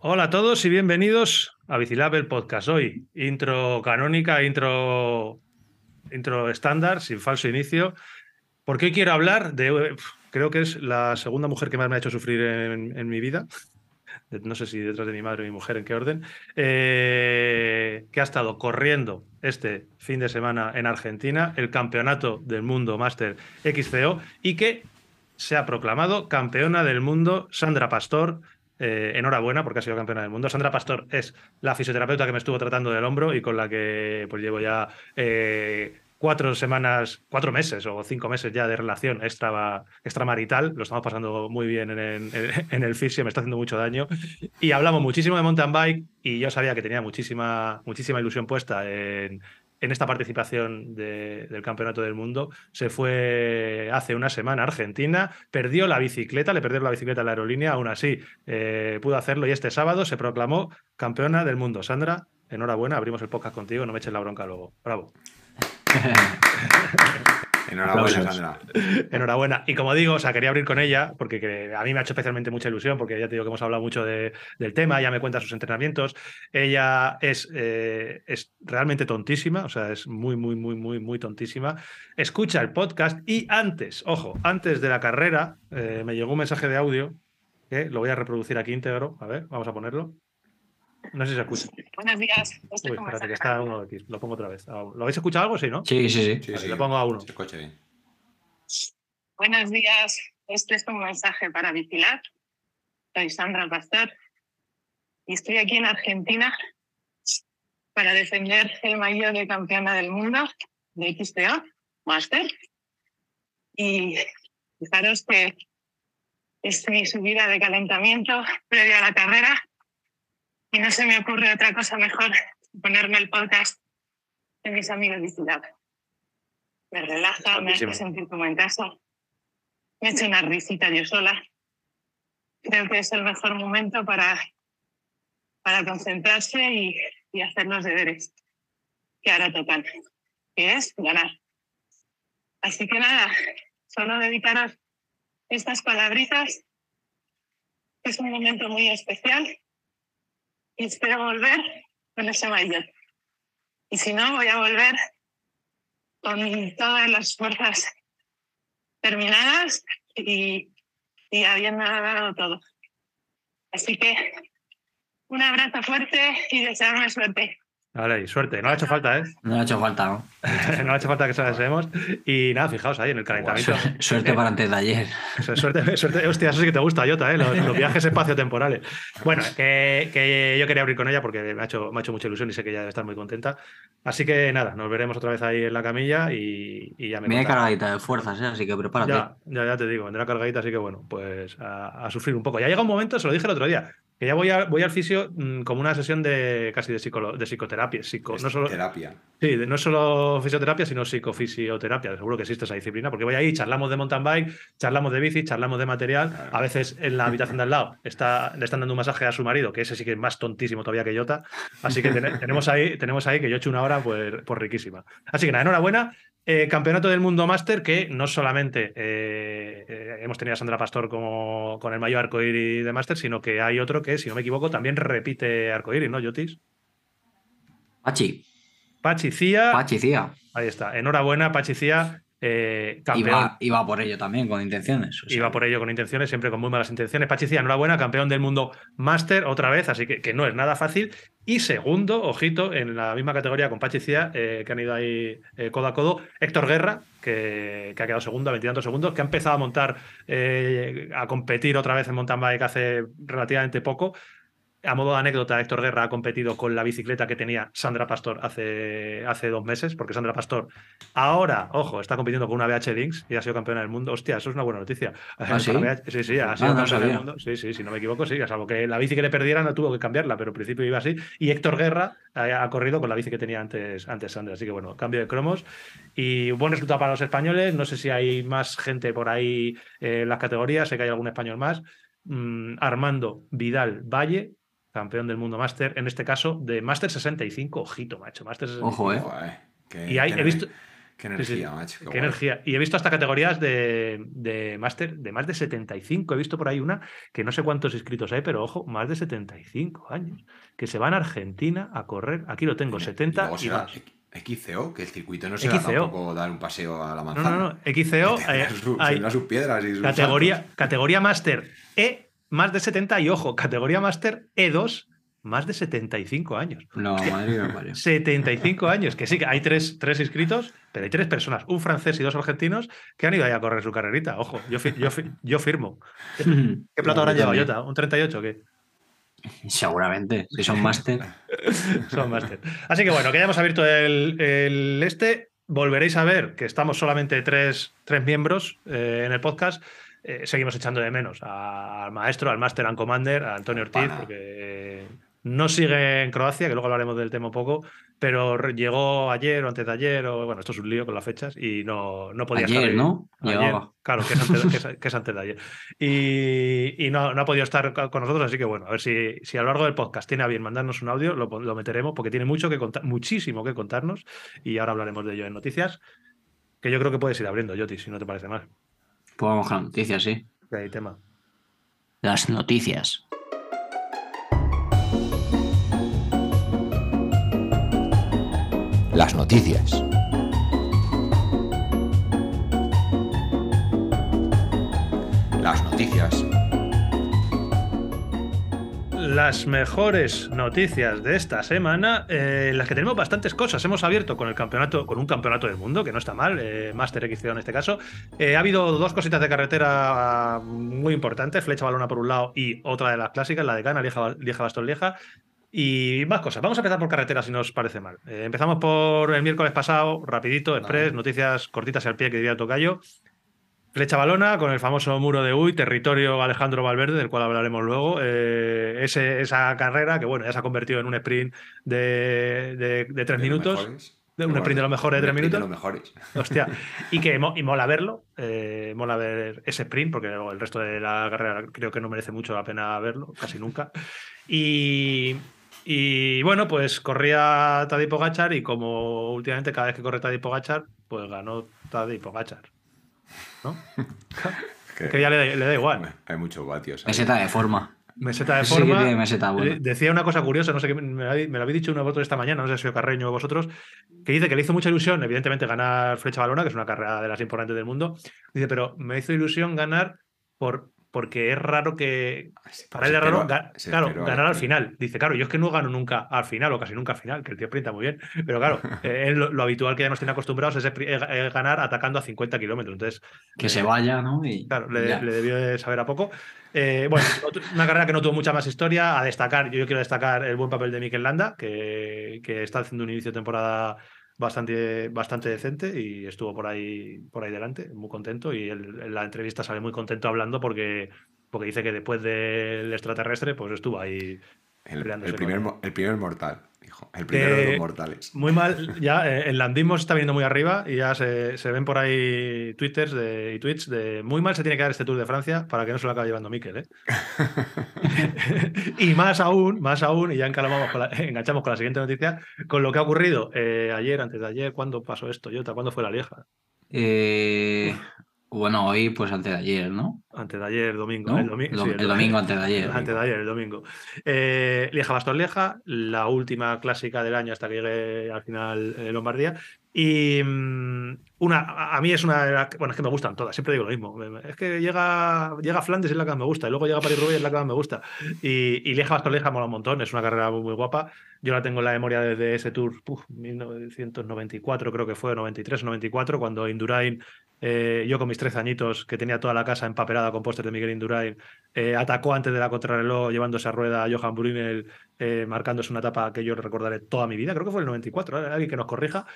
Hola a todos y bienvenidos a Bicilab el podcast. Hoy, intro canónica, intro, intro estándar, sin falso inicio. Porque hoy quiero hablar de. Creo que es la segunda mujer que más me ha hecho sufrir en, mi vida. No sé si detrás de mi madre o mi mujer, en qué orden. Eh, que ha estado corriendo este fin de semana en Argentina el campeonato del mundo Master XCO y que se ha proclamado campeona del mundo Sandra Pastor eh, enhorabuena porque ha sido campeona del mundo. Sandra Pastor es la fisioterapeuta que me estuvo tratando del hombro y con la que pues llevo ya eh, cuatro semanas, cuatro meses o cinco meses ya de relación extra, extramarital. Lo estamos pasando muy bien en, el fisio, me está haciendo mucho daño. Y hablamos muchísimo de mountain bike y yo sabía que tenía muchísima, muchísima ilusión puesta en, en esta participación del Campeonato del Mundo. Se fue hace una semana a Argentina, perdió la bicicleta, le perdieron la bicicleta a la aerolínea, aún así eh, pudo hacerlo y este sábado se proclamó campeona del mundo. Sandra, enhorabuena, abrimos el podcast contigo, no me eches la bronca luego. Bravo. Enhorabuena, Sandra. Enhorabuena. Y como digo, o sea, quería abrir con ella, porque a mí me ha hecho especialmente mucha ilusión, porque ya te digo que hemos hablado mucho del tema, ya me cuenta sus entrenamientos. Ella es, eh, es realmente tontísima, o sea, es muy, muy, muy, muy, muy tontísima. Escucha el podcast y antes, ojo, antes de la carrera, eh, me llegó un mensaje de audio que lo voy a reproducir aquí íntegro. A ver, vamos a ponerlo. No sé si se escucha. Buenos días. Uy, espérate, que está uno aquí. Lo pongo otra vez. ¿Lo habéis escuchado algo? Sí, ¿no? Sí, sí, sí. Lo pongo a uno. Se escucha bien. Buenos días. Este es un mensaje para vigilar. Soy Sandra Pastor y estoy aquí en Argentina para defender el mayor de campeona del mundo de XTO, Master. Y fijaros que es mi subida de calentamiento previa a la carrera y no se me ocurre otra cosa mejor que ponerme el podcast de mis amigos de Me relaja, me hace sentir como en casa. Me echo una risita yo sola. Creo que es el mejor momento para, para concentrarse y, y hacer los deberes que ahora tocan, que es ganar. Así que nada, solo dedicaros estas palabritas. Es un momento muy especial y espero volver con ese mayor. Y si no, voy a volver con todas las fuerzas terminadas y, y habiendo dado todo. Así que un abrazo fuerte y desearme suerte. Vale, y suerte. No ha hecho falta, ¿eh? No ha hecho falta, ¿no? no ha hecho falta que se la deseemos. Y nada, fijaos ahí en el calentamiento. suerte para antes de ayer. Suerte, suerte. Hostia, eso sí que te gusta, Jota, ¿eh? Los, viajes espacio-temporales. Bueno, que, que, yo quería abrir con ella porque me ha, hecho, me ha hecho mucha ilusión y sé que ella debe estar muy contenta. Así que nada, nos veremos otra vez ahí en la camilla y, y ya me. Viene cargadita de fuerzas, ¿eh? Así que prepárate. Ya, ya, ya te digo, vendrá cargadita, así que bueno, pues a, a sufrir un poco. Ya llega un momento, se lo dije el otro día, que ya voy, a, voy al fisio mm, como una sesión de casi de, de psicoterapia. Psico, no solo, terapia. Sí, no solo fisioterapia, sino psicofisioterapia. Seguro que existe esa disciplina, porque voy ahí, charlamos de mountain bike, charlamos de bici, charlamos de material. A veces en la habitación de al lado está, le están dando un masaje a su marido, que ese sí que es más tontísimo todavía que Jota. Así que tenemos, ahí, tenemos ahí que yo he hecho una hora pues, pues riquísima. Así que nada, enhorabuena. Eh, campeonato del Mundo Máster que no solamente eh, eh, hemos tenido a Sandra Pastor como con el mayor arcoíris de Máster, sino que hay otro que, si no me equivoco, también repite arcoíris, ¿no, Yotis? Pachi. Pachi Cía. Pachi Cía. Ahí está. Enhorabuena, Pachi Cía. Eh, campeón. Iba, por ello también, con intenciones. Iba por ello con intenciones, siempre con muy malas intenciones. Pachicia, enhorabuena, campeón del mundo máster otra vez, así que, que, no es nada fácil. Y segundo, ojito, en la misma categoría con Pachicia, eh, que han ido ahí eh, codo a codo, Héctor Guerra, que, que ha quedado segundo a 20 segundos, que ha empezado a montar, a competir otra vez en mountain bike hace relativamente poco a modo de anécdota, Héctor Guerra ha competido con la bicicleta que tenía Sandra Pastor hace, hace dos meses, porque Sandra Pastor ahora, ojo, está compitiendo con una BH Lynx y ha sido campeona del mundo. Hostia, eso es una buena noticia. ¿Ah, sí? sí, sí, ha sido campeona del mundo. Sí, sí, si no me equivoco, sí. Salvo que la bici que le perdiera no tuvo que cambiarla, pero al principio iba así. Y Héctor Guerra ha, corrido con la bici que tenía antes, antes Sandra. Así que bueno, cambio de cromos. Y buen resultado para los españoles. No sé si hay más gente por ahí en las categorías, sé que hay algún español más. Mm, Armando Vidal Valle, campeón del mundo máster, en este caso de Máster 65, ojito, macho, Máster 65. Ojo, eh. y hay, he visto... Qué energía, macho. Qué, energía. Y he visto hasta categorías de, de máster de más de 75. He visto por ahí una que no sé cuántos inscritos hay, pero ojo, más de 75 años. Que se van a Argentina a correr. Aquí lo tengo, 70 y, más. XCO, que el circuito no se va tampoco dar un paseo a la manzana. No, no, no. XCO. Eh, hay sus piedras y sus categoría, categoría máster E, más de 70 y ojo, categoría máster E2 más de 75 años. No, madre mía, 75 años, que sí, que hay tres, tres inscritos, pero hay tres personas, un francés y dos argentinos, que han ido ahí a correr su carrerita. Ojo, yo, yo, yo firmo. ¿Qué plato habrán llevado, Jota? ¿Un 38 o qué? Seguramente, si son máster. son máster. Así que bueno, que ya hemos abierto el, el, este. Volveréis a ver que estamos solamente tres, tres miembros eh, en el podcast. Eh, seguimos echando de menos al maestro, al Master and Commander, a Antonio Ortiz, porque no sigue en Croacia, que luego hablaremos del tema un poco, pero llegó ayer o antes de ayer, o bueno, esto es un lío con las fechas, y no, no podía ayer, estar. ¿no? Ayer, claro, que es, antes, de ayer. Y, no, no, ha podido estar con nosotros, así que bueno, a ver si, si a lo largo del podcast tiene a bien mandarnos un audio, lo, lo meteremos, porque tiene mucho que contar, muchísimo que contarnos, y ahora hablaremos de ello en noticias, que yo creo que puedes ir abriendo, Joti, si no te parece mal. Pues vamos con noticias, sí. hay tema. Las noticias. las noticias. Las noticias. Las mejores noticias de esta semana, eh, las que tenemos bastantes cosas. Hemos abierto con el campeonato, con un campeonato del mundo, que no está mal, eh, Master XCO en este caso. Eh, ha habido dos cositas de carretera muy importantes, flecha balona por un lado y otra de las clásicas, la de Cana, Lieja, Lieja Bastón Lieja. Y más cosas. Vamos a empezar por carretera, si nos parece mal. Empezamos por el miércoles pasado, rapidito, express, noticias cortitas al pie que diría el tocayo. Flecha balona con el famoso muro de Uy, territorio Alejandro Valverde, del cual hablaremos luego. Eh, ese, esa carrera que bueno, ya se ha convertido en un sprint de, de, tres minutos. De un sprint de los mejores de tres minutos. De los mejores. Hostia. Y que y mola verlo. Eh, mola ver ese sprint, porque el resto de la carrera creo que no merece mucho la pena verlo, casi nunca. Y, y bueno, pues corría Tadej Pogachar y como últimamente cada vez que corre Tadej Pogachar, pues ganó Tadej Pogachar. ¿No? que ya le, da igual. Hay muchos vatios. Meseta de forma. Meseta de forma. meseta Decía una cosa curiosa, no sé qué, me, lo habéis dicho uno de esta mañana, no sé si soy Carreño o vosotros, que dice que le hizo mucha ilusión, evidentemente, ganar Flecha Balona, que es una carrera de las importantes del mundo. Dice, pero me hizo ilusión ganar por porque es raro que. Para él es raro claro, ganar al final. Dice, claro, yo es que no gano nunca al final o casi nunca al final, que el tío printa muy bien. Pero claro, eh, lo, habitual que ya nos tiene acostumbrados es, ganar atacando a 50 kilómetros. Entonces. Que se vaya, ¿no? claro, le, debió de saber a poco. Eh, bueno, una carrera que no tuvo mucha más historia. A destacar, yo quiero destacar el buen papel de Mikel Landa, que, que está haciendo un inicio de temporada bastante, bastante decente y estuvo por ahí, por ahí delante, muy contento. Y en la entrevista sale muy contento hablando porque, porque dice que después del extraterrestre, pues estuvo ahí. El, el primer, el primer mortal. El primero de los mortales. Muy mal, ya eh, el landismo se está viendo muy arriba y ya se, ven por ahí twitters de, y tweets de muy mal se tiene que dar este Tour de Francia para que no se lo acabe llevando Miquel. ¿eh? y más aún, más aún, y ya enganchamos con la siguiente noticia, con lo que ha ocurrido eh, ayer, antes de ayer, ¿cuándo pasó esto, Jota? ¿Cuándo fue la lieja? Eh, bueno, hoy, pues antes de ayer, ¿no? Antes de ayer, domingo. El, domingo antes de ayer. Antes de ayer, el domingo. Eh, Lieja Bastor Lieja, la última clásica del año hasta que llegue al final eh, Lombardía. Y mm, una, a mí es una de las. Bueno, es que me gustan todas, siempre digo lo mismo. Es que llega, llega Flandes es la que más me gusta, y luego llega París Rubio es la que más me gusta. Y, y Lieja Bastor Lieja mola un montón, es una carrera muy, guapa. Yo la tengo en la memoria desde ese tour, 1994 creo que fue, 93 o 94, cuando Indurain eh, yo con mis tres añitos, que tenía toda la casa empaperada con póster de Miguel Indurain, eh, atacó antes de la contrarreloj llevándose a rueda a Johan Brunel, eh, marcándose una etapa que yo recordaré toda mi vida, creo que fue el 94, alguien que nos corrija.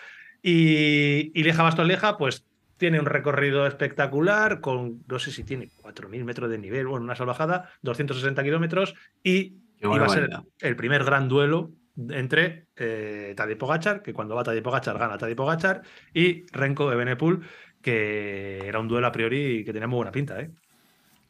Y, y Lieja Baston Pues tiene un recorrido espectacular con, no sé si tiene 4.000 metros de nivel, bueno, una salvajada, 260 kilómetros y iba a ser el primer gran duelo entre eh, Tadej Pogachar, que cuando va Tadej Pogachar gana Tadej Pogachar, y Renko de Benepul, que era un duelo a priori que tenía muy buena pinta, ¿eh?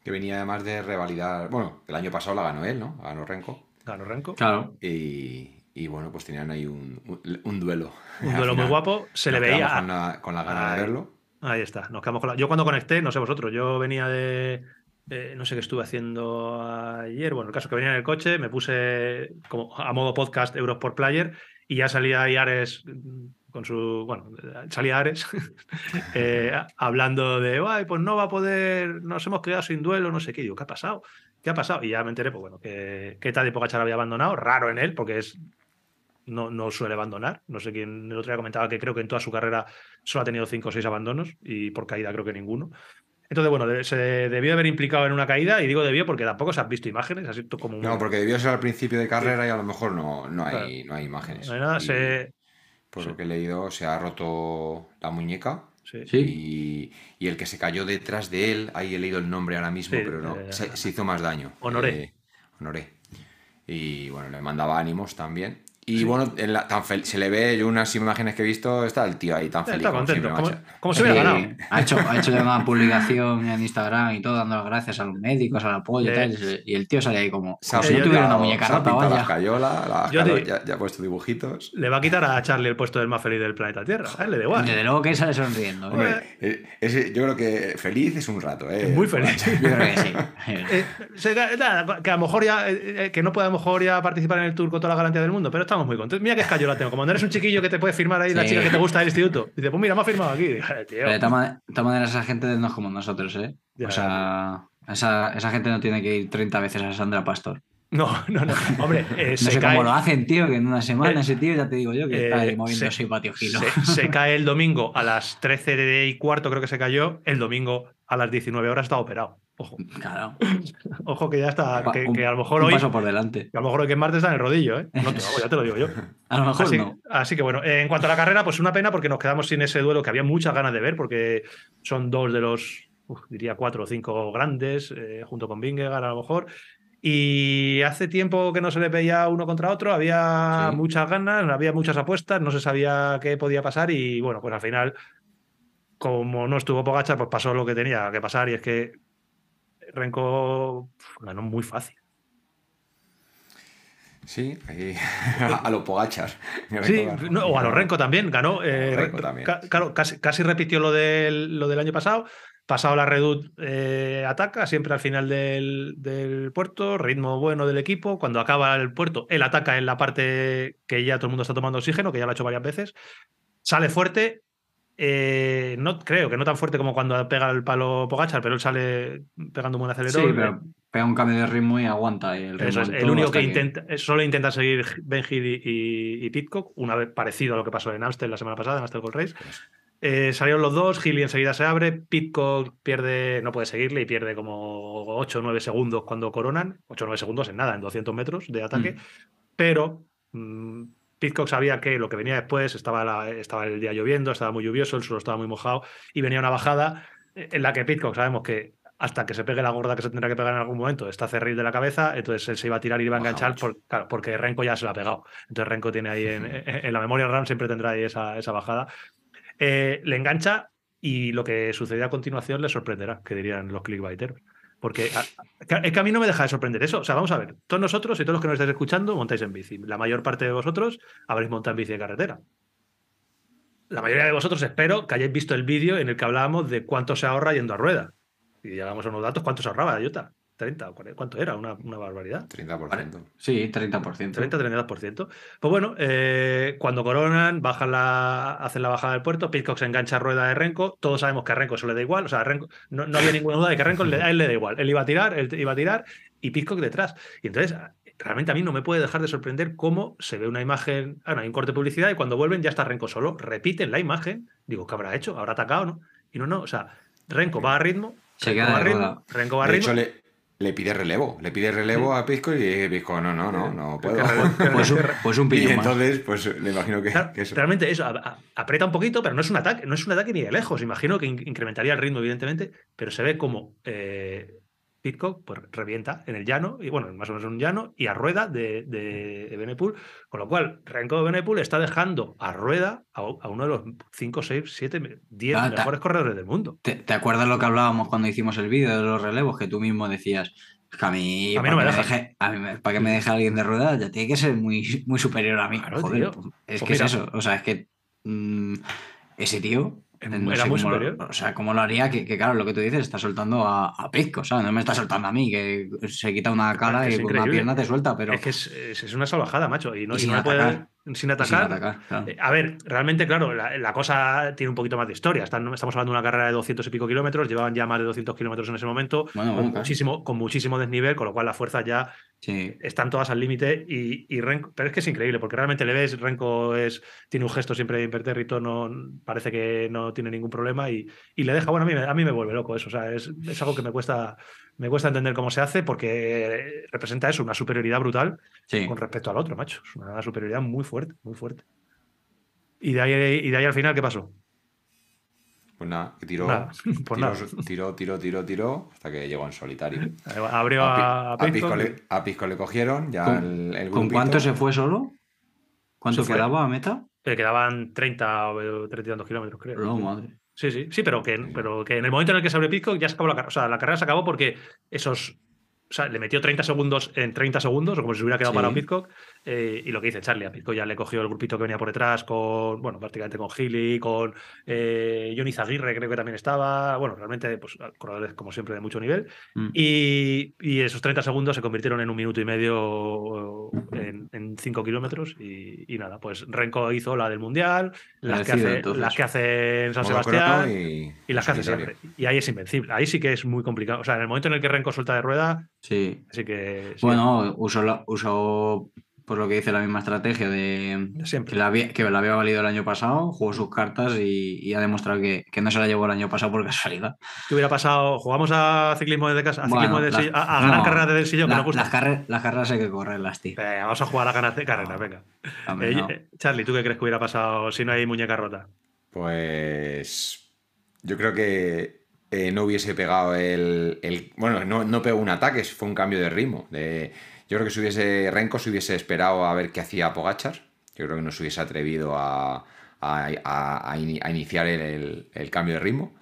Que venía además de revalidar. Bueno, el año pasado la ganó él, ¿no? Ganó Renko. Ganó Renko. Claro. Y, Y bueno, pues tenían ahí un, un- un duelo. Un duelo muy guapo. Se le veía. Con la, con la gana de verlo. Ahí está, nos quedamos con la- Yo cuando conecté, no sé vosotros, yo venía de. eh, no sé qué estuve haciendo ayer. Bueno, el caso es que venía en el coche, me puse como a modo podcast Euros por Player y ya salía ahí Ares con su. Bueno, salía Ares eh, hablando de. Ay, pues no va a poder. Nos hemos quedado sin duelo, no sé qué. Y digo, ¿qué ha pasado? ¿Qué ha pasado? Y ya me enteré, pues bueno, que, que Tadej Pogacar había abandonado. Raro en él, porque es. No, no suele abandonar. No sé quién el otro día comentaba que creo que en toda su carrera solo ha tenido cinco o seis abandonos y por caída creo que ninguno. Entonces, bueno, de- se debió de haber implicado en una caída y digo debió porque tampoco se han visto imágenes, así como un- No, porque debió ser al principio de carrera y a lo mejor no, no, hay, no hay imágenes. no hay nada, Y se- Por sí. lo que he leído, se ha roto la muñeca. sí. Sí. Y, y el que se cayó detrás de él, ahí he leído el nombre ahora mismo, Sí, pero no, eh, se, se hizo más daño. Honoré. Eh, Honoré. Y bueno, le mandaba ánimos también. Y bueno, en la- tan fel- se le ve, yo unas imágenes que he visto, está el tío ahí tan feliz. Está como contento, siempre, como, macho. como si Sí, hubiera ganado. ha hecho, ha hecho ya una publicación en Instagram y todo, dando las gracias a los médicos, al apoyo y Eh, tal. Y el tío sale ahí como, Se si no yo tuviera una muñeca se rota, las las calo- te- ya, ya ha puesto dibujitos. Le va a quitar a Charlie el puesto del más feliz del planeta Tierra. Le da igual. Desde luego que sale sonriendo. ¿eh? Hombre, eh, ese- yo creo que feliz es un rato, ¿eh? Muy feliz. Yo creo que sí. Eh, se que a lo mejor ya eh, eh, que no pueda a lo mejor ya participar en el tour con toda la garantía del mundo, pero estamos muy contentos. Mira qué escayola tengo. Como cuando eres un chiquillo que te puede firmar ahí la chica que te gusta del instituto. Dice, pues mira, me ha firmado aquí. Dije, tío. De todas ma- de todas maneras, esa gente no es como nosotros, ¿eh? Ya, o sea, esa, esa gente no tiene que ir 30 veces a Sandra Pastor. No, no, no. Hombre, eh, No se sé cae. cómo lo hacen, tío, que en una semana Eh, ese tío, ya te digo yo, que está ahí eh, moviendo se- ese patio gilo. Se, se cae el domingo a las 13 y cuarto, creo que se cayó. El domingo a las 19 horas está operado. Ojo, Claro. ojo que ya está. Que, Un- que a lo mejor un hoy. paso por delante. que a lo mejor hoy que es martes está en el rodillo, ¿eh? No te lo hago, ya te lo digo yo. A lo mejor Así, no. así que bueno, eh, en cuanto a la carrera, pues una pena porque nos quedamos sin ese duelo que había muchas ganas de ver, porque son dos de los, uf, diría cuatro o cinco grandes, eh, junto con Vingegaard a lo mejor. Y hace tiempo que no se les veía uno contra otro, había Sí. muchas ganas, había muchas apuestas, no se sabía qué podía pasar y bueno, pues al final, como no estuvo Pogacar, pues pasó lo que tenía que pasar y es que Renko ganó muy fácil. Sí, ahí, a los pogachas. Sí, no, o a los Renko también, ganó. eh, Renko también, ca- sí. Claro, casi, casi repitió lo del, lo del año pasado. Pasado la Redut eh, ataca siempre al final del, del puerto, ritmo bueno del equipo. Cuando acaba el puerto, él ataca en la parte que ya todo el mundo está tomando oxígeno, que ya lo ha hecho varias veces. Sale fuerte, eh, no creo que no tan fuerte como cuando pega el palo Pogachar, pero él sale pegando un buen Sí, acelerón. pero pega un cambio de ritmo y aguanta. el Eso es, ritmo el único que intenta, eh, solo intenta seguir Ben Hill y, y- y Pitcock, una vez parecido a lo que pasó en Amstel la semana pasada, en Amstel Gold Race. Eh, salieron los dos, Hill enseguida se abre, Pitcock pierde, no puede seguirle y pierde como 8 o 9 segundos cuando coronan, 8 o 9 segundos en nada, en 200 metros de ataque, Mm. pero mm, Pitcock sabía que lo que venía después, estaba, la- estaba el día lloviendo, estaba muy lluvioso, el suelo estaba muy mojado y venía una bajada eh, en la que Pitcock sabemos que hasta que se pegue la gorda que se tendrá que pegar en algún momento, está cerril de la cabeza, entonces él se iba a tirar y iba a enganchar mucho. por- claro, porque Renko ya se la ha pegado. Entonces Renko tiene ahí en, en la memoria RAM siempre tendrá ahí esa, esa bajada. Eh, le engancha y lo que sucede a continuación le sorprenderá, que dirían los clickbaiters. Porque a- que- es que a mí no me deja de sorprender eso. O sea, vamos a ver, todos nosotros y todos los que nos estáis escuchando montáis en bici. La mayor parte de vosotros habréis montado en bici de carretera. La mayoría de vosotros espero que hayáis visto el vídeo en el que hablábamos de cuánto se ahorra yendo a rueda. Y llegamos a unos datos, ¿cuánto se ahorraba de Iota? 30 o 40, ¿cuánto era? Una, una barbaridad. 30%. Sí, 30%. 30-32%. Pues bueno, eh, cuando coronan, bajan la, hacen la bajada del puerto, Pitcock se engancha a rueda de Renko, todos sabemos que a Renko eso le da igual, o sea, a Renko, no, no había ninguna duda de que a Renko le, a él le da igual, él iba a tirar, él iba a tirar y Pitcock detrás. Y entonces, realmente a mí no me puede dejar de sorprender cómo se ve una imagen, ah, no, hay un corte de publicidad y cuando vuelven ya está Renko solo, repiten la imagen, digo, ¿qué habrá hecho? ¿Habrá atacado no? Y no, no, o sea, Renko va a ritmo, Se Renko queda rueda. Renko De hecho, le, le pide relevo. Le pide relevo a Pisco y Pisco, no, no, no, no puedo. Pues un, pues un Y entonces, pues le imagino que, Claro, que eso. Realmente eso, a- a- aprieta un poquito, pero no es un ataque, no es un ataque ni de lejos. Imagino que in- incrementaría el ritmo, evidentemente, pero se ve como eh, Pitcock pues, revienta en el llano, y bueno, más o menos en un llano, y a rueda de, de, de Benepool, con lo cual Renko de Benepool está dejando a rueda a, a uno de los 5, 6, 7, 10 Ah, ta- mejores corredores del mundo. ¿Te, te acuerdas lo que hablábamos cuando hicimos el vídeo de los relevos? Que tú mismo decías, Es que a mí, A mí no me deja. deje, a mí me- para que me deje alguien de ruedas, ya tiene que ser muy, muy superior a mí. Claro, Joder, tío. pues, es Pues que mira. es eso. O sea, es que mm, ese tío. Era no muy lo- superior. o sea, ¿cómo lo haría? Que, que, claro, lo que tú dices, está soltando a, a Pizco, ¿sabes? No me está soltando a mí, que se quita una cara es y con una pierna te suelta, pero. Es que es, una salvajada, macho. Y no, Y y no le atacar. sin atacar. claro. Eh, A ver, realmente, claro, la, la cosa tiene un poquito más de historia. Están- estamos hablando de una carrera de 200 y pico kilómetros, llevaban ya más de 200 kilómetros en ese momento, Bueno, con, bueno, claro. muchísimo, con muchísimo desnivel, con lo cual las fuerzas ya Sí. están todas al límite. Y, y Renko- pero es que es increíble, porque realmente le ves, Renko es, tiene un gesto siempre impertérrito, no, parece que no tiene ningún problema y, y le deja. Bueno, a mí, me- a mí me vuelve loco eso. O sea, es, es algo que me cuesta, me cuesta entender cómo se hace, porque representa eso, una superioridad brutal Sí. con respecto al otro, macho. Es una superioridad muy fuerte, muy fuerte. Y de ahí, y de ahí al final, ¿qué pasó? Pues nada, que tiró, Nada, pues tiró, nada. tiró, tiró, tiró, tiró, hasta que llegó en solitario. Abrió a, Pisco le, a Pisco le cogieron, ya ¿Con- el, el ¿Con grupito. cuánto se fue solo? ¿Cuánto quedaba a meta? Le quedaban 30 o 30 y tantos kilómetros, creo. No, madre. Sí, sí, sí, pero que, pero que en el momento en el que se abrió Pitcock ya se acabó la carrera. O sea, la carrera se acabó porque esos. O sea, le metió 30 segundos en 30 segundos, o como si se hubiera quedado Sí. parado Pitcock. Eh, y lo que dice Charlie, a Pitcock ya le cogió el grupito que venía por detrás con, bueno, prácticamente con Gili, con eh, Johnny Zaguirre, creo que también estaba. Bueno, realmente, pues, corredores como siempre de mucho nivel. Mm. Y, y esos 30 segundos se convirtieron en un minuto y medio en 5 kilómetros. Y, y nada, pues Renko hizo la del Mundial, las que, hace, entonces. las que hace en San Sebastián. y, Y las que hace siempre. Y ahí es invencible. Ahí sí que es muy complicado. O sea, en el momento en el que Renko suelta de rueda, Sí. así que. sí, Bueno, usó, usó por lo que dice la misma estrategia de siempre. que le había, que le había valido el año pasado, jugó sus cartas y, y ha demostrado que, que no se la llevó el año pasado por casualidad. ¿Qué hubiera pasado? ¿Jugamos a ciclismo desde casa? ¿A, Bueno, de las- sillón? ¿A, a ganar no, carreras desde el sillón? que La- nos gusta? las, carre- las carreras hay que correrlas, tío. Venga, vamos a jugar a ganar de carreras, venga. Hombre, Eh, no. eh, Charlie, ¿tú qué crees que hubiera pasado si no hay muñeca rota? Pues yo creo que eh, no hubiese pegado el, el- Bueno, no, no pegó un ataque, fue un cambio de ritmo. De, yo creo que si hubiese Renko se hubiese esperado a ver qué hacía Pogachar. Yo creo que no se hubiese atrevido a, a- a- a ini- a iniciar el, el- el cambio de ritmo.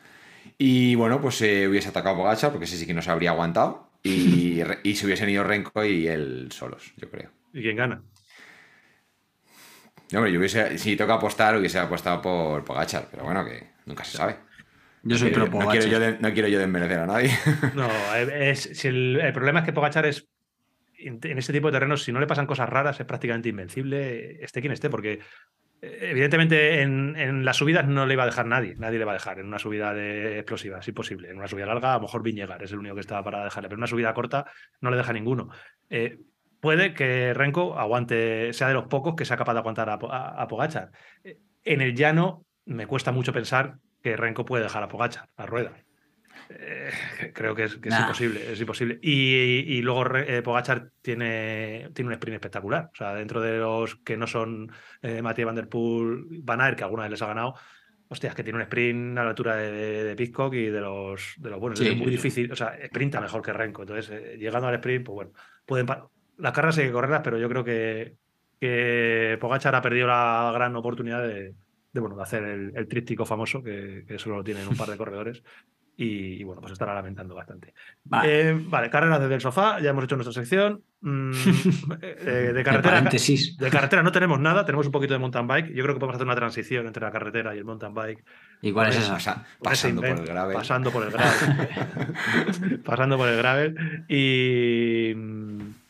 Y bueno, pues se hubiese atacado Pogachar, porque ese sí que no se habría aguantado. Y, se hubiesen ido Renko y él solos, yo creo. ¿Y quién gana? Y, hombre, yo hubiese, si toca apostar, hubiese apostado por Pogachar, pero bueno, que nunca se sabe. Yo soy No pro quiero, no, quiero Pogacar. yo de- no quiero yo desmerecer a nadie. No, eh, es, si el, el problema es que Pogachar es. En este tipo de terrenos, si no le pasan cosas raras, es prácticamente invencible, esté quien esté, porque eh, evidentemente en, en las subidas no le iba a dejar nadie, nadie le va a dejar en una subida de explosiva, es imposible. En una subida larga, a lo mejor Viñegar es el único que estaba para dejarle, pero en una subida corta no le deja ninguno. Eh, puede que Renko aguante, sea de los pocos que sea capaz de aguantar a- a Pogachar. Eh, En el llano me cuesta mucho pensar que Renko puede dejar a Pogachar a rueda. Eh, creo que es, que es Nah. imposible, es imposible. Y, y luego Re- eh, Pogachar tiene, tiene un sprint espectacular. O sea, dentro de los que no son eh, Mathieu Van Der Poel, Van Aert, que alguna vez les ha ganado, hostia, es que tiene un sprint a la altura de, de, de Pitcock y de los, de los buenos. Sí, es muy difícil. O sea, sprinta mejor que Renko. Entonces, eh, llegando al sprint, pues bueno, pueden las carreras hay que correrlas, pero yo creo que, que Pogachar ha perdido la gran oportunidad de, de, bueno, de hacer el, el tríptico famoso, que, que solo lo tienen un par de corredores. Y, y, bueno, pues estará lamentando bastante. Vale. Eh, vale, carreras desde el sofá, ya hemos hecho nuestra sección. Mm, eh, de De carretera. De carretera no tenemos nada, tenemos un poquito de mountain bike. Yo creo que podemos hacer una transición entre la carretera y el mountain bike. ¿Y cuál es Pues, esa? Con ese pasando por el gravel. Pasando por el gravel. pasando por el gravel. Y,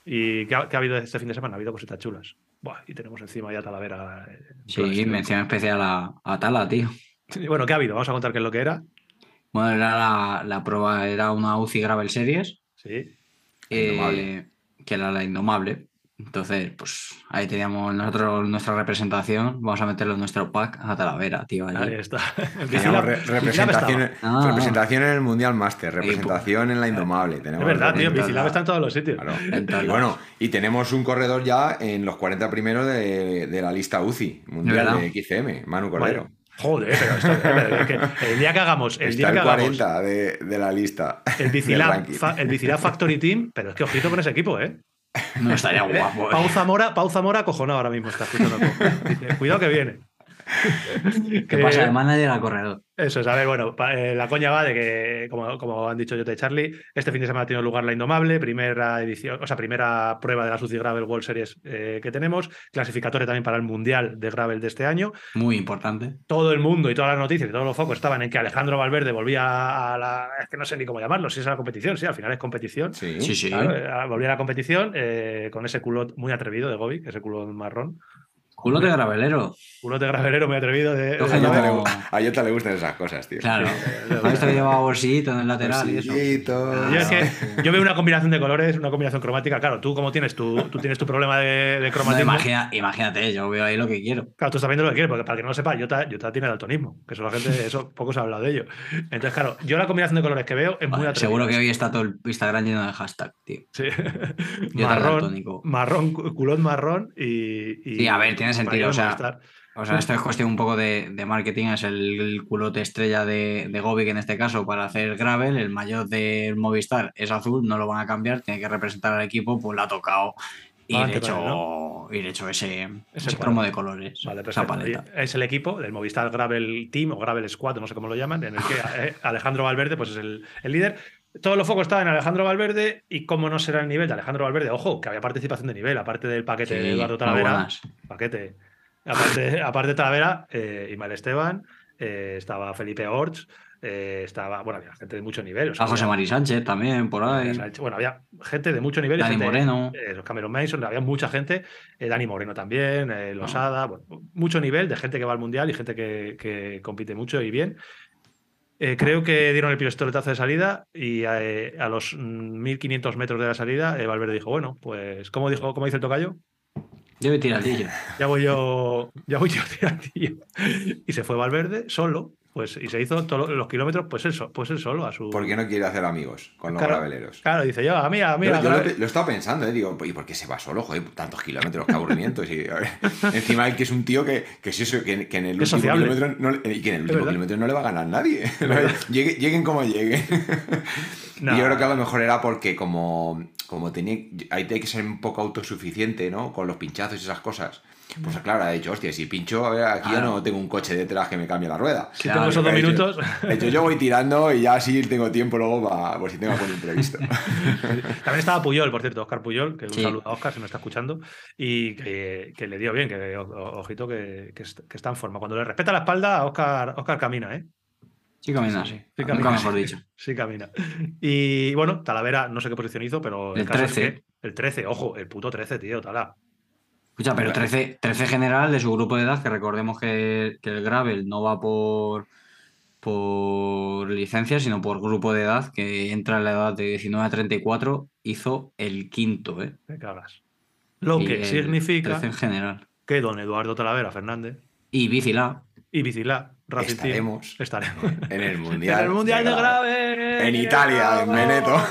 y ¿qué, ha, qué ha habido este fin de semana? Ha habido cositas chulas. Buah, y tenemos encima ya Talavera. eh, Sí, mención especial a, a Tala, tío. Bueno, ¿qué ha habido? Vamos a contar qué es lo que era. Bueno, era la, la prueba, era una UCI Gravel Series, Sí. eh, Indomable. que era la indomable. Entonces, pues ahí teníamos nosotros nuestra representación. Vamos a meterlo en nuestro pack a Talavera, tío. allí. Ahí está. Teníamos re- representación. Ah, representación en el Mundial Master, representación en la Indomable. Es tenemos verdad, tío. lados. está en todos los sitios. Claro. Y bueno, y tenemos un corredor ya en los 40 primeros de, de la lista UCI Mundial de XCM, Manu Cordero. Joder, pero esto, es que el día que hagamos, el Está día el que hagamos 40 de, de la lista. el ranking. fa- el Bicilab Factory Team, pero es que ojito con ese equipo, ¿eh? No estaría guapo. eh. Pau Zamora, Pau Zamora acojonado ahora mismo está escuchando. Dice, Cuidado que viene. ¿Qué pasa de manager a corredor? Eso es, a ver, bueno, pa- eh, la coña va de que, como, como han dicho yo y Charlie, este fin de semana ha tenido lugar la Indomable, primera edición, o sea, primera prueba de la Suzy Gravel World Series eh, que tenemos, clasificatoria también para el Mundial de Gravel de este año. Muy importante. Todo el mundo y todas las noticias y todos los focos estaban en que Alejandro Valverde volvía a la. Es que no sé ni cómo llamarlo, si es a la competición, sí, al final es competición. Sí. Sí, sí. Claro, eh, volvía a la competición eh, con ese culot muy atrevido de Gobi, ese culot marrón. Culo de gravelero. Culot de gravelero muy atrevido de. De- A Jota, como- le, a Jota le gustan esas cosas, tío. Claro. Eh, ¿Has visto que llevaba bolsillito en el lateral y eso? Yo es que sí. yo veo una combinación de colores, una combinación cromática. Claro, tú como tienes tu, tú tienes tu problema de, de No, cromatismo. imagina- imagínate, yo veo ahí lo que quiero. Claro, tú estás viendo lo que quieres, porque para que no lo sepa, Jota, Jota tiene daltonismo, que eso la gente, eso poco se ha hablado de ello. Entonces, claro, yo la combinación de colores que veo es muy Vale, atrevida. seguro que hoy está todo el Instagram lleno de hashtag, tío. Sí. Marrón, marrón, cu- culot marrón y, y- Sí, a ver, tiene para sentido, o sea. O sea, esto es cuestión un poco de, de marketing, es el, el culote estrella de, de en este caso para hacer gravel, el mayor del Movistar es azul, no lo van a cambiar, tiene que representar al equipo, pues la ha tocado y Ah, qué hecho, bueno, y le he hecho ese, Ese ese cromo de colores, Vale, esa paleta. Es el equipo del Movistar Gravel Team o Gravel Squad, no sé cómo lo llaman, en el que eh, Alejandro Valverde pues es el, el líder. Todos los focos estaban en Alejandro Valverde y cómo no será el nivel de Alejandro Valverde. Ojo, que había participación de nivel, aparte del paquete de Eduardo Talavera. Paquete. Aparte, aparte de Talavera, eh, Ismael Esteban, eh, estaba Felipe Orts, eh, estaba, bueno, había gente de mucho nivel. o sea, A José Mari Sánchez también, por ahí. Bueno, había gente de mucho nivel. Dani gente- Moreno. eh, Cameron Mason, había mucha gente, Dani Moreno también, Ah. Losada, bueno, mucho nivel de gente que va al mundial y gente que, que compite mucho y bien. Eh, creo que dieron el pistoletazo de salida y eh, a los mm, 1500 metros de la salida, eh, Valverde dijo: Bueno, pues, ¿cómo, dijo, cómo dice el tocayo? Debe tirar el Ya voy yo, ya voy yo tío. Y se fue Valverde solo, pues, y se hizo todos los kilómetros, pues él, so- pues él solo, a su. ¿Por qué no quiere hacer amigos con los Claro. graveleros? Claro, dice yo, amiga, amiga. Yo, yo lo, grave". he- lo he estado pensando, ¿eh? Digo, ¿y por qué se va solo? Joder, tantos kilómetros, qué aburrimiento. A ver. Encima él que es un tío que, que, sí, eso, que, que en el Es último kilómetro no, le- y que en el último kilómetro no le va a ganar nadie. Llegue- lleguen como lleguen. No. Y yo creo que a lo mejor era porque como, como tenía, ahí hay que ser un poco autosuficiente, ¿no? Con los pinchazos y esas cosas. Pues claro, ha dicho, hostia, si pincho, a ver, aquí ya Claro. no tengo un coche detrás que me cambie la rueda. Si Claro, tengo esos dos minutos. he hecho, yo voy tirando y ya sí tengo tiempo luego para, por si tengo algún imprevisto. También estaba Puyol, por cierto, Oscar Puyol, que un Sí. saludo a Oscar si me está escuchando, y que, que le dio bien, que o- o- ojito que, que est- que está en forma. Cuando le respeta la espalda, Oscar, Oscar camina, ¿eh? Sí, camina, Sí, sí. sí, sí, Nunca camina. mejor dicho. Sí, camina. Y bueno, Talavera, no sé qué posición hizo, pero El caso es 13. que- el 13, ojo, el puto 13, tío, Tala. Escucha, pero Hombre. 13, 13 general de su grupo de edad, que recordemos que, que el Gravel no va por, por licencia, sino por grupo de edad, que entra en la edad de 19 a 34, hizo el quinto, ¿eh? Me cagas. Lo Y que significa 13 en general. que don Eduardo Talavera Fernández Y Bicila. y Bicilá, Racing Team, Estaremos estaremos. en el Mundial. en el Mundial de Grave. Grave. En Italia, en Veneto.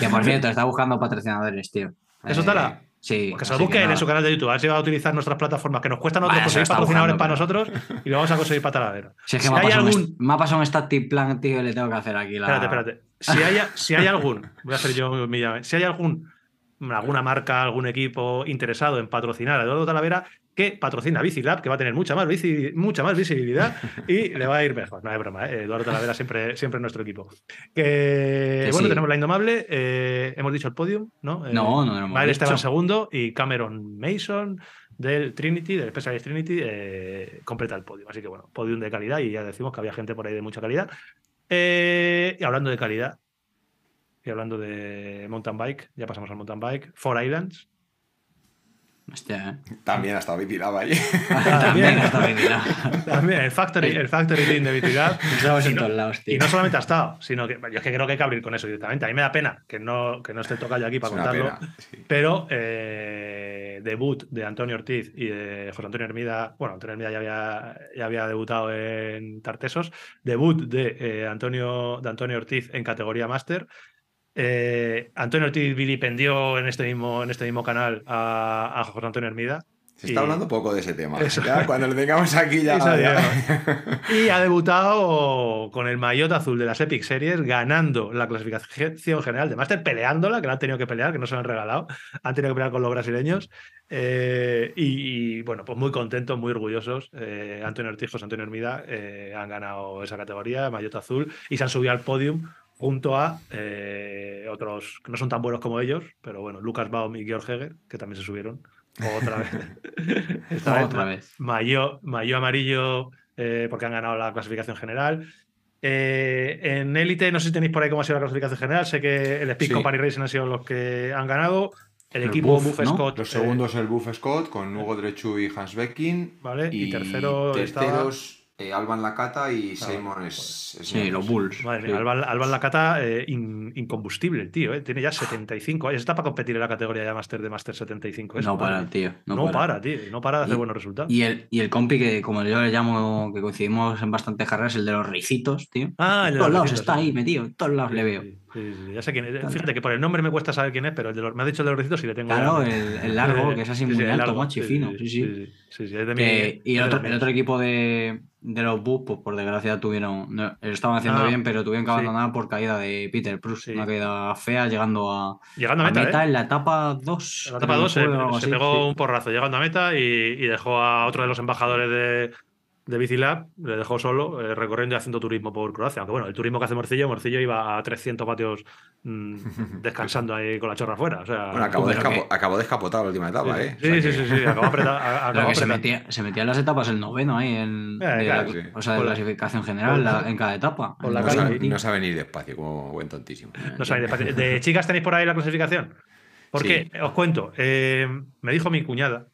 Que por cierto, está buscando patrocinadores, tío. ¿Eso Eh, estará? Sí. Pues que se lo busquen en su canal de YouTube. A ver si va a utilizar nuestras plataformas que nos cuestan Vale, lo conseguir patrocinadores para nosotros y lo vamos a conseguir para Talavera. Si es que Si me, ha hay algún- me ha pasado un static plan, tío, y le tengo que hacer aquí la. Espérate, espérate. Si hay, si hay algún, voy a hacer yo mi llave. Si hay algún, alguna marca, algún equipo interesado en patrocinar a Eduardo Talavera, que patrocina Bicilab, que va a tener mucha más, visi- mucha más visibilidad y le va a ir mejor. No es broma, ¿eh? Eduardo Talavera siempre, siempre es nuestro equipo. Que, Que bueno, sí. tenemos la Indomable, eh, hemos dicho el podium, ¿no? Eh, No, no hemos Mael Esteban segundo y Cameron Mason del Trinity, del Specialist Trinity, eh, completa el podium. Así que bueno, podium de calidad y ya decimos que había gente por ahí de mucha calidad. Eh, y hablando de calidad y hablando de mountain bike, ya pasamos al mountain bike, Four Islands. Hostia, ¿eh? También ha estado Vitilaba ahí. También está Bicila. También el Factory, el factory Team de Vitilab. Estamos Y en no- todos lados, tío. Y no solamente ha estado, sino que yo es que creo que hay que abrir con eso directamente. A mí me da pena que no, que no esté tocado aquí para contarlo. pena. sí. Pero eh, debut de Antonio Ortiz y de José Antonio Hermida. Bueno, Antonio Hermida ya había, ya había debutado en Tartesos. Debut de, eh, Antonio, de Antonio Ortiz en categoría máster. Eh, Antonio Ortiz vilipendió en este mismo, en este mismo canal a, a José Antonio Hermida. Se está Y- hablando poco de ese tema. Ya, cuando lo tengamos aquí ya. Ya- Y ha debutado con el maillot azul de las Epic Series, ganando la clasificación general de Master, peleándola, que la han tenido que pelear, que no se la han regalado, han tenido que pelear con los brasileños. Eh, y, y, bueno, pues muy contentos, muy orgullosos. Eh, Antonio Ortiz, José Antonio Hermida eh, han ganado esa categoría, maillot azul, y se han subido al podium junto a eh, otros que no son tan buenos como ellos, pero bueno, Lucas Baum y Georg Heger, que también se subieron. Otra vez. Esta vez Otra vez. Mayo, mayo amarillo eh, porque han ganado la clasificación general. Eh, en élite, no sé si tenéis por ahí cómo ha sido la clasificación general. Sé que el Speed Sí. Company Racing han sido los que han ganado. El El equipo Buff, Buff ¿no? Scott. Los eh, segundos el Buff Scott con Hugo Drechu y Hans Beckin. Vale, y tercero estaba- terceros eh, Alban Lacata y Simon bueno, es, es- Sí, los Bulls. Madre Sí. Alban, Alban Lacata, eh, in- incombustible, tío. eh, Tiene ya 75 años. Está para competir en la categoría ya Master de Master 75. eso, No para, tío. No, No, para. tío. No para de hacer Y- buenos resultados. Y el, y el compi que, como yo le llamo, que coincidimos en bastantes carreras, el de los ricitos, tío. Ah, el en de todos los lados ricitos, está ahí metido, en todos lados le veo. Sí, sí, sí, ya sé quién es. Fíjate que por el nombre me cuesta saber quién es, pero el de los- me ha dicho el de los ricitos y le tengo. Claro, el, el largo, que es así Sí, muy sí, alto, largo, macho, y sí, fino. sí, Sí, sí. sí, sí, sí, es de mi- Que- y el otro, el equipo de, de los Bulls, pues por desgracia tuvieron. No, lo estaban haciendo Ah, bien, pero tuvieron que sí. abandonar por caída de Peter Proust. Sí. Una caída fea, llegando a, Llegando a a meta, ¿eh? en la etapa 2. En la etapa 2 se, se pegó un porrazo llegando a meta y, y dejó a otro de los embajadores de, de Bicilab, le dejó solo, eh, recorriendo y haciendo turismo por Croacia. Aunque bueno, el turismo que hace Morcillo, Morcillo iba a 300 patios mm, descansando ahí con la chorra afuera. O sea, Bueno, acabó, descapo- que- acabó descapotado la última etapa, ¿eh? O Sí, sea sí, que- sí, sí, acabó apretado. se metía, se metía en las etapas el noveno ahí, en, Eh, de claro, la- sí. o sea, de Con la- clasificación general la- en cada etapa. la no, sabe, no sabe ni ir despacio, como buen tontísimo. No sabéis, de, de chicas tenéis por ahí la clasificación. Porque, os cuento, eh, me dijo mi cuñada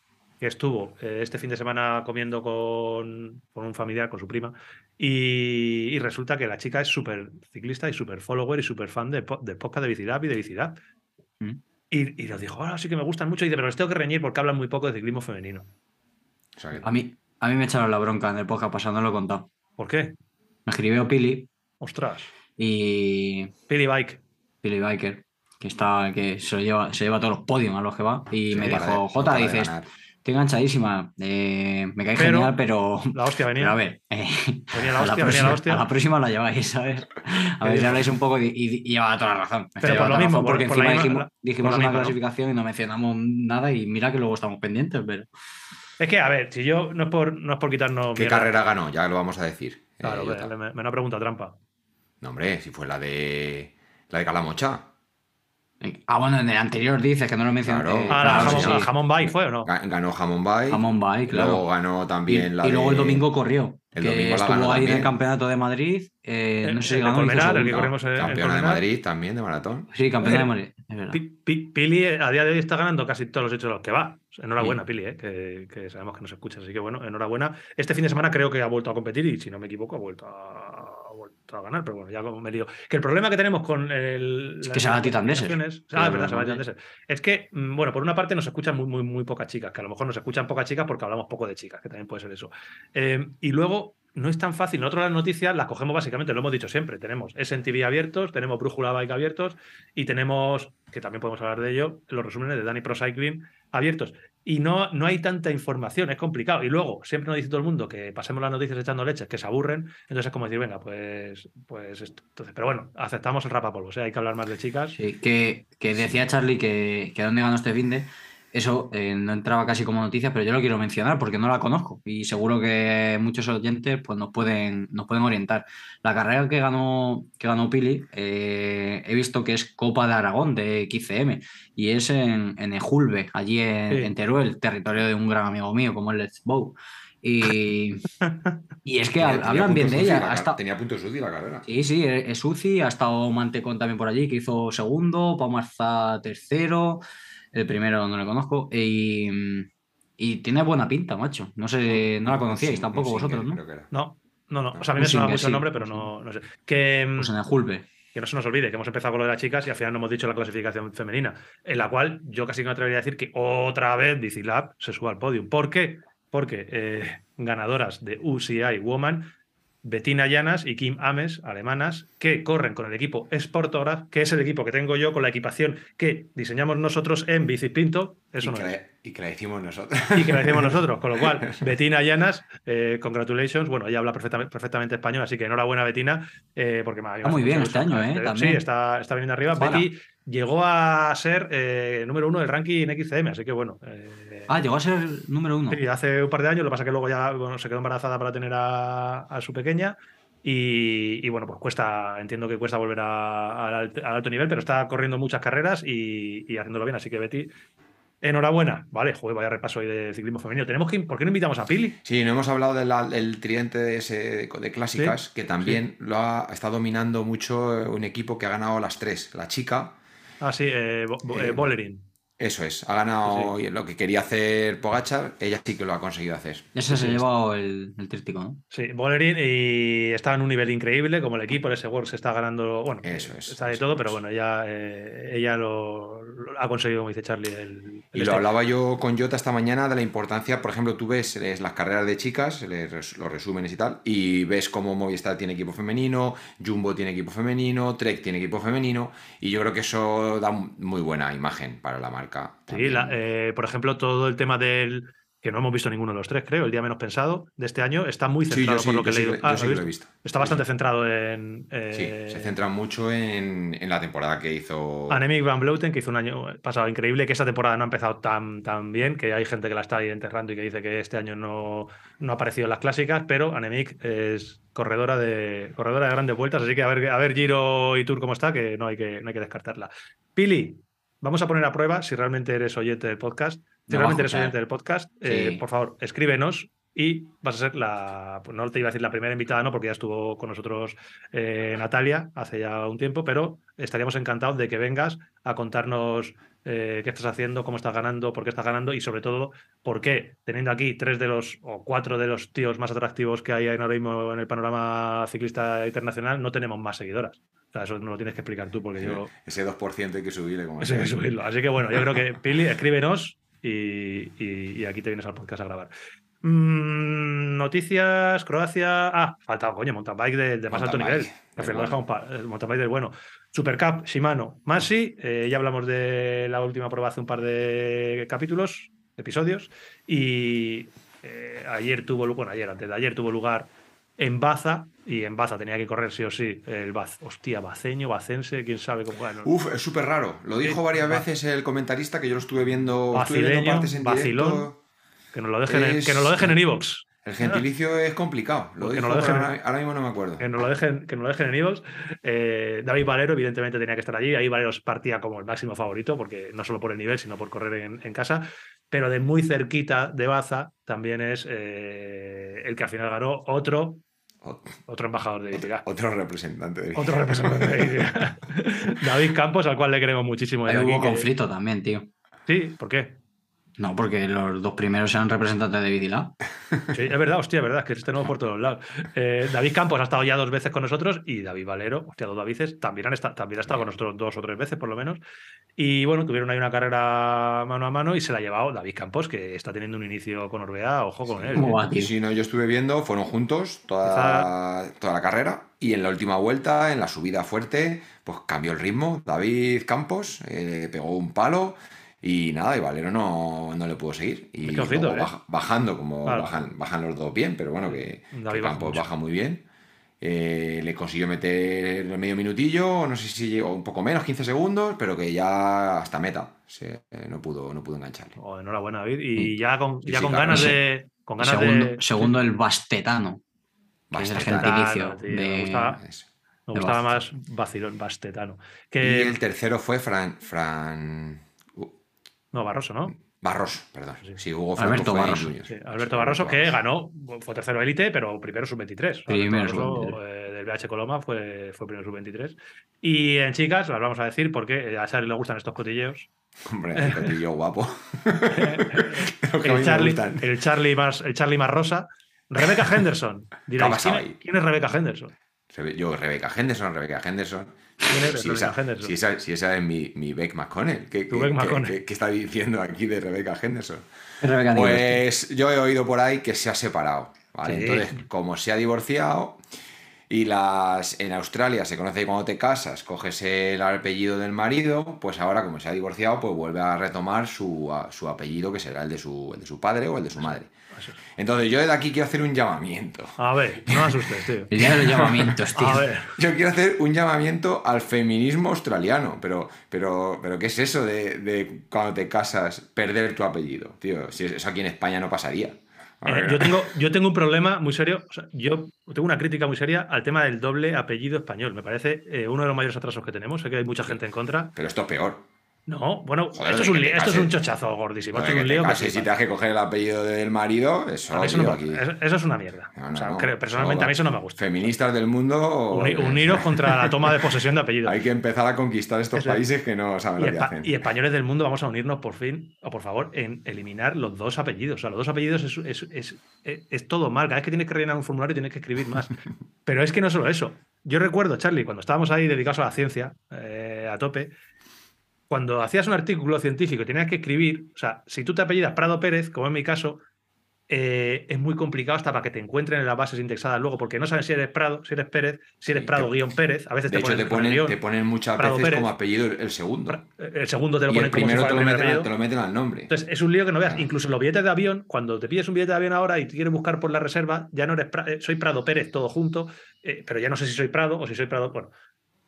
estuvo eh, este fin de semana comiendo con, con un familiar, con su prima, y, y resulta que la chica es súper ciclista y súper follower y súper fan de, de podcast de Bicilab y de Bicilab. Mm. Y, y nos dijo, ahora sí que me gustan mucho, y dice, pero les tengo que reñir porque hablan muy poco de ciclismo femenino. A mí, a mí me echaron la bronca en el podcast pasado, no lo he contado. ¿Por qué? Me escribió Pili Ostras. y Pili Bike. Pili Biker, que está, que se, lo lleva, se lleva todos los podios a los que va. Y Sí, me dijo, Jota, dices, ganar. Estoy enganchadísima, eh, me cae Pero- genial, pero, La hostia venía. pero a ver, eh, venía la a, hostia, la venía próxima, la hostia. a la próxima la lleváis, ¿sabes? A ver si dijo? habláis un poco y, y- y lleva toda la razón. Pero por lo mismo, razón, por- porque por la encima dijimos, la- dijimos por la una misma, ¿no? clasificación y no mencionamos nada y mira que luego estamos pendientes, pero... Es que, a ver, si yo no es por, no es por quitarnos. ¿Qué mierda. carrera ganó? Ya lo vamos a decir. Eh, Claro, me, me, me una pregunta trampa. No, hombre, si fue la de. La de Calamocha. Ah, bueno, en el anterior dices que no lo mencioné. Claro. eh, Ah, la claro, jamón, sí, jamón Bay fue o no? Ga- Ganó Jamón Bay. Jamón Bay, claro. Luego ganó Y, también la y luego el domingo corrió. El que domingo la estuvo ganó ahí en el campeonato de Madrid. eh, no sé si El de ganó. Colmenar, el que corrimos Campeona de. Madrid también, de maratón. Sí, campeona de Madrid. Es verdad. Pi- Pi- Pili eh, a día de hoy está ganando casi todos los hechos de los que va. Enhorabuena, Sí. Pili, eh, que, que sabemos que nos escuchas, así que bueno, enhorabuena. Este fin de semana creo que ha vuelto a competir y si no me equivoco ha vuelto a, a ganar, pero bueno, ya como me lío. Que el problema que tenemos con el... Es que se va a Titan Desert. clasificaciones- Sí, Ah, es verdad, se que, mm, bueno, por una parte nos escuchan muy, muy, muy pocas chicas, que a lo mejor nos escuchan pocas chicas porque hablamos poco de chicas, que también puede ser eso. Eh, y luego no es tan fácil. Nosotros las noticias las cogemos básicamente, lo hemos dicho siempre. Tenemos SNTV abiertos, tenemos Brújula Bike abiertos y tenemos, que también podemos hablar de ello, los resúmenes de Dani Pro Cycling abiertos. Y no, no hay tanta información, es complicado. Y luego, siempre nos dice todo el mundo que pasemos las noticias echando leches, que se aburren. Entonces es como decir, venga, pues, pues esto. Entonces, pero bueno, aceptamos el rapapolvo. O sea, hay que hablar más de chicas. Que, que decía Charlie que, que dónde ganó este finde. Eso eh, no entraba casi como noticia, pero yo lo quiero mencionar porque no la conozco y seguro que muchos oyentes pues, nos, pueden, nos pueden orientar. La carrera que ganó, que ganó Pili, eh, he visto que es Copa de Aragón de XCM y es en, en Ejulbe, allí en, Sí. en Teruel, territorio de un gran amigo mío como el Let's Bow. Y, y es que Tenía- hab- tenía hablan bien de ella. la Tenía puntos UCI la carrera. Sí, sí, es UCI, ha estado Mantecón también por allí, que hizo segundo, Pau Marza tercero, el primero no le conozco, y, y tiene buena pinta, macho. No sé, no la conocíais tampoco vosotros, ¿no? creo que era. No, no, no. O sea, a mí me suena mucho el sí, nombre, pero no, no sé. Que, mm, Pues en el Julbe. que no se nos olvide que hemos empezado con lo de las chicas y al final no hemos dicho la clasificación femenina, en la cual yo casi que me atrevería a decir que otra vez Dicilab se suba al podio. ¿Por qué? Porque eh, ganadoras de UCI Woman, Bettina Llanas y Kim Ames, alemanas, que corren con el equipo Sportograph, que es el equipo que tengo yo con la equipación que diseñamos nosotros en Bici Pinto. Eso no es. Y que la hicimos nosotros. y que la hicimos nosotros. Con lo cual, Betina Llanas, eh, congratulations. Bueno, ella habla perfectamente, perfectamente español, así que enhorabuena, Betina, eh, porque me ha- Está muy bien este año, ¿eh? Sí, está, está viniendo arriba. Betty llegó a ser eh, número uno del ranking en XCM, así que bueno. eh, Ah, llegó a ser número uno. Sí, hace un par de años, lo que pasa es que luego ya bueno, se quedó embarazada para tener a, a su pequeña. Y, y, bueno, pues cuesta, entiendo que cuesta volver a- al alto nivel, pero está corriendo muchas carreras y, y haciéndolo bien. Así que Betty, enhorabuena. Vale, joder, vaya repaso ahí de ciclismo femenino. Tenemos que, ¿Por qué no invitamos a Pili? Sí, no hemos hablado de la- del tridente de, ese, de clásicas, que también lo ha, está dominando mucho un equipo que ha ganado las tres. La chica, Ah, sí, eh, Bo- eh, Eh, Bolerín. Eso es, ha ganado lo que quería hacer Pogachar, ella sí que lo ha conseguido hacer. Ese se sí, ha llevado el, el tríptico, ¿no? Sí, Bolerín y está en un nivel increíble, como el equipo, el ese World se está ganando, bueno, Eso es, está de eso todo, es. pero bueno, ella, eh, ella lo, lo ha conseguido, como dice Charlie, el, el Y este. lo hablaba yo con Jota esta mañana de la importancia, por ejemplo, tú ves las carreras de chicas, les los resúmenes y tal, y ves cómo Movistar tiene equipo femenino, Jumbo tiene equipo femenino, Trek tiene equipo femenino, y yo creo que eso da muy buena imagen para la marca. Sí, la- eh, por ejemplo, todo el tema del que no hemos visto ninguno de los tres, creo, el día menos pensado de este año, está muy Sí, centrado sí, lo que he leído. Ah. Está bastante centrado en. Sí, eh, se centra mucho en, en la temporada que hizo. Anemic Van Vleuten, que hizo un año pasado increíble, que esta temporada no ha empezado tan, tan bien, que hay gente que la está ahí enterrando y que dice que este año no, no ha aparecido en las clásicas, pero Anemic es corredora de, corredora de grandes vueltas, así que a ver, a ver Giro y Tour cómo está, que no hay que, no hay que descartarla. Pili, vamos a poner a prueba si realmente eres oyente del podcast. Si No realmente eres oyente del podcast, eh, Sí. por favor, escríbenos y vas a ser la, pues no te iba a decir la primera invitada, no, porque ya estuvo con nosotros eh, Natalia hace ya un tiempo, pero estaríamos encantados de que vengas a contarnos eh, qué estás haciendo, cómo estás ganando, por qué estás ganando y sobre todo por qué, teniendo aquí tres de los o cuatro de los tíos más atractivos que hay ahora mismo en el panorama ciclista internacional, no tenemos más seguidoras. O sea, eso no lo tienes que explicar tú porque yo... Ese 2% hay que subirle como Eso hay que sea. subirlo. Así que bueno, yo creo que Pili, escríbenos y, y- y aquí te vienes al podcast a grabar. Mm, noticias, Croacia. Ah, falta, coño, mountain bike de, de más alto nivel. Al final lo dejamos pa- el mountain bike del bueno. Supercup, Shimano, Masi. eh, ya hablamos de la última prueba hace un par de capítulos, episodios. Y eh, ayer tuvo, lu- bueno, ayer, antes de ayer tuvo lugar en Baza. Y en Baza tenía que correr sí o sí el Baz. Hostia, baceño, bacense, quién sabe cómo. bueno, Uf, es súper raro. Lo dijo varias va- veces el comentarista que yo lo estuve viendo. estuve viendo Vacileño, partes en vacilón. directo. Que nos lo dejen, en, que nos lo dejen en iVoox. El gentilicio es complicado. Lo que no lo dejen- ahora, ahora mismo no me acuerdo. Que nos lo dejen, que nos lo dejen en iVoox. Eh, David Valero, evidentemente, tenía que estar allí. Ahí Valero partía como el máximo favorito, porque no solo por el nivel, sino por correr en, en casa. Pero de muy cerquita de Baza también es eh, el que al final ganó otro, Ot- otro embajador de Vitiga. Otro representante de Otro representante de Vitiga. David Campos, al cual le queremos muchísimo. Ahí desde hubo aquí, que- conflicto también, tío. Sí, ¿por qué? No, porque los dos primeros eran representantes de Vidilab. Sí, es verdad, hostia, es verdad, es que este nuevo por todos lados. Eh, David Campos ha estado ya dos veces con nosotros y David Valero, hostia, dos Davices, también, han también ha estado con nosotros dos o tres veces por lo menos. Y bueno, tuvieron ahí una carrera mano a mano y se la ha llevado David Campos, que está teniendo un inicio con Orbea, ojo con él. ¿Cómo ¿eh? Y si no, yo estuve viendo, fueron juntos toda, toda la carrera y en la última vuelta, en la subida fuerte, pues cambió el ritmo. David Campos eh, pegó un palo y nada, y Valero no, no le pudo seguir. Y ¿eh? baja- bajando, como Claro. bajan, bajan los dos bien, pero bueno, que, que baja Campos mucho. baja muy bien. Eh, le consiguió meter el medio minutillo, no sé si llegó un poco menos, 15 segundos, pero que ya hasta meta. Se- eh, no, pudo, no pudo engancharle. Oh, enhorabuena, David. Y ya con, ya sí, con claro, ganas ese- de. Con ganas segundo, de. segundo el Bastetano, que es el Bastetano, gentilicio tío, me gustaba. Me más Vacilón, Bastetano. Y Que, el tercero fue Fran, Fran No, Barroso, ¿no? Barroso, perdón. Sí. Sí, Hugo Franco Alberto fue Barroso. Sí, Alberto Barroso, que ganó, fue tercero élite, pero primero sub-23. Primero Alberto Barroso, sub-23. eh, del BH Coloma fue, fue primero sub-23. Y en chicas, las vamos a decir porque a Charlie le gustan estos cotilleos. Hombre, el cotillo guapo. El, Charlie, el, Charlie más, el Charlie más rosa. Rebecca Henderson. Pasado ¿quién, quién es Rebecca Henderson? Yo, Rebeca Henderson, Rebeca Henderson. ¿Quién es Si Rebecca esa, Henderson? si, esa, si esa es mi, mi Beck McConnell. ¿Qué, qué- Beck qué- McConnell. qué- qué está diciendo aquí de Rebeca Henderson? Pues yo he oído por ahí que se ha separado. ¿vale? Sí. Entonces, como se ha divorciado, Y las en Australia se conoce que cuando te casas, coges el apellido del marido, pues ahora como se ha divorciado, pues vuelve a retomar su, a- su apellido, que será el de su, el de su padre o el de su madre. Entonces yo desde aquí quiero hacer un llamamiento. A ver, no me asustes, tío. El día de los llamamientos, tío. A ver. Yo quiero hacer un llamamiento al feminismo australiano, pero, pero, pero ¿qué es eso de, de cuando te casas perder tu apellido? Tío, si eso aquí en España no pasaría. A Eh, yo, tengo, yo tengo un problema muy serio. o sea, yo tengo una crítica muy seria al tema del doble apellido español. Me parece eh, uno de los mayores atrasos que tenemos. Sé que hay mucha gente en contra. Pero esto es peor. No, bueno, Joder, esto, es un, esto es un chochazo gordísimo. Joder, Esto es un que lío flipas. te has que coger el apellido del marido, eso, no tío, me- aquí. eso- eso es una mierda. No, o sea, creo- personalmente a mí eso no me gusta. Feministas del mundo. Uni- uniros contra la toma de posesión de apellidos. Hay que empezar a conquistar estos Eso países que no saben Y, lo que hacen. y españoles del mundo vamos a unirnos por fin, o por favor, en eliminar los dos apellidos. O sea, los dos apellidos es, es- es- es- es todo mal. Cada vez que tienes que rellenar un formulario tienes que escribir más. Pero es que no solo eso. Yo recuerdo, Charlie, cuando estábamos ahí dedicados a la ciencia, eh, a tope, cuando hacías un artículo científico y tenías que escribir, o sea, si tú te apellidas Prado Pérez, como en mi caso, eh, es muy complicado hasta para que te encuentren en las bases indexadas luego, porque no saben si eres Prado, si eres Pérez, si eres Prado guion Pérez. A veces de te hecho, ponen, te ponen, te ponen muchas Prado veces Pérez. como apellido el, el segundo. El segundo te lo y ponen el como si primero te lo, meten, al- te lo meten al nombre. Entonces, es un lío que no veas. Claro. Incluso en los billetes de avión, cuando te pides un billete de avión ahora y te quieres buscar por la reserva, ya no eres Pra- eh, soy Prado Pérez todo junto, eh, pero ya no sé si soy Prado o si soy Prado. Bueno,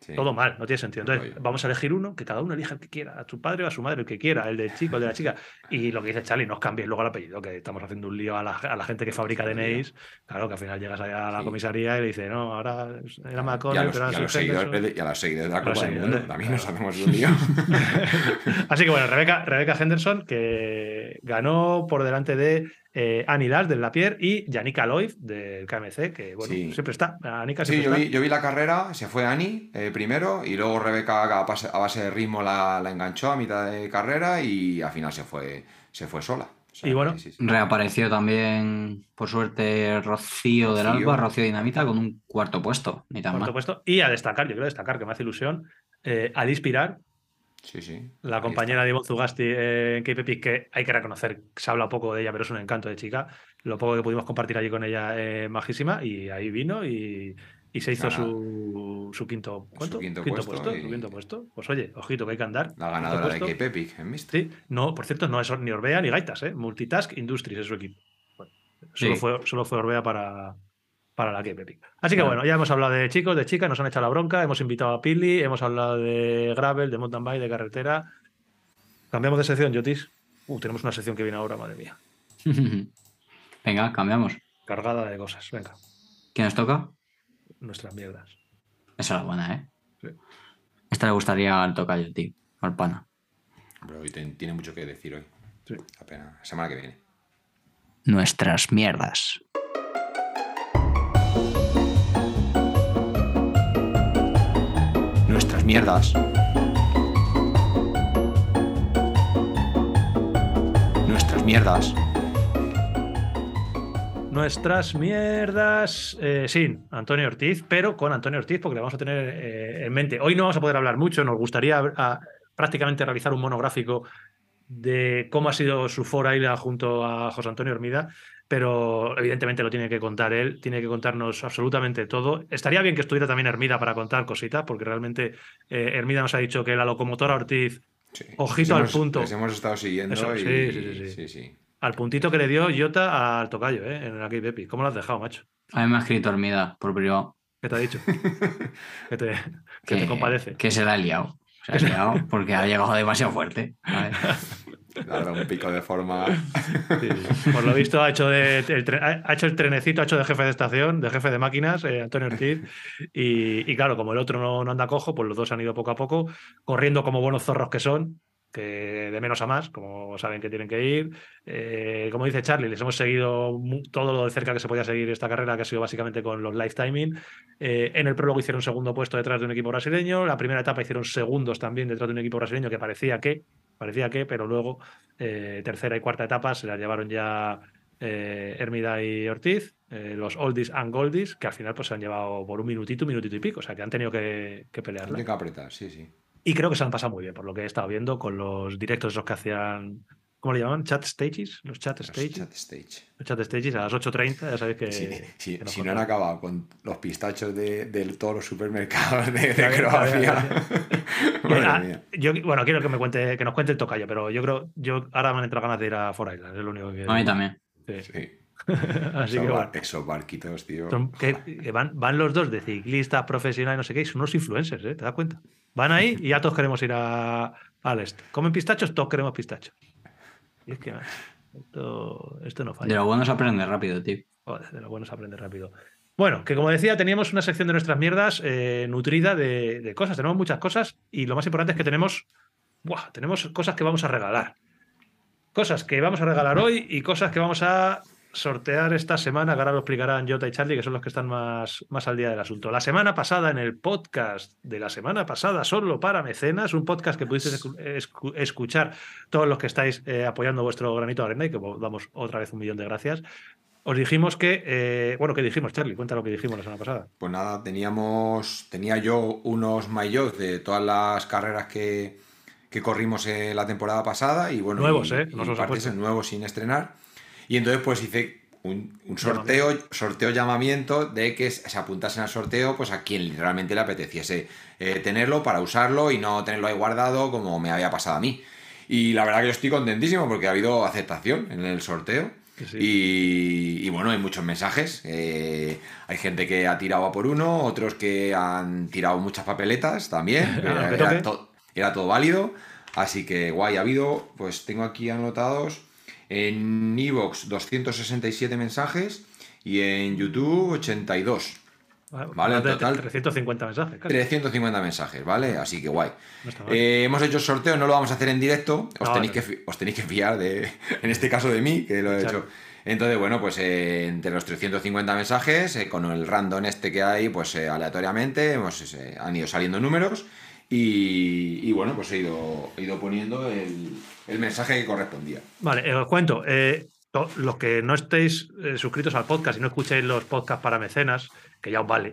Sí. todo mal, no tiene sentido. Entonces, vamos a elegir uno, que cada uno elija el que quiera, a su padre o a su madre, el que quiera, el del chico, el de la chica. Y lo que dice Charlie, no os cambiéis luego el apellido, que estamos haciendo un lío a la, a la gente que fabrica DNIs. Claro, que al final llegas allá a la Sí. comisaría y le dice, no, ahora era los, pero y ahora a los soy seguidores Henderson". de, y a los seguidores de la Copa del Mundo también nos hacemos un lío. Así que bueno, Rebeca, Rebeca Henderson, que ganó por delante de eh, Annie Lash del Lapierre y Yannicka Loif del KMC, que bueno, Sí. siempre está. Anika Sí, yo está. vi, yo vi la carrera, se fue Ani eh, primero y luego Rebeca a base, a base de ritmo la, la enganchó a mitad de carrera y al final se fue, se fue sola. O sea, Y bueno, sí, sí. Reapareció también, por suerte, Rocío del Rocío. Alba, Rocío Dinamita, con un cuarto puesto, ni tan Cuarto mal. puesto. Y a destacar, yo quiero destacar que me hace ilusión, eh, Alice Pirar, Sí, sí. la compañera de Ivonne Zugasti eh, en Epic, que hay que reconocer, se habla poco de ella, pero es un encanto de chica. Lo poco que pudimos compartir allí con ella, eh, majísima, y ahí vino y, y se hizo su, su quinto, ¿cuánto? quinto puesto y- su quinto puesto. Pues oye, ojito que hay que andar. La ganadora de. Cape Epic en. Sí, no, por cierto, no es ni Orbea ni Gaitas, ¿eh? Multitask Industries es su equipo. Bueno, solo, Sí. fue, solo fue Orbea para, para la Cape Epic. Así que bueno, ya hemos hablado de chicos, de chicas, nos han echado la bronca, hemos invitado a Pili, hemos hablado de gravel, de mountain bike, de carretera. Cambiamos de sección, Jotis. Uh, tenemos una sección que viene ahora, madre mía. Venga, cambiamos. Cargada de cosas. Venga, ¿Quién nos toca? nuestras mierdas. Esa es la buena, ¿eh? Sí. Esta le gustaría al tocayo, tío, al pana. Pero hoy ten- tiene mucho que decir hoy. Sí. La pena. Semana que viene. Nuestras mierdas. Mierdas. Nuestras mierdas. Nuestras mierdas eh, sin Antonio Ortiz, pero con Antonio Ortiz, porque le vamos a tener eh, en mente. Hoy no vamos a poder hablar mucho, nos gustaría a- prácticamente realizar un monográfico de cómo ha sido su fora isla junto a José Antonio Hermida, pero evidentemente lo tiene que contar él, tiene que contarnos absolutamente todo. Estaría bien que estuviera también Hermida para contar cositas, porque realmente eh, Hermida nos ha dicho que la locomotora Ortiz, Sí. Ojito Les al hemos- punto. Les hemos estado siguiendo Eso, y. sí, sí, sí, sí. sí, sí. al puntito que le dio Jota al tocayo, ¿eh? en la Cape Epic. ¿Cómo lo has dejado, macho? A mí me ha escrito Hermida por privado ¿Qué te ha dicho? que te, que te compadece. que se la ha liado. Se la ha liado porque ha llegado demasiado fuerte. ¿sabes? Le dado un pico de forma. Por lo visto ha hecho, el ha hecho el trenecito, ha hecho de jefe de estación, de jefe de máquinas, eh, Antonio Ortiz. Y, claro, como el otro no, anda cojo, pues los dos han ido poco a poco, corriendo como buenos zorros que son, que de menos a más, como saben que tienen que ir. Eh, como dice Charlie, les hemos seguido todo lo de cerca que se podía seguir esta carrera, que ha sido básicamente con los live timing. Eh, en el prólogo hicieron segundo puesto detrás de un equipo brasileño. La primera etapa hicieron segundos también detrás de un equipo brasileño que parecía que, parecía que, pero luego eh, tercera y cuarta etapa se las llevaron ya eh, Hermida y Ortiz, eh, los oldies and goldies, que al final pues se han llevado por un minutito, un minutito y pico, o sea que han tenido que, que. Tiene que apretar, sí, sí. Y creo que se han pasado muy bien, por lo que he estado viendo con los directos esos que hacían ¿Cómo le llaman? ¿Chat stages? Los chat Los stages. chat stage. Los chat stages a las 8.30, ya sabéis que. Si, si- que nos si no han acabado con los pistachos de, de todos los supermercados de, de Croacia. Mía. yo, bueno, quiero que me cuente, que nos cuente el tocayo, pero yo creo, yo ahora me han entrado ganas de ir a Four Islands, es lo único que. A mí también. Sí. Sí. Así Esos, que bar- bueno. esos barquitos, tío. Son- que, que van, van los dos de ciclistas profesionales, no sé qué, y son unos influencers, ¿eh? ¿Te das cuenta? Van ahí y ya todos queremos ir a, al este. Comen pistachos, todos queremos pistachos. Y es que, esto, esto no De falla. lo bueno es aprender rápido, tío. Joder, de lo bueno se aprende rápido. Bueno, que como decía, teníamos una sección de nuestras mierdas eh, nutrida de, de cosas. Tenemos muchas cosas y lo más importante es que tenemos, ¡buah! tenemos cosas que vamos a regalar. Cosas que vamos a regalar hoy y cosas que vamos a sortear esta semana, ahora lo explicarán Jota y Charlie, que son los que están más, más al día del asunto. La semana pasada, en el podcast de la semana pasada, solo para mecenas, un podcast que pudisteis escu- escu- escuchar todos los que estáis eh, apoyando vuestro granito de arena y que os damos otra vez un millón de gracias. Os dijimos que, eh, bueno, ¿qué dijimos, Charlie? Cuenta lo que dijimos la semana pasada. Pues nada, teníamos, tenía yo unos maillots de todas las carreras que, que corrimos en la temporada pasada y bueno, Nuevos, y- ¿eh? y No se os ha partes puesto. nuevos sin estrenar. Y entonces pues hice un, un sorteo, sorteo llamamiento de que se apuntasen al sorteo pues a quien realmente le apeteciese eh, tenerlo para usarlo y no tenerlo ahí guardado como me había pasado a mí. Y la verdad que yo estoy contentísimo porque ha habido aceptación en el sorteo. Sí. Y, y bueno, hay muchos mensajes. eh, hay gente que ha tirado a por uno, otros que han tirado muchas papeletas también. Ah, era, que toque. era to- era todo válido. Así que guay, ha habido, pues tengo aquí anotados en Evox 267 mensajes y en YouTube 82. Vale, Más en total- 350 mensajes. casi. 350 mensajes, ¿vale? Así que guay. No. Eh, hemos hecho sorteo, no lo vamos a hacer en directo. Os, No, tenéis, no. que, os tenéis que fiar de, en este caso de mí, que lo he Claro. hecho. Entonces, bueno, pues eh, entre los 350 mensajes, eh, con el random este que hay, pues aleatoriamente hemos, han ido saliendo números y, bueno, pues he ido, he ido poniendo el, el mensaje que correspondía. Vale, eh, os cuento. eh, los que no estéis eh, suscritos al podcast y no escuchéis los podcasts para mecenas, que ya os vale,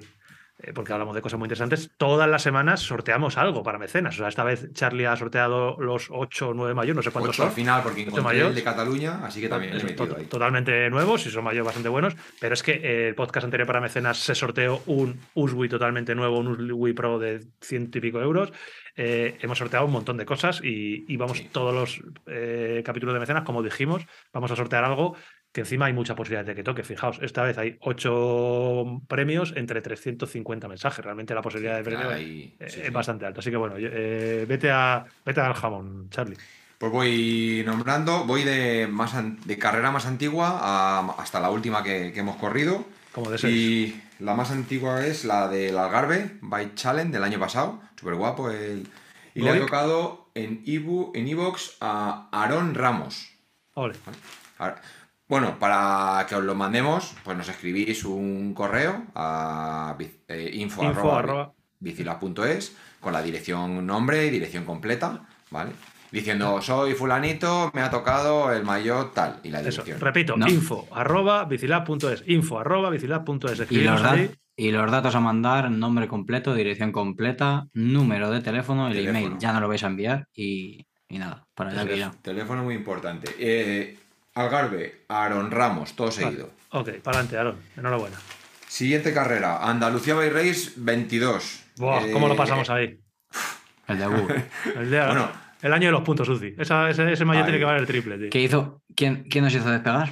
porque hablamos de cosas muy interesantes, todas las semanas sorteamos algo para mecenas. O sea, esta vez Charlie ha sorteado los 8 o 9 mayores, no sé cuántos Ocho al son. final, porque encontré mayor. el de Cataluña, así que también le he Eso, metido ahí. Totalmente nuevos y son mayores bastante buenos, pero es que eh, el podcast anterior para mecenas se sorteó un Usui totalmente nuevo, un Usui Pro de ciento y pico euros. Eh, hemos sorteado un montón de cosas y, y vamos Sí. todos los eh, capítulos de mecenas, como dijimos, vamos a sortear algo que encima hay mucha posibilidad de que toque. Fijaos, esta vez hay ocho premios entre 350 mensajes. Realmente la posibilidad de premio Ahí, sí, es sí. bastante alta. Así que bueno, eh, vete, a, vete al jamón, Charlie. Pues voy nombrando, voy de, más an- de carrera más antigua a- hasta la última que, que hemos corrido. Como desees. Y la más antigua es la del Algarve Bike Challenge del año pasado. Súper guapo. El, y le ha tocado en Ibu, en Evox a Aarón Ramos. Ole. Ahora- Bueno, para que os lo mandemos, pues nos escribís un correo a eh, info, Info arroba arroba- bicilab.es con la dirección nombre y dirección completa, ¿vale? Diciendo, soy fulanito, me ha tocado el mayor tal y la Eso, dirección. repito, No. info arroba vicilab.es, info arroba vicilab.es. Y los, Escribirnos dat- ahí. y los datos a mandar, nombre completo, dirección completa, número de teléfono, el Teléfono. email, ya no lo vais a enviar y, y nada, para allá que irá. Teléfono muy importante. Eh, Algarve, Aaron Ramos, todo seguido. Ok, para adelante, Aaron. Enhorabuena. Siguiente carrera, Andalucía Bay Race 22. Buah, Eh, ¿Cómo lo pasamos ahí? El debut. El, de- Bueno. el año de los puntos UCI. Esa, ese ese mayo Ahí. tiene que valer el triple, tío. ¿Qué hizo? ¿Quién, quién nos hizo despegar?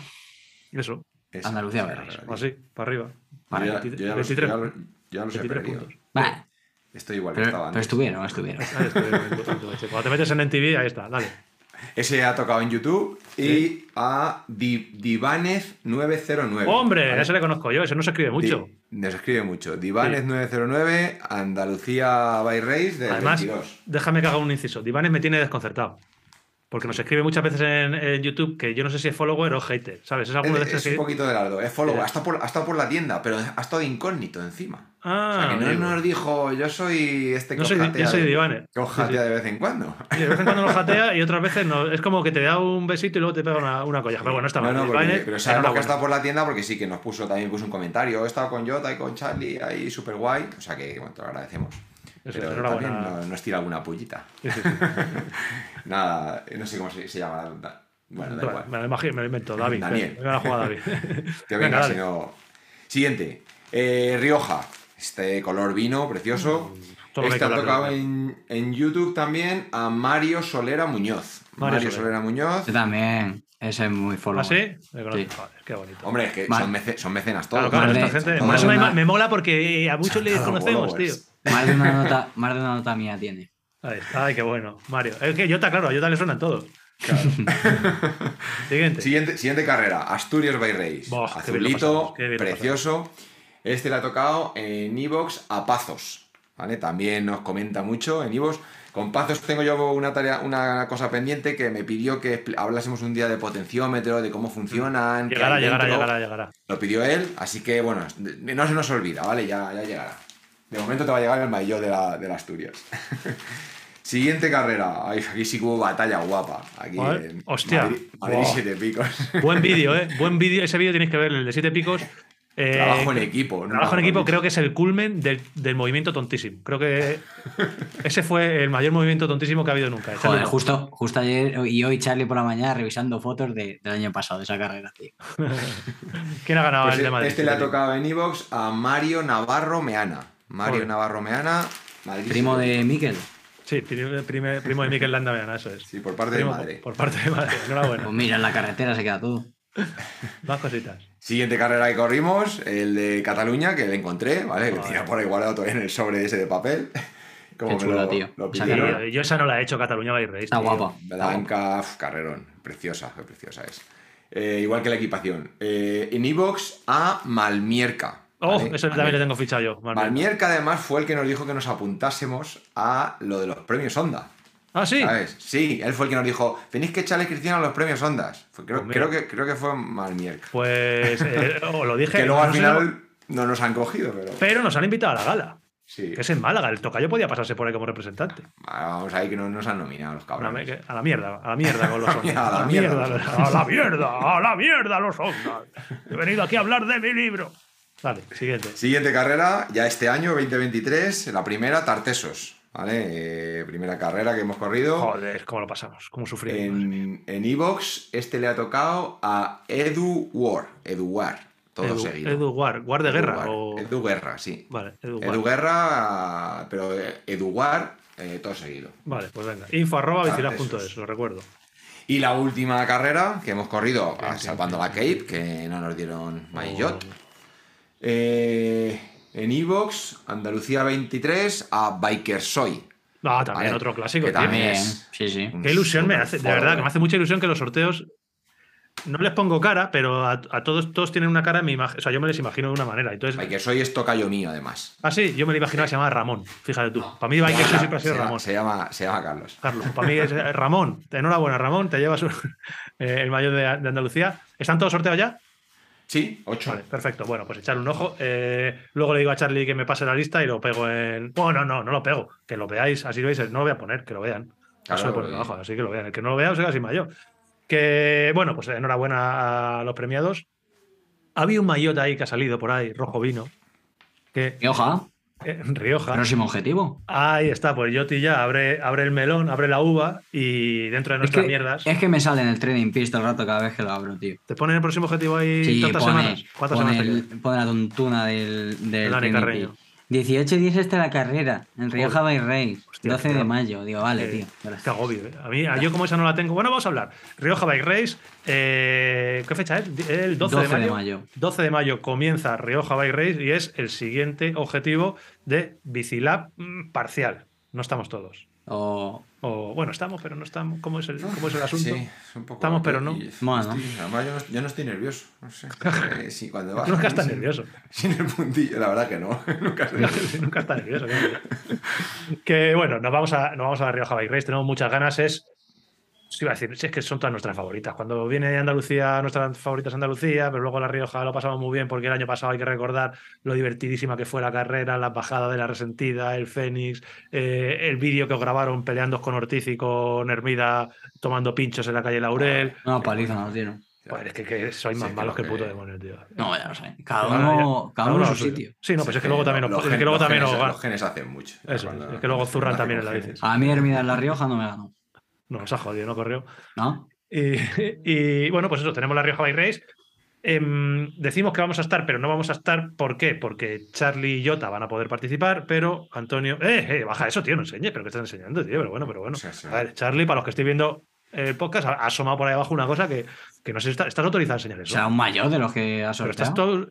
Eso, esa- Andalucía esa Bay Race. carrera, así, para arriba. Vale. Yo ya, 23, yo ya los, 23 ya los- ya los he 23 perdido. puntos. Bah, Estoy igual que pero, estaba pero antes. estuvieron, estuvieron. Ahí en tu leche. Cuando te metes en NTV, ahí está, dale. Ese ha tocado en YouTube y a Di- Divanez 909. ¡Hombre! ¿vale? Ese le conozco yo, ese no se escribe mucho. Di- nos escribe mucho. Divanez 909, Andalucía by Race del Además, 22. déjame que haga un inciso. Divanes me tiene desconcertado. Porque nos escribe muchas veces en, en YouTube que yo no sé si es follower o hater, ¿sabes? Es alguno de Es, estos es un poquito de largo. Es follow. Eh. Ha estado, por, ha estado por la tienda, pero ha estado de incógnito encima. Ah, o sea, que no amigo. nos dijo, yo soy este que No soy- yo soy de- Divanes. Que os Sí, sí. jatea de vez en cuando. Y de vez en cuando lo jatea y otras veces no. Es como que te da un besito y luego te pega una, una colleja. Pero bueno, está No, mal. no, El porque- pero sabemos que enhorabuena. está por la tienda porque sí que nos puso también puso un comentario. He estado con Jota y con Charlie ahí súper guay. O sea que bueno, te lo agradecemos. Eso, pero enhorabuena. también no- nos tira alguna pullita. Sí, sí, sí. Nada, no sé cómo se, se llama. Bueno, da Bueno, igual. me lo imagino, me lo invento. David. Daniel. Venga, juega David. Que Venga, venga, si no. Siguiente. Eh, Rioja. Este color vino, precioso. Todo hay este que ha tocado en, en YouTube también a Mario Solera Muñoz. Mario Mario, Solera. Solera Muñoz. Yo también. Ese es muy ¿Ah, sí? Sí. Joder, qué bonito. Hombre, es que Vale. son, mece- son mecenas todos. Claro, claro, esta más de me, una- me mola porque a muchos les conocemos, tío. Más de una nota, más de una nota mía tiene. Ahí está. Ay, qué bueno. Mario. Es que Jota, claro, a Jota le suenan todos. Siguiente. Siguiente, siguiente carrera, Asturias by lo Azulito, precioso. Este le ha tocado en Evox a Pazos. ¿vale? También nos comenta mucho en Evox. Con Pazos tengo yo una tarea, una cosa pendiente que me pidió que hablásemos un día de potenciómetro, de cómo funcionan. Llegará, llegará, llegará, llegará. Lo pidió él, así que bueno, no se nos olvida, ¿vale? Ya, ya llegará. De momento te va a llegar el maillot de la, de la Asturias. Siguiente carrera. Ay, aquí sí que hubo batalla guapa. Aquí Joder, en hostia. Madrid, Madrid. Siete Picos. Buen vídeo, ¿eh? Buen vídeo. Ese vídeo tenéis que ver, el de siete picos. Eh, Trabajo en equipo. ¿no? Trabajo en equipo creo que es el culmen del, del movimiento tontísimo. Creo que ese fue el mayor movimiento tontísimo que ha habido nunca. Joder, justo, justo ayer y hoy Charlie por la mañana revisando fotos de- del año pasado, de esa carrera, tío. ¿Quién ha ganado Pues el de Madrid? este le ha tocado en Evox a Mario Navarro Meana. Mario Joder. Navarro Meana. Madrid Primo de Miquel. Sí, primo, prime- primo de Miquel Landa Meana, eso es. Sí, por parte Primo de madre. Por parte de madre. Enhorabuena. Pues mira, en la carretera se queda todo. Más cositas. Siguiente carrera que corrimos, el de Cataluña, que le encontré, ¿vale? Que tenía por ahí guardado todavía en el sobre ese de papel. Como Qué chula, lo, tío. lo yo esa no la he hecho, Cataluña by Race. Está tío. guapa. Blanca, uf, carrerón. Preciosa, qué preciosa es. Eh, igual que la equipación. Eh, en Evox a Malmierca. Oh, ¿vale? eso también le tengo fichado yo. Mal bien. Malmierca además fue el que nos dijo que nos apuntásemos a lo de los premios Onda. Ah, sí. ¿Sabes? Sí, él fue el que nos dijo, tenéis que echarle inscripción a los premios Ondas. Creo, Pues creo, que, creo que fue Malmierca. Pues eh, os lo dije. Que luego no al final no nos han cogido, pero... Pero nos han invitado a la gala. Sí. Que es en Málaga. El tocayo podía pasarse por ahí como representante. Vamos ahí que no nos han nominado los cabrones. a la mierda, a la mierda con los ondas. A la mierda. a la mierda, a la mierda los ondas. He venido aquí a hablar de mi libro. Vale, siguiente. Siguiente carrera, ya este año, 2023, la primera, Tartesos. ¿Vale? Eh, primera carrera que hemos corrido. Joder, cómo lo pasamos, cómo sufrimos. En en Evox, este le ha tocado a Edu War. Edu War, todo Edu, seguido. Edu War, War de Edu guerra. War. o- Edu Guerra, sí. Vale, Edu. Edu Guerra, pero eh, Edu War, eh, todo seguido. Vale, pues venga. Info arroba bicilab.es, lo recuerdo. Y la última carrera que hemos corrido, salvando la Cape, que no nos dieron Maillot. Oh. Eh, en Evox, Andalucía 23, a Bikersoy. Ah, también Vale, otro clásico. que también es sí, sí. Qué ilusión me hace, de verdad, que me hace mucha ilusión que los sorteos. No les pongo cara, pero a, a todos, todos tienen una cara en mi imagen. O sea, yo me les imagino de una manera. Entonces, Bikersoy es tocayo mío, además. ah, sí, yo me lo imaginaba que se llamaba Ramón. Fíjate tú. Para mí, Biker Se siempre ha sido llama- Ramón. Se llama, se llama Carlos. Carlos, para mí es eh, Ramón. Enhorabuena, Ramón. Te llevas un- eh, el mayor de, de Andalucía. ¿Están todos sorteados ya? Sí, 8. Vale, perfecto. Bueno, pues echar un ojo. Eh, luego le digo a Charlie que me pase la lista y lo pego en. Bueno, no, no, no lo pego. Que lo veáis, así lo veis. No lo voy a poner, que lo vean. Claro, Eso lo pongo y- abajo, así que lo vean. El que no lo vea, os sin mayor. Que bueno, pues enhorabuena a los premiados. Había un maillot ahí que ha salido por ahí, rojo vino. Que Rioja, eh, en Rioja. próximo objetivo. Ahí está, pues Yoti ya abre, abre el melón, abre la uva y dentro de Es nuestras que, mierdas. es que me sale en el training pist todo el rato cada vez que lo abro, tío. ¿Te ponen el próximo objetivo ahí Sí, tantas pone, semanas? ¿Cuántas pone, semanas el- pone la tontuna del, del Dani Carreño. Pist. 18 y 10 está la carrera, en Rioja by Hostia, 12 de tío. mayo. Digo, vale, Eh, tío. Qué gracias. agobio, ¿eh? A mí, a yo como esa no la tengo. Bueno, vamos a hablar. Rioja Bike Race. eh, ¿Qué fecha es? El 12, 12 de, de mayo. mayo. 12 de mayo comienza Rioja Bike Race y es el siguiente objetivo de Bicilab mm, parcial. No estamos todos. O, O bueno, estamos, pero no estamos. ¿Cómo es el, cómo es el asunto? Sí, es un poco. Estamos, pero no. y- Bueno. estoy- además, yo no, yo no estoy nervioso. No sé. Eh, sí, cuando vas Nunca estás nervioso. Sin el puntillo, la verdad que no. Nunca. Nunca está nervioso. que bueno, nos vamos a, nos vamos a la Rioja Bike Race. Tenemos muchas ganas. Es. Sí iba a decir, si es que son todas nuestras favoritas. Cuando viene Andalucía, nuestras favoritas Andalucía, pero luego la Rioja lo pasamos muy bien porque el año pasado hay que recordar lo divertidísima que fue la carrera, la bajada de la resentida, el Fénix, eh, el vídeo que os grabaron peleando con Ortiz y con Hermida tomando pinchos en la calle Laurel. una paliza nos dieron. Joder, es que, que sois más malos lo que el que- puto demonio, tío. No, ya lo sé. Cada uno, cada uno en su sitio. Sí, no, pues es que luego también los os- es que luego también Los genes hacen mucho. Eso, es que luego zurran también en la bici. A mí Hermida en La Rioja no me ganó. No, nos ha jodido, no corrió. ¿No? Y, y, bueno, pues eso, tenemos la Rioja Race. Em, decimos que vamos a estar, pero no vamos a estar. ¿Por qué? Porque Charlie y Jota van a poder participar, pero Antonio. ¡Eh, eh! Baja eso, tío, no enseñes, pero ¿qué estás enseñando, tío? Pero bueno, pero bueno. Sí, sí. A ver, Charlie, para los que estoy viendo el podcast, ha asomado por ahí abajo una cosa que, que no sé si está- estás autorizado a enseñar eso. Será un mayor de los que ha Pero sorteado.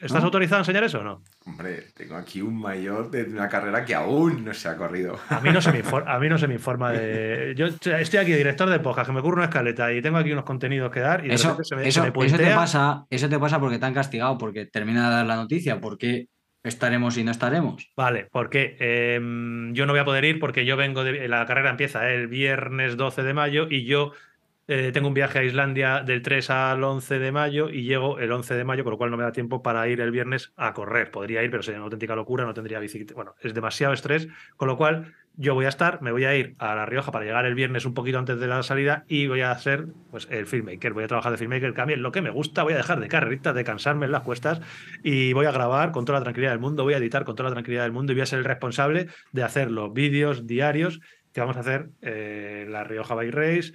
Estás, todo- ¿estás ¿No? autorizado a enseñar eso o no? Hombre, tengo aquí un mayor de una carrera que aún no se ha corrido. A mí no se me informa, a mí no se me informa de. Yo estoy aquí, director de podcast, que me ocurre una escaleta y tengo aquí unos contenidos que dar y de Eso, repente se me, eso, se me eso te pasa, eso te pasa porque te han castigado, porque termina de dar la noticia, porque estaremos y no estaremos. Vale, porque em, yo no voy a poder ir porque yo vengo de. La carrera empieza el viernes 12 de mayo y yo eh, tengo un viaje a Islandia del 3 al 11 de mayo y llego el 11 de mayo, con lo cual no me da tiempo para ir el viernes a correr. Podría ir, pero sería una auténtica locura, no tendría bicicleta. Bueno, es demasiado estrés, con lo cual yo voy a estar, me voy a ir a La Rioja para llegar el viernes un poquito antes de la salida y voy a hacer pues, el filmmaker. Voy a trabajar de filmmaker, es lo que me gusta. Voy a dejar de carreritas, de cansarme en las cuestas y voy a grabar con toda la tranquilidad del mundo, voy a editar con toda la tranquilidad del mundo y voy a ser el responsable de hacer los vídeos diarios que vamos a hacer eh, La Rioja Bike Race.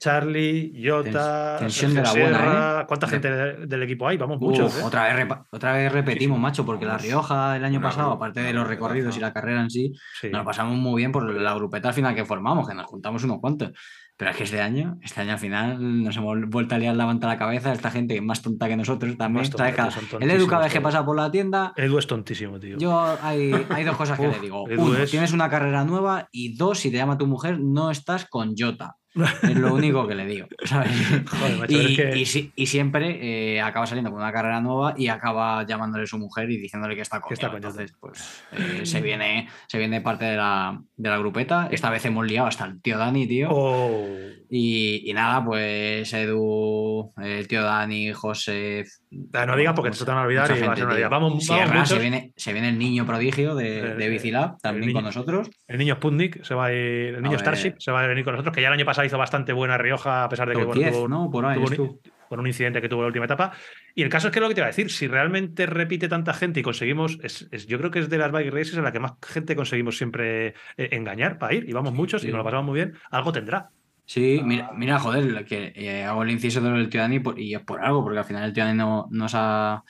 Charlie, Jota, Tens- tensión de la buena. ¿eh? ¿Cuánta De- gente de- del equipo hay? Vamos muchos. Uf, ¿eh? otra, vez otra vez repetimos, macho, porque la Rioja el año Una pasado, gru- aparte de los recorridos y grupetaza. la carrera en sí, Sí. nos lo pasamos muy bien por la grupeta al final que formamos, que nos juntamos unos cuantos. Pero es que este año, este año al final nos hemos vuelto a liar la manta a la cabeza, esta gente que es más tonta que nosotros también. Son el Edu cada vez que pasa por la tienda, Edu es tontísimo, tío. yo hay, hay dos cosas que Uf, le digo. Edu Uno, es- tienes una carrera nueva y dos, si te llama tu mujer, no estás con Jota. Es lo único que le digo. ¿sabes? Joder, macho, y, es que- y si- y siempre eh, acaba saliendo con una carrera nueva y acaba llamándole a su mujer y diciéndole que está Jota. Entonces, pues eh, se, viene, se viene parte de la, de la grupeta. Esta vez hemos liado hasta el tío Dani, tío. Oh, Y, y nada, pues Edu, el tío Dani, José. Ah, no digas porque mucha- se te van a olvidar y va a ser una. Vamos- vamos se, viene, se viene el niño prodigio de, El- de Bicilab, también niño- con nosotros. el niño Sputnik se va a ir, el niño A. Starship se va a venir con nosotros, que ya el año pasado hizo bastante buena Rioja, a pesar de que bueno, 10, tuvo, un- ¿no? Por ahí tuvo un- estuvo. por un incidente que tuvo en la última etapa. Y el caso es que lo que te iba a decir, si realmente repite tanta gente y conseguimos, es, es- yo creo que es de las bike races en la que más gente conseguimos siempre eh, engañar para ir, y vamos muchos y nos lo pasamos muy bien, algo tendrá. Sí, mira, mira, joder, que eh, hago el inciso del tío Dani por- y es por algo, porque al final el tío Dani no, no, se ha-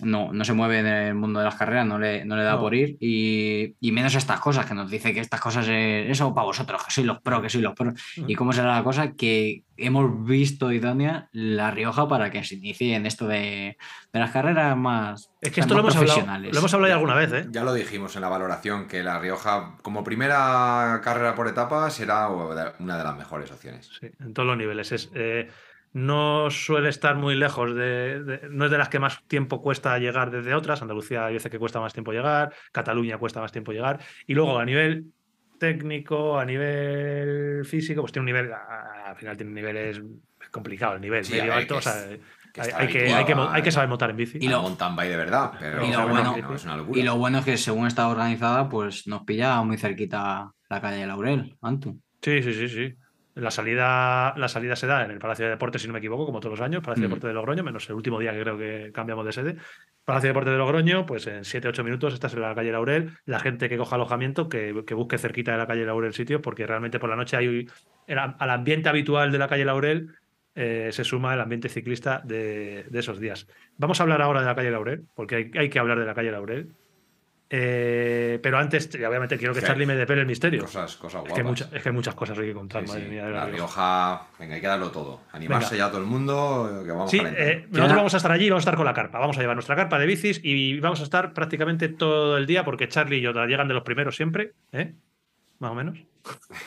no, no se mueve en el mundo de las carreras, no le, no le da No. por ir, y, y menos estas cosas, que nos dice que estas cosas es eso para vosotros, que sois los pros, que sois los pros. Mm. Y cómo será la cosa que hemos visto idónea La Rioja para que se inicie en esto de, de las carreras más, Es que esto lo hemos hablado, lo hemos hablado ya alguna vez, ¿eh? Ya lo dijimos en la valoración, que La Rioja, como primera carrera por etapas, será una de las mejores opciones. Sí, en todos los niveles. Es, eh, no suele estar muy lejos de, de- No es de las que más tiempo cuesta llegar desde otras. Andalucía hay veces que cuesta más tiempo llegar, Cataluña cuesta más tiempo llegar. Y luego a nivel técnico, a nivel físico, pues tiene un nivel. Al final tiene niveles complicados, el nivel Sí, medio alto. que o sea, es- que hay, que, hay, que, hay saber montar en bici. Y lo- mountain bike de verdad, pero y lo no, bueno- no, es una locura. Y lo bueno es que según está organizada, pues nos pilla muy cerquita la calle de Laurel, Antu. Sí, sí, sí, sí. La salida, la salida se da en el Palacio de Deportes, si no me equivoco, como todos los años, Palacio de. Deportes de Logroño, menos el último día que creo que cambiamos de sede. Palacio de Deportes de Logroño, pues en 7-8 minutos estás en la calle Laurel. La gente que coja alojamiento, que, que busque cerquita de la calle Laurel sitio, porque realmente por la noche hay el al ambiente habitual de la calle Laurel eh, se suma el ambiente ciclista de, de esos días. Vamos a hablar ahora de la calle Laurel, porque hay, hay que hablar de la calle Laurel. Eh, pero antes, obviamente, quiero que Sí. Charlie me depele el misterio. Cosas, cosas Es guapas. que, hay mucha- es que hay muchas cosas hay que contar, Sí, madre sí. mía. de La la Rioja. Rioja, venga, hay que darlo todo. Animarse Venga. ya todo el mundo, que vamos Sí, eh, nosotros vamos a estar allí y vamos a estar con la carpa. Vamos a llevar nuestra carpa de bicis y vamos a estar prácticamente todo el día porque Charlie y yo llegan de los primeros siempre, ¿eh? Más o menos.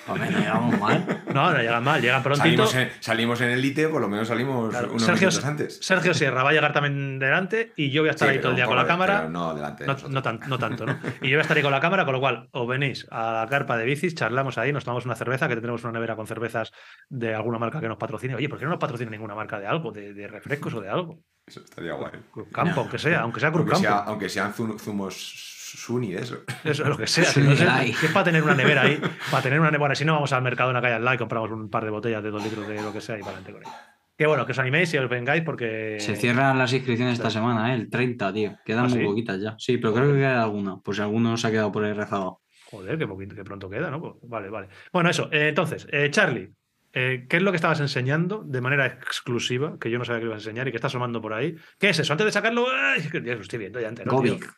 Hombre, no llegamos mal. No, no llegan mal, llegan prontito. Salimos en, salimos en elite, por lo menos salimos Claro, unos Sergio, minutos antes. Sergio Sierra va a llegar también delante y yo voy a estar Sí, ahí todo el día con la cámara. no delante de No, no tan- no tanto, ¿no? Y yo voy a estar ahí con la cámara, con lo cual os venís a la carpa de bicis, charlamos ahí, nos tomamos una cerveza, que tendremos una nevera con cervezas de alguna marca que nos patrocine. Oye, ¿por qué no nos patrocina ninguna marca de algo, de, de refrescos o de algo? Eso estaría guay. Cruz Campo, aunque sea, aunque sea Cruz Aunque, Campo. sea- aunque sean zum- zumos Suni de eso. Eso es lo que sea. Sí, no sé, es para tener una nevera ahí. Para tener una nevera. Bueno, si no, vamos al mercado en la calle al lado y compramos un par de botellas de dos litros de lo que sea y para adelante con ello. Que bueno, que os animéis y os vengáis porque. Se cierran las inscripciones esta semana, ¿eh? el 30, tío. Quedan ¿Ah, muy sí? poquitas ya. Sí, pero creo que queda alguna. Pues si alguno se ha quedado por ahí rezado. Joder, que, poquito, que pronto queda, ¿no? Pues, vale, vale. Bueno, eso. eh, entonces, eh, Charlie, eh, ¿qué es lo que estabas enseñando de manera exclusiva, que yo no sabía que ibas a enseñar y que está asomando por ahí? ¿Qué es eso? Antes de sacarlo, ¡ay! ya lo estoy viendo ya entero. tío. Govic.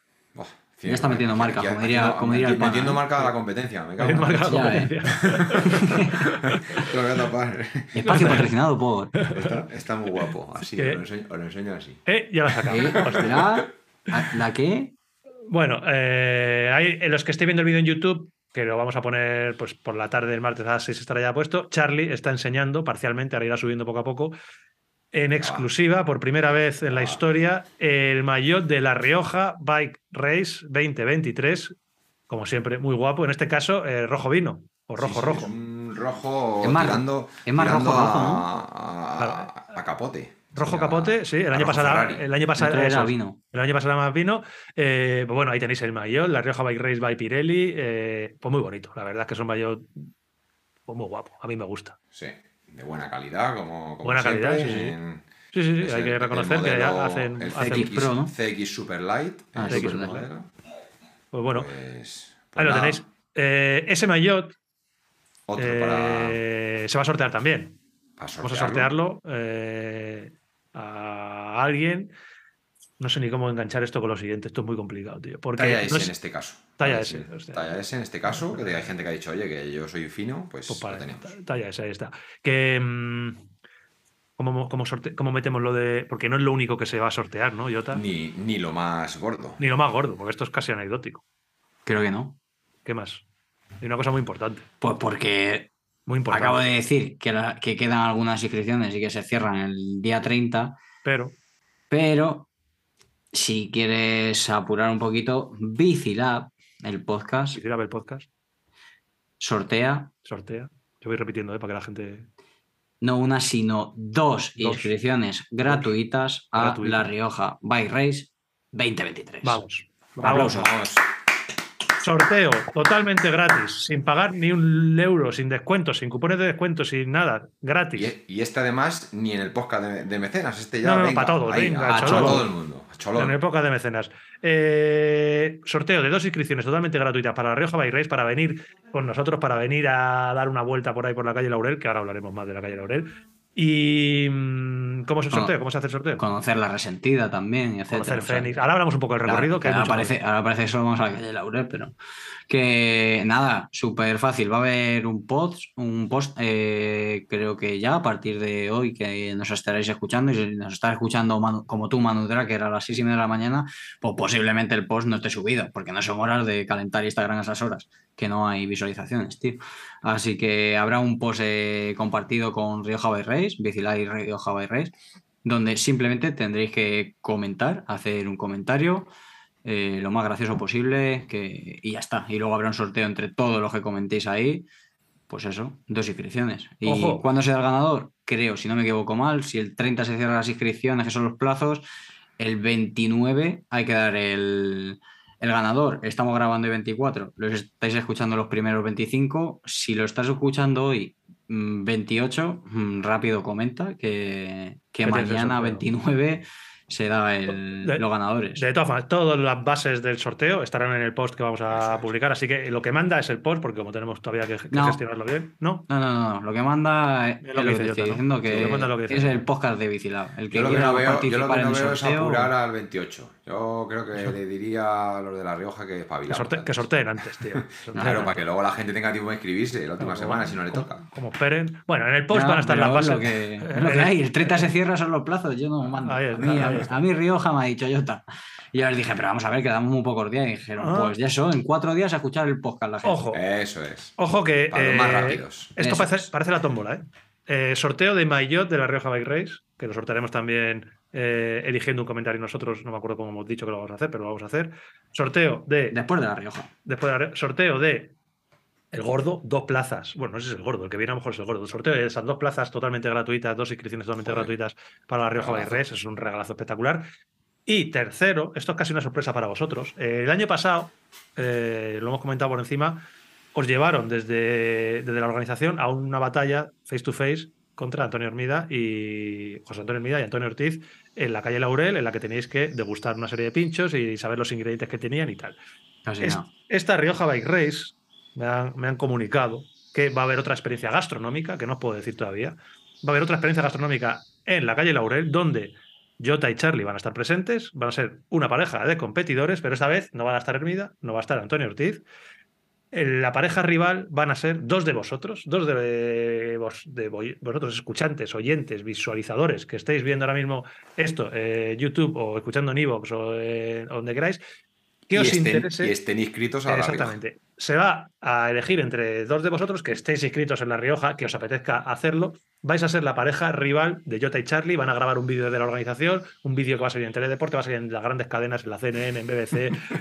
Ya está metiendo marca, como diría- no- como diría el pana, Metiendo ¿eh? marca a la competencia. Me cago en Marca la la Ya, eh. competencia. Lo voy a tapar. Espacio patrocinado por. Está, está muy guapo. Así, os lo enseño, os lo enseño así. Eh, ya lo has sacado. ¿Eh? Hostia. ¿La, ¿La qué? Bueno, eh, hay, en los que estéis viendo el vídeo en YouTube, que lo vamos a poner pues, por la tarde del martes a las 6 estará ya puesto, Charlie está enseñando parcialmente, ahora irá subiendo poco a poco, en exclusiva, por primera vez en la historia, el maillot de La Rioja Bike Race 2023, como siempre, muy guapo, en este caso, eh, rojo vino, o rojo Sí, sí, rojo. Es un rojo Es más- tirando, es más tirando rojo, rojo, a, ¿no? a- a capote. Rojo capote, sí, el año rojo pasado, Ferrari. el año pasado, era eso vino. El año pasado era más vino. Eh, pues bueno, ahí tenéis el maillot, la Rioja Bike Race by Pirelli. eh, pues muy bonito. La verdad es que es un maillot pues muy guapo. A mí me gusta. Sí, de buena calidad, como, como Buena siempre, calidad, sí, sí. en- Sí, sí, sí. hay el- que el reconocer que ya modelo- hacen. el hacen- CX Pro, ¿no? CX Super Light. Ah, el Super Light. modelo. Pues bueno, Pues, pues ahí lo nada, tenéis. Eh, ese maillot Otro para, eh, se va a sortear también. para Vamos a sortearlo. sortearlo eh, a alguien. No sé ni cómo enganchar esto con lo siguiente. Esto es muy complicado, tío. Porque Talla no S es- en este caso. Talla S. S, hostia. Talla S en este caso, que hay gente que ha dicho, oye, que yo soy fino, pues, Pues para lo tenemos. talla esa, ahí está. Que. mm, ¿cómo, cómo, sorte- cómo metemos lo de.? Porque no es lo único que se va a sortear, ¿no, Jota? Ni, Ni, ni lo más gordo. lo más gordo, porque esto es casi anecdótico. Creo que no. ¿Qué más? Y una cosa muy importante. Pues porque Muy importante. acabo de decir que, la- que quedan algunas inscripciones y que se cierran el día 30, Pero. pero si quieres apurar un poquito, Bicilab, el podcast, ver el podcast, sortea sortea. Yo voy repitiendo, ¿eh? Para que la gente. no una, sino dos, Dos. inscripciones gratuitas a. La Rioja Bike Race 2023. Vamos. Aplausos. Vamos. Sorteo totalmente gratis, sin pagar ni un euro, sin descuentos, sin cupones de descuento, sin nada. Gratis. Y, y este además ni en el podcast de, de mecenas, este ya No, no, venga, para todos, ahí, venga, a, todo el mundo. En época de mecenas. Eh, sorteo de dos inscripciones totalmente gratuitas para la Rioja Bike Race, para venir con nosotros, para venir a dar una vuelta por ahí por la calle Laurel, que ahora hablaremos más de la calle Laurel. Y mm, ¿cómo se Cono- sortea? ¿Cómo se hace el sorteo? Conocer la resentida también, etcétera. Conocer Fénix. Ahora hablamos un poco del Claro, recorrido, que ahora, parece, ahora parece que solo vamos a la calle Laurel, pero que nada, súper fácil. Va a haber un post, un post, eh, creo que ya a partir de hoy que nos estaréis escuchando y si nos estás escuchando como tú, Manu que era a las seis y media de la mañana, pues posiblemente el post no esté subido, porque no son horas de calentar Instagram a esas horas, que no hay visualizaciones, tío. Así que habrá un post eh, compartido con Rioja by Race, Bicilay Rioja by Race, donde simplemente tendréis que comentar, hacer un comentario eh, lo más gracioso posible que, y ya está. Y luego habrá un sorteo entre todos los que comentéis ahí. Pues eso, dos inscripciones. ¿Y Ojo. cuándo será el ganador? Creo, si no me equivoco mal, si el 30 se cierran las inscripciones, que son los plazos, el 29 hay que dar el, el ganador. Estamos grabando el 24, los estáis escuchando los primeros 25. Si lo estás escuchando hoy, mm, 28, mm, rápido comenta que, mañana sorteo. 29 se da el- De- los ganadores. De todas formas, todas las bases del sorteo estarán en el post que vamos a es. publicar, así que lo que manda es el post, porque como tenemos todavía que, que No. gestionarlo bien, ¿no? No, no, no, lo que manda es, Es lo es diciendo Lo que que manda lo que dice es el podcast de Bicilab. El que Yo lo que no veo, yo lo participar que no en el veo es sorteo, apurar al 28. Yo creo que le diría a los de La Rioja que sorte- que antes. sorteen antes, tío. Sorteen Claro, antes. para que luego la gente tenga tiempo de inscribirse la última semana si no le como- toca. Como esperen. Bueno, en el post No, van a estar las es bases. lo que, es lo que hay. El 30 se cierra, son los plazos. Yo no mando. Ahí a, está, mí, ahí a, está. a mí Rioja me ha dicho Jota. Y yo les dije, pero vamos a ver, quedamos muy pocos días. Y dijeron, Ah. pues ya eso, en cuatro días a escuchar el podcast la gente. Ojo, Eso es. ojo que. Para los más eh, rápidos. Esto parece, parece la tómbola, ¿eh? Eh, Sorteo de Maillot de la Rioja Bike Race, que lo sortearemos también eh, eligiendo un comentario nosotros. No me acuerdo cómo hemos dicho que lo vamos a hacer, pero lo vamos a hacer. Sorteo de. Después de la Rioja. Después de la- sorteo de el gordo, dos plazas. Bueno, no sé si es el gordo, el que viene a lo mejor es el gordo. El sorteo de esas dos plazas totalmente gratuitas, dos inscripciones totalmente Joder. gratuitas para la Rioja. Race. Es un regalazo espectacular. Y tercero, esto es casi una sorpresa para vosotros. eh, el año pasado, eh, lo hemos comentado por encima, os llevaron desde, desde la organización a una batalla face to face contra Antonio Hermida y José Antonio Hermida y Antonio Ortiz en la calle Laurel, en la que tenéis que degustar una serie de pinchos y saber los ingredientes que tenían y tal. Casi Es- no. esta Rioja Bike Race me han, me han comunicado que va a haber otra experiencia gastronómica, que no os puedo decir todavía. Va a haber otra experiencia gastronómica en la calle Laurel, donde Jota y Charlie van a estar presentes, van a ser una pareja de competidores, pero esta vez no van a estar Hermida, no va a estar Antonio Ortiz. La pareja rival van a ser dos de vosotros, dos de, vos, de vosotros, escuchantes, oyentes, visualizadores, que estéis viendo ahora mismo esto, eh, YouTube o escuchando en Evox o eh, donde queráis, que os estén, interese. Y estén inscritos a Exactamente. Se va a elegir entre dos de vosotros que estéis inscritos en La Rioja, que os apetezca hacerlo. Vais a ser la pareja rival de Jota y Charlie. Van a grabar un vídeo de la organización, un vídeo que va a salir en Teledeporte, va a salir en las grandes cadenas, en la CNN, en BBC,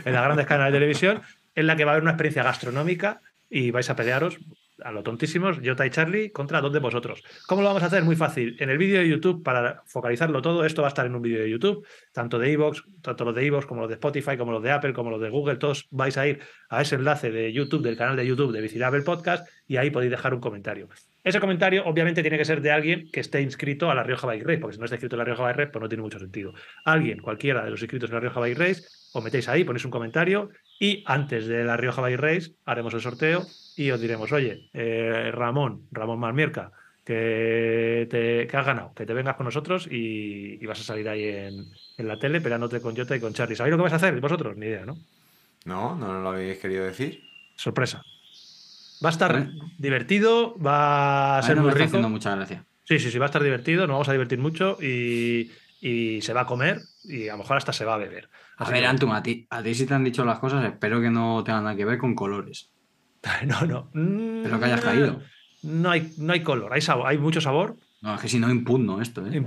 en las grandes cadenas de televisión, en la que va a haber una experiencia gastronómica y vais a pelearos a lo tontísimos, Jota y Charlie contra dos de vosotros. ¿Cómo lo vamos a hacer? Muy fácil. En el vídeo de YouTube, para focalizarlo todo, esto va a estar en un vídeo de YouTube, tanto de Evox, tanto los de Evox como los de Spotify, como los de Apple, como los de Google, todos vais a ir a ese enlace de YouTube, del canal de YouTube de Vigilable Podcast, y ahí podéis dejar un comentario. Ese comentario, obviamente, tiene que ser de alguien que esté inscrito a la Rioja Bike Race, porque si no está inscrito a la Rioja Bike Race, pues no tiene mucho sentido. Alguien, cualquiera de los inscritos en la Rioja Bike Race, os metéis ahí, ponéis un comentario y antes de la Rioja Bike Race haremos el sorteo y os diremos, oye, eh, Ramón, Ramón Malmierca, que, te, que has ganado, que te vengas con nosotros y, y vas a salir ahí en, en, la tele peleándote con Jota y con Charlie. ¿Sabéis lo que vais a hacer vosotros? Ni idea, ¿no? No, no lo habéis querido decir. Sorpresa. Va a estar divertido, va a ser no muy me rico. Está haciendo mucha gracia. Sí, sí, sí, va a estar divertido, nos vamos a divertir mucho y, y se va a comer y a lo mejor hasta se va a beber. Así a ver, que... Antum, a ti, a ti sí te han dicho las cosas, espero que no tengan nada que ver con colores. No, no. Pero que hayas caído. No hay, no hay color, hay, sabor, hay mucho sabor. No, es que si no impugno esto. ¿eh?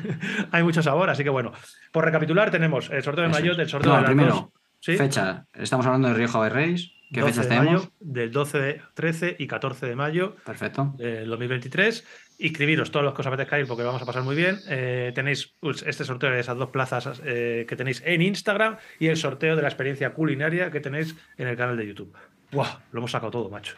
hay mucho sabor, así que bueno. Por recapitular, tenemos el sorteo de Mayo, el sorteo no, de las primero, dos. ¿Sí? fecha. Estamos hablando de Rioja Race. ¿Qué fechas tenemos? Mayo, del 12, 13 y 14 de mayo Perfecto. del 2023. Inscribiros todos los que os apetezca ir porque vamos a pasar muy bien. Eh, tenéis este sorteo de esas dos plazas eh, que tenéis en Instagram y el sorteo de la experiencia culinaria que tenéis en el canal de YouTube. ¡Buah! Lo hemos sacado todo, macho.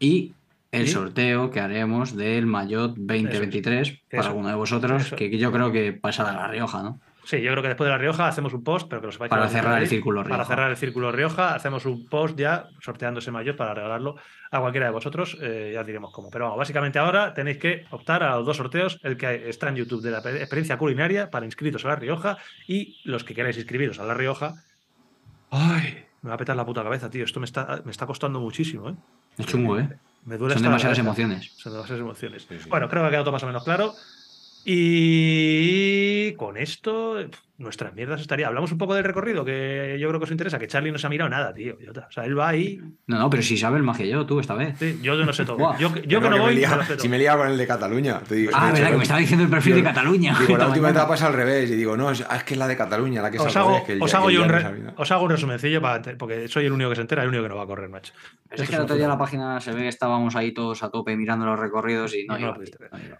Y el ¿Sí? sorteo que haremos del Mayotte 2023 Eso, para eso, alguno de vosotros, eso. que yo creo que pasa de La Rioja, ¿no? Sí, yo creo que después de La Rioja hacemos un post, pero que lo sepáis. Para que cerrar el círculo Rioja. Para cerrar el círculo Rioja, hacemos un post ya sorteando ese mayor para regalarlo a cualquiera de vosotros. Eh, ya diremos cómo. Pero vamos, básicamente ahora tenéis que optar a los dos sorteos: el que está en YouTube de la experiencia culinaria para inscritos a La Rioja y los que queráis inscribiros a La Rioja. ¡Ay! Me va a petar la puta cabeza, tío. Esto me está, me está costando muchísimo, ¿eh? Es chungo, ¿eh? Me duele Son demasiadas emociones. Son demasiadas emociones. Sí, sí. Bueno, creo que ha quedado todo más o menos claro. Y con esto, nuestras mierdas estaría. Hablamos un poco del recorrido, que yo creo que os interesa, que Charlie no se ha mirado nada, tío. O sea, él va ahí. No, no, pero si sabe el más que yo, tú, esta vez. Sí, yo no sé todo. yo, yo que no voy. Me lía, no lo sé todo. si me liaba con el de Cataluña. Te digo, ah, verdad, hecho, que me estaba diciendo el perfil de Cataluña. Digo, la última etapa es al revés. Y digo, no, es, es que es la de Cataluña, la que es os hago, revés. Que el, os, hago yo un re- os hago un resumencillo para, porque soy el único que se entera, el único que no va a correr, macho. Pero es que el otro día en la página se ve que estábamos ahí todos a tope mirando los recorridos y no, No lo iba, pudiste ver. no iba.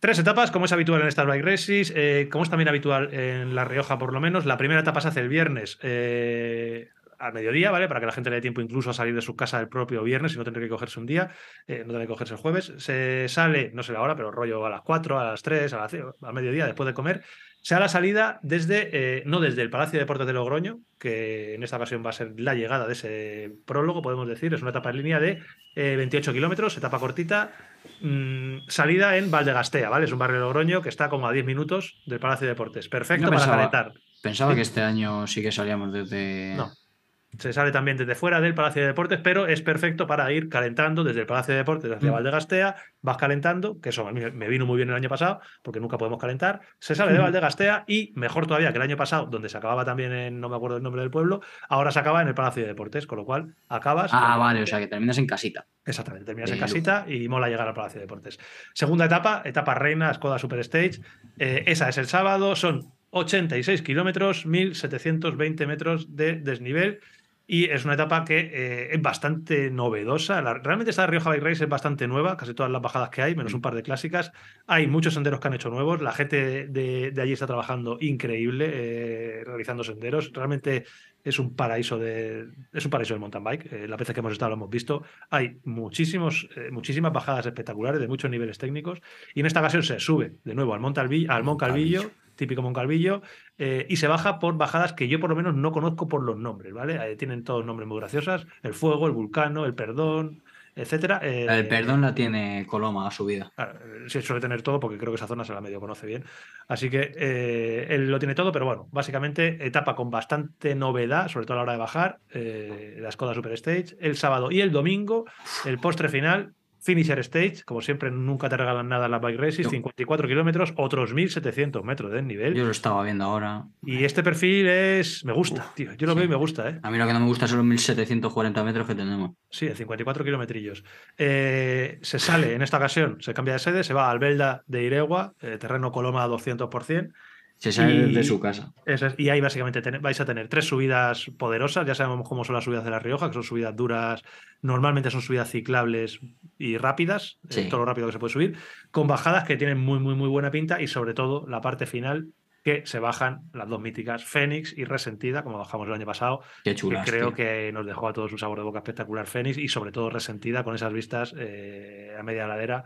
Tres etapas, como es habitual en estas bike races, eh, como es también habitual en La Rioja, por lo menos. La primera etapa se hace el viernes eh, al mediodía, ¿vale? Para que la gente le dé tiempo incluso a salir de su casa el propio viernes y no tener que cogerse un día, eh, no tener que cogerse el jueves. Se sale, no sé la hora, pero rollo a las 4, a las 3, a las al mediodía, después de comer. Se da la salida desde, eh, no desde el Palacio de Deportes de Logroño, que en esta ocasión va a ser la llegada de ese prólogo, podemos decir. Es una etapa en línea de eh, 28 kilómetros, etapa cortita, mm, salida en Valdegastea, ¿vale? Es un barrio de Logroño que está como a 10 minutos del Palacio de Deportes. Perfecto para pensaba- calentar. Pensaba Sí. que este año sí que salíamos desde. No. Se sale también desde fuera del Palacio de Deportes, pero es perfecto para ir calentando desde el Palacio de Deportes hacia Mm. Valdegastea, vas calentando, que eso a mí me vino muy bien el año pasado, porque nunca podemos calentar, se sale de. Valdegastea y, mejor todavía que el año pasado, donde se acababa también en, no me acuerdo el nombre del pueblo, ahora se acaba en el Palacio de Deportes, con lo cual acabas... Ah, vale, o sea que terminas en casita. Exactamente, terminas en casita y mola llegar al Palacio de Deportes. Segunda etapa, etapa reina, Skoda Super Stage. Eh, esa es el sábado, son 86 kilómetros, 1720 metros de desnivel. Y es una etapa que eh, es bastante novedosa. Realmente esta Rioja Bike Race es bastante nueva, casi todas las bajadas que hay, menos un par de clásicas. Hay muchos senderos que han hecho nuevos. La gente de, de allí está trabajando increíble, eh, realizando senderos. Realmente es un paraíso de es un paraíso del mountain bike. Eh, las veces que hemos estado lo hemos visto. Hay muchísimos, muchísimas bajadas espectaculares de muchos niveles técnicos. Y en esta ocasión se sube de nuevo al Monte Albi- al Moncalvillo. Típico Moncalvillo, eh, y se baja por bajadas que yo por lo menos no conozco por los nombres, ¿vale? Eh, tienen todos nombres muy graciosos. El fuego, el vulcano, el perdón. etcétera. El perdón la tiene Coloma a su vida. Sí, suele tener todo porque creo que esa zona se la medio conoce bien. Así que él lo tiene todo, pero bueno, básicamente etapa con bastante novedad, sobre todo a la hora de bajar, la Skoda Super Stage, el sábado y el domingo, el postre final Finisher Stage, como siempre, nunca te regalan nada en la Bike Races, 54 kilómetros, otros 1700 metros de nivel. Yo lo estaba viendo ahora. Y este perfil es. Me gusta, tío. Yo lo veo y me gusta, ¿eh? A mí lo que no me gusta son los 1740 metros que tenemos. Sí, 54 kilometrillos. Eh, se sale en esta ocasión, se cambia de sede, se va al Belda de Iregua, eh, terreno Coloma 200%. Se sale de su casa. y ahí básicamente vais a tener tres subidas poderosas. Ya sabemos cómo son las subidas de La Rioja, que son subidas duras. Normalmente son subidas ciclables y rápidas, eh, todo lo rápido que se puede subir, con bajadas que tienen muy, muy, muy buena pinta y sobre todo la parte final que se bajan las dos míticas, Fénix y Resentida, como bajamos el año pasado. Qué chulas, que creo que nos dejó a todos un sabor de boca espectacular Fénix y sobre todo Resentida con esas vistas eh, a media ladera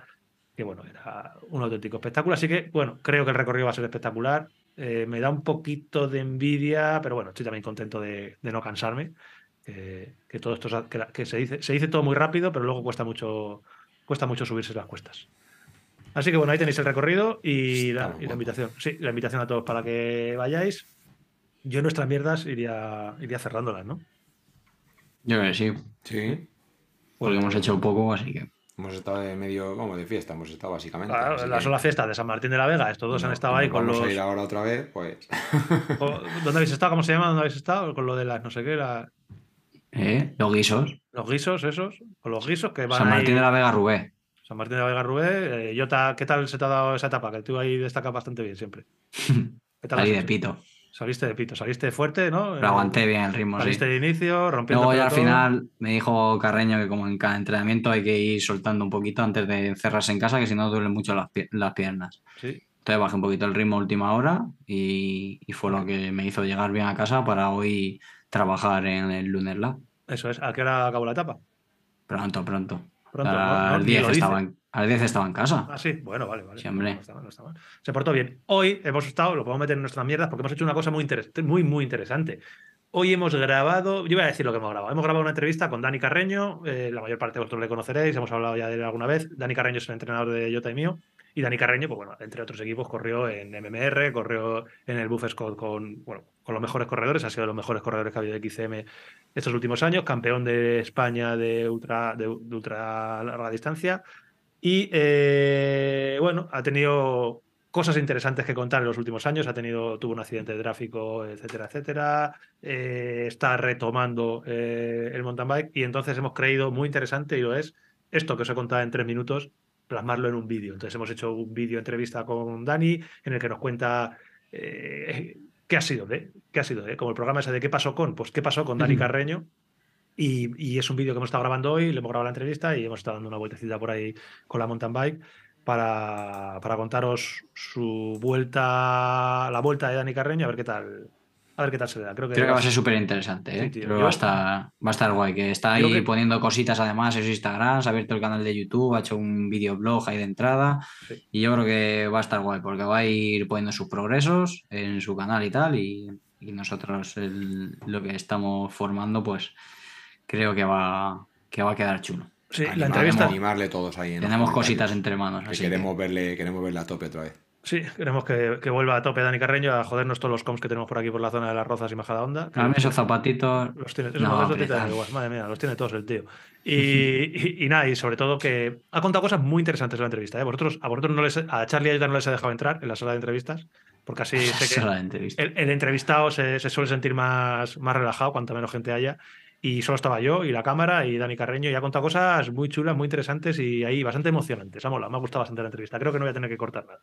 que bueno, era un auténtico espectáculo. Así que, bueno, creo que el recorrido va a ser espectacular. Eh, me da un poquito de envidia, pero bueno, estoy también contento de, no cansarme. que todo esto que, se, dice, se dice todo muy rápido, pero luego cuesta mucho, cuesta mucho subirse las cuestas. Así que bueno, ahí tenéis el recorrido y la, invitación. Sí, la invitación a todos para que vayáis. Yo en nuestras mierdas iría, iría cerrándolas, ¿no? Yo creo que sí. Sí. Porque hemos hecho un poco, así que. Hemos estado de medio, como de fiesta, hemos estado básicamente. Claro, la sola fiesta de San Martín de la Vega, estos dos han estado ahí con vamos los. a ir ahora otra vez, pues. ¿Dónde habéis estado? ¿Cómo se llama? ¿Dónde habéis estado? Con lo de las no sé qué, la... ¿Eh? Los guisos. Los guisos, esos. Con los guisos que van. San Martín de la Vega Rubé. San Martín de la Vega Rubé. Eh, ¿qué tal se te ha dado esa etapa? Que tú ahí destacas bastante bien siempre. ¿Qué tal Ahí de pito. Saliste de pito, saliste fuerte, ¿no? Aguanté bien el ritmo, saliste de inicio, rompiendo. Luego ya al final me dijo Carreño que como en cada entrenamiento hay que ir soltando un poquito antes de encerrarse en casa, que si no duelen mucho las, piernas. Sí. Entonces bajé un poquito el ritmo a última hora y, fue lo que me hizo llegar bien a casa para hoy trabajar en el Lunar Lab. Eso es. ¿A qué hora acabó la etapa? Pronto, pronto. Pronto, a las 10 estaba, en, estaba en casa. Ah, sí, bueno, vale, vale. Sí, hombre. Se portó bien. Hoy hemos estado, lo podemos meter en nuestras mierdas porque hemos hecho una cosa muy, muy, muy interesante. Hoy hemos grabado, yo voy a decir lo que hemos grabado. Hemos grabado una entrevista con Dani Carreño, eh, la mayor parte de vosotros le conoceréis, hemos hablado ya de él alguna vez. Dani Carreño es el entrenador de Jota y mío. Y Dani Carreño, pues bueno, entre otros equipos, corrió en MMR, corrió en el Buff Scott con, bueno, con los mejores corredores, ha sido de los mejores corredores que ha habido de XCM estos últimos años, campeón de España de ultra, de, ultra larga distancia. Y eh, bueno, ha tenido cosas interesantes que contar en los últimos años. Ha tenido, tuvo un accidente de tráfico, etcétera, etcétera. Eh, está retomando eh, el mountain bike y entonces hemos creído muy interesante y lo es esto que os he contado en tres minutos plasmarlo en un vídeo. Entonces hemos hecho un vídeo entrevista con Dani en el que nos cuenta eh, qué ha sido de, qué ha sido de, como el programa ese de qué pasó con, pues qué pasó con Dani Carreño. Y, es un vídeo que hemos estado grabando hoy, le hemos grabado la entrevista y hemos estado dando una vueltecita por ahí con la mountain bike para, para contaros su vuelta, la vuelta de Dani Carreño, a ver qué tal, a ver qué tal se da. Creo que, va a ser súper interesante. ¿eh? va, a estar, va a estar guay. Que está ahí poniendo cositas además en su Instagram, se ha abierto el canal de YouTube, ha hecho un videoblog ahí de entrada. Y yo creo que va a estar guay porque va a ir poniendo sus progresos en su canal y tal. Y, nosotros lo que estamos formando, pues creo que va, que va a quedar chulo. Sí, la entrevista. Animarle todos ahí. Tenemos cositas entre manos. queremos, Verle, queremos verle a tope otra vez. Sí, queremos que, vuelva a tope Dani Carreño a jodernos todos los comps que tenemos por aquí por la zona de las Rozas y Majada Onda. A mí esos zapatitos. Los tiene, no, madre mía, los tiene todos el tío. Y, nada, y sobre todo que ha contado cosas muy interesantes en la entrevista. ¿eh? Vosotros, a vosotros no les, a Charlie y a no les ha dejado entrar en la sala de entrevistas, porque así sé que el, entrevistado se, suele sentir más, más relajado cuanto menos gente haya. Y solo estaba yo y la cámara y Dani Carreño y ha contado cosas muy chulas, muy interesantes y ahí bastante emocionantes. Ha me ha gustado bastante la entrevista. Creo que no voy a tener que cortar nada.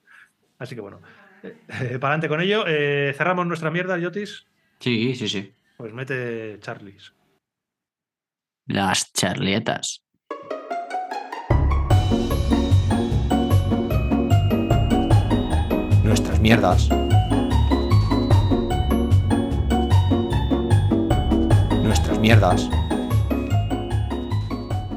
Así que bueno, eh, para adelante con ello. Eh, ¿Cerramos nuestra mierda, Yotis? Sí, sí, sí. Pues mete Charlies. Las charlietas. Nuestras mierdas. Nuestras mierdas.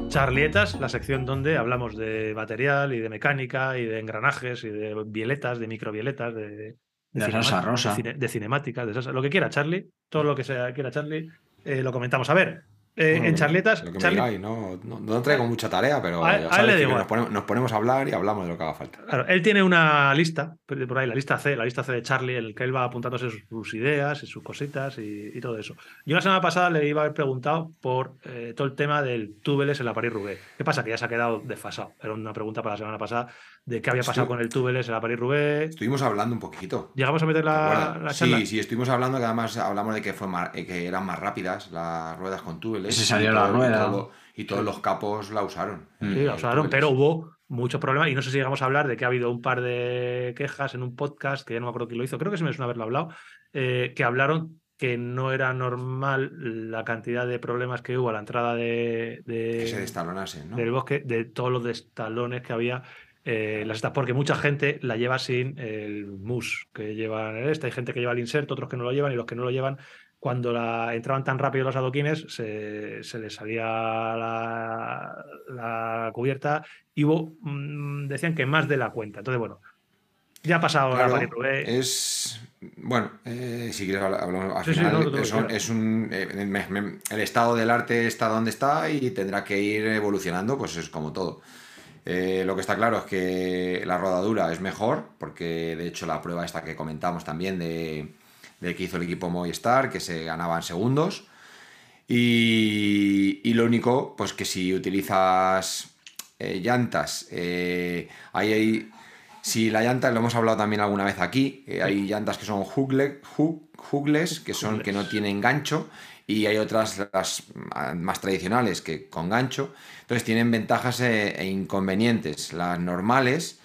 Charlietas, la sección donde hablamos de material y de mecánica y de engranajes y de violetas, de microvioletas, de, de, de salsa rosa, de, cinemática, de lo que quiera Charlie, todo lo que sea quiera Charlie, eh, lo comentamos. A ver, Eh, Bueno, en charletas, lo que me digáis, no, no, no traigo mucha tarea, pero A ya a sabes nos, ponemos, nos ponemos a hablar y hablamos de lo que haga falta. Claro, él tiene una lista, por ahí, la lista C, la lista C de Charlie, en el que él va apuntándose sus, sus ideas y sus cositas y, y todo eso. Yo la semana pasada le iba a haber preguntado por eh, todo el tema del túbeles en la París-Roubaix. ¿Qué pasa? Que ya se ha quedado desfasado. Era una pregunta para la semana pasada de qué había pasado con el túbeles en la París-Roubaix. Estuvimos hablando un poquito. ¿Llegamos a meter ¿te la, la charla? sí, sí, estuvimos hablando que además hablamos de que, fue eh, que eran más rápidas las ruedas con túbeles. Se salió la rueda. todo- Y, todos los capos la usaron. Sí, eh, la usaron, pero hubo muchos problemas y no sé si llegamos a hablar de que ha habido un par de quejas en un podcast, que ya no me acuerdo quién lo hizo, creo que se me suena haberlo hablado, eh, que hablaron que no era normal la cantidad de problemas que hubo a la entrada de, de- Que se destalonasen, ¿no? del bosque, de todos los destalones que había eh, las estas, porque mucha gente la lleva sin el mus que llevan en este, hay gente que lleva el inserto, otros que no lo llevan y los que no lo llevan cuando la, entraban tan rápido los adoquines, se, se les salía la, la cubierta y hubo, mm, decían que más de la cuenta. Entonces, bueno, ya ha pasado Claro, la es. Bueno, eh, si quieres hablar, hablamos. Al Sí, sí, no, es, un- quieras. es un. eh, me- me- el estado del arte está donde está y tendrá que ir evolucionando, pues es como todo. Eh, lo que está claro es que la rodadura es mejor, porque de hecho la prueba esta que comentamos también de, de que hizo el equipo Movistar, que se ganaba en segundos. Y, y lo único, pues que si utilizas eh, llantas, eh, ahí hay, si la llanta, lo hemos hablado también alguna vez aquí, hay llantas que son hoogle- hook- hoogless, que son que no tienen gancho, y hay otras las ah, más tradicionales que con gancho. Entonces tienen ventajas e, e inconvenientes. Las normales,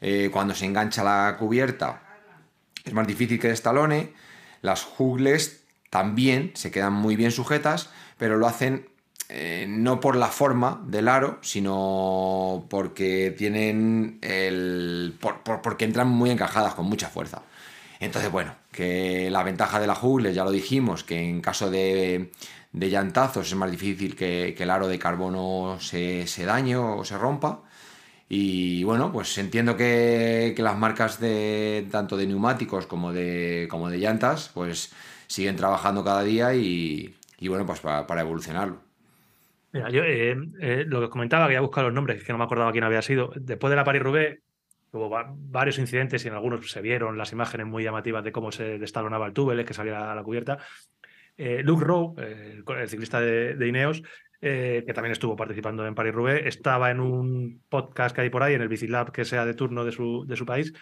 eh, cuando se engancha la cubierta, es más difícil que destalone. Las jugles también se quedan muy bien sujetas, pero lo hacen eh, no por la forma del aro, sino porque tienen el. por- por- porque entran muy encajadas con mucha fuerza. Entonces, bueno, que la ventaja de la jugles, ya lo dijimos, que en caso de, de llantazos es más difícil que, que el aro de carbono se, se dañe o se rompa. Y bueno, pues entiendo que, que las marcas de tanto de neumáticos como de, como de llantas, pues siguen trabajando cada día y, y bueno, pues para, para evolucionarlo. Mira, yo eh, eh, lo que comentaba, que ya buscado los nombres, que no me acordaba quién había sido. Después de la París-Roubaix hubo va- varios incidentes y en algunos se vieron las imágenes muy llamativas de cómo se destalonaba el túbeles, que salía a la cubierta. Eh, Luke Rowe, el, ciclista de, Ineos, eh, que también estuvo participando en París-Roubaix, estaba en un podcast que hay por ahí, en el Bicilab, que sea de turno de su, de su país,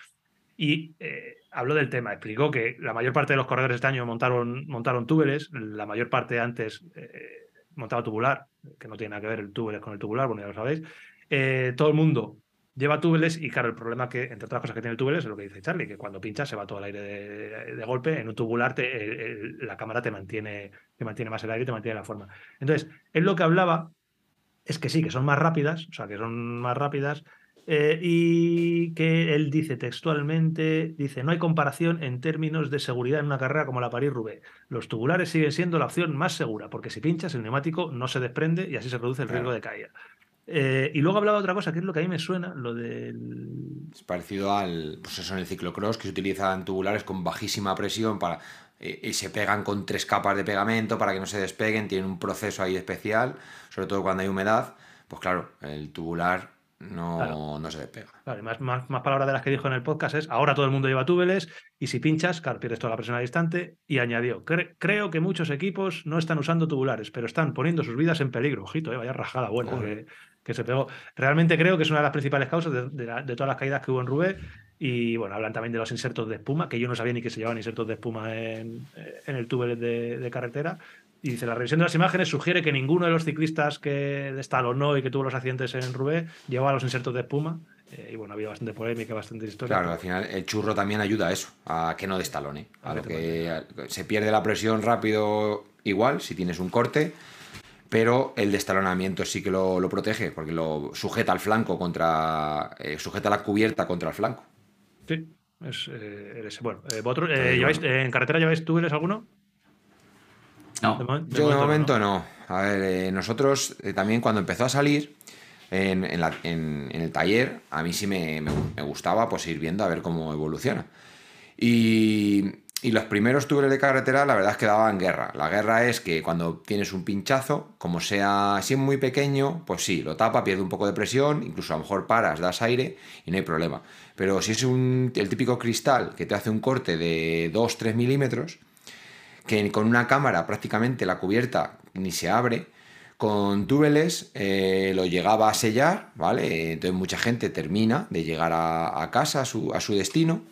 y eh, habló del tema. Explicó que la mayor parte de los corredores este año montaron, montaron túbeles, la mayor parte antes montaba tubular, que no tiene nada que ver el túbeles con el tubular, bueno, ya lo sabéis. Todo el mundo lleva túbeles y claro, el problema que, entre otras cosas que tiene el túbeles, es lo que dice Charlie, que cuando pinchas se va todo el aire de, de golpe, en un tubular te- el- el- la cámara te mantiene, te mantiene más el aire te mantiene la forma. Entonces, él lo que hablaba es que sí, que son más rápidas, o sea, que son más rápidas, eh, y que él dice textualmente, dice, no hay comparación en términos de seguridad en una carrera como la París-Roubaix. Los tubulares siguen siendo la opción más segura, porque si pinchas, el neumático no se desprende y así se reduce el riesgo de caída. Eh, y luego hablaba de otra cosa, que es lo que a mí me suena, lo del... Es parecido al, pues eso en el ciclocross, que se utilizan tubulares con bajísima presión para, eh, y se pegan con tres capas de pegamento para que no se despeguen, tienen un proceso ahí especial, sobre todo cuando hay humedad, pues claro, el tubular no, Claro. no se despega. Claro, y más, más, más palabras de las que dijo en el podcast es, ahora todo el mundo lleva túbeles y si pinchas, claro, pierdes toda la presión al instante. Y añadió, "Cre- creo que muchos equipos no están usando tubulares, pero están poniendo sus vidas en peligro. Ojito, eh, vaya rajada buena que, que se pegó. Realmente creo que es una de las principales causas de, de la- de todas las caídas que hubo en Roubaix. Y bueno, hablan también de los insertos de espuma, que yo no sabía ni que se llevaban insertos de espuma en, en el túbel de, de carretera. Y dice, la revisión de las imágenes sugiere que ninguno de los ciclistas que destalonó y que tuvo los accidentes en Roubaix llevaba los insertos de espuma. Eh, y bueno, ha habido bastante polémica, bastante historia. Claro, al final el churro también ayuda a eso, a que no destalone, A lo que se pierde la presión rápido igual si tienes un corte, pero el destalonamiento sí que lo, lo protege porque lo sujeta al flanco contra, eh, sujeta la cubierta contra el flanco. Sí, es eh, ese. Bueno, eh, ¿vosotros, eh, Entonces, lleváis, bueno. eh, en carretera lleváis túbeles alguno? No, Yo de no, momento no. A ver, eh, nosotros eh, también cuando empezó a salir en, en la- en- en el taller, a mí sí me, me- me gustaba pues ir viendo a ver cómo evoluciona. Y, y los primeros túneles de carretera, la verdad es que daban guerra. La guerra es que cuando tienes un pinchazo, como sea, si es muy pequeño, pues sí, lo tapa, pierde un poco de presión, incluso a lo mejor paras, das aire y no hay problema. Pero si es un, el típico cristal que te hace un corte de 2-3 milímetros, que con una cámara prácticamente la cubierta ni se abre, con túbeles eh, lo llegaba a sellar, ¿vale? Entonces mucha gente termina de llegar a, a casa, a su, a su destino,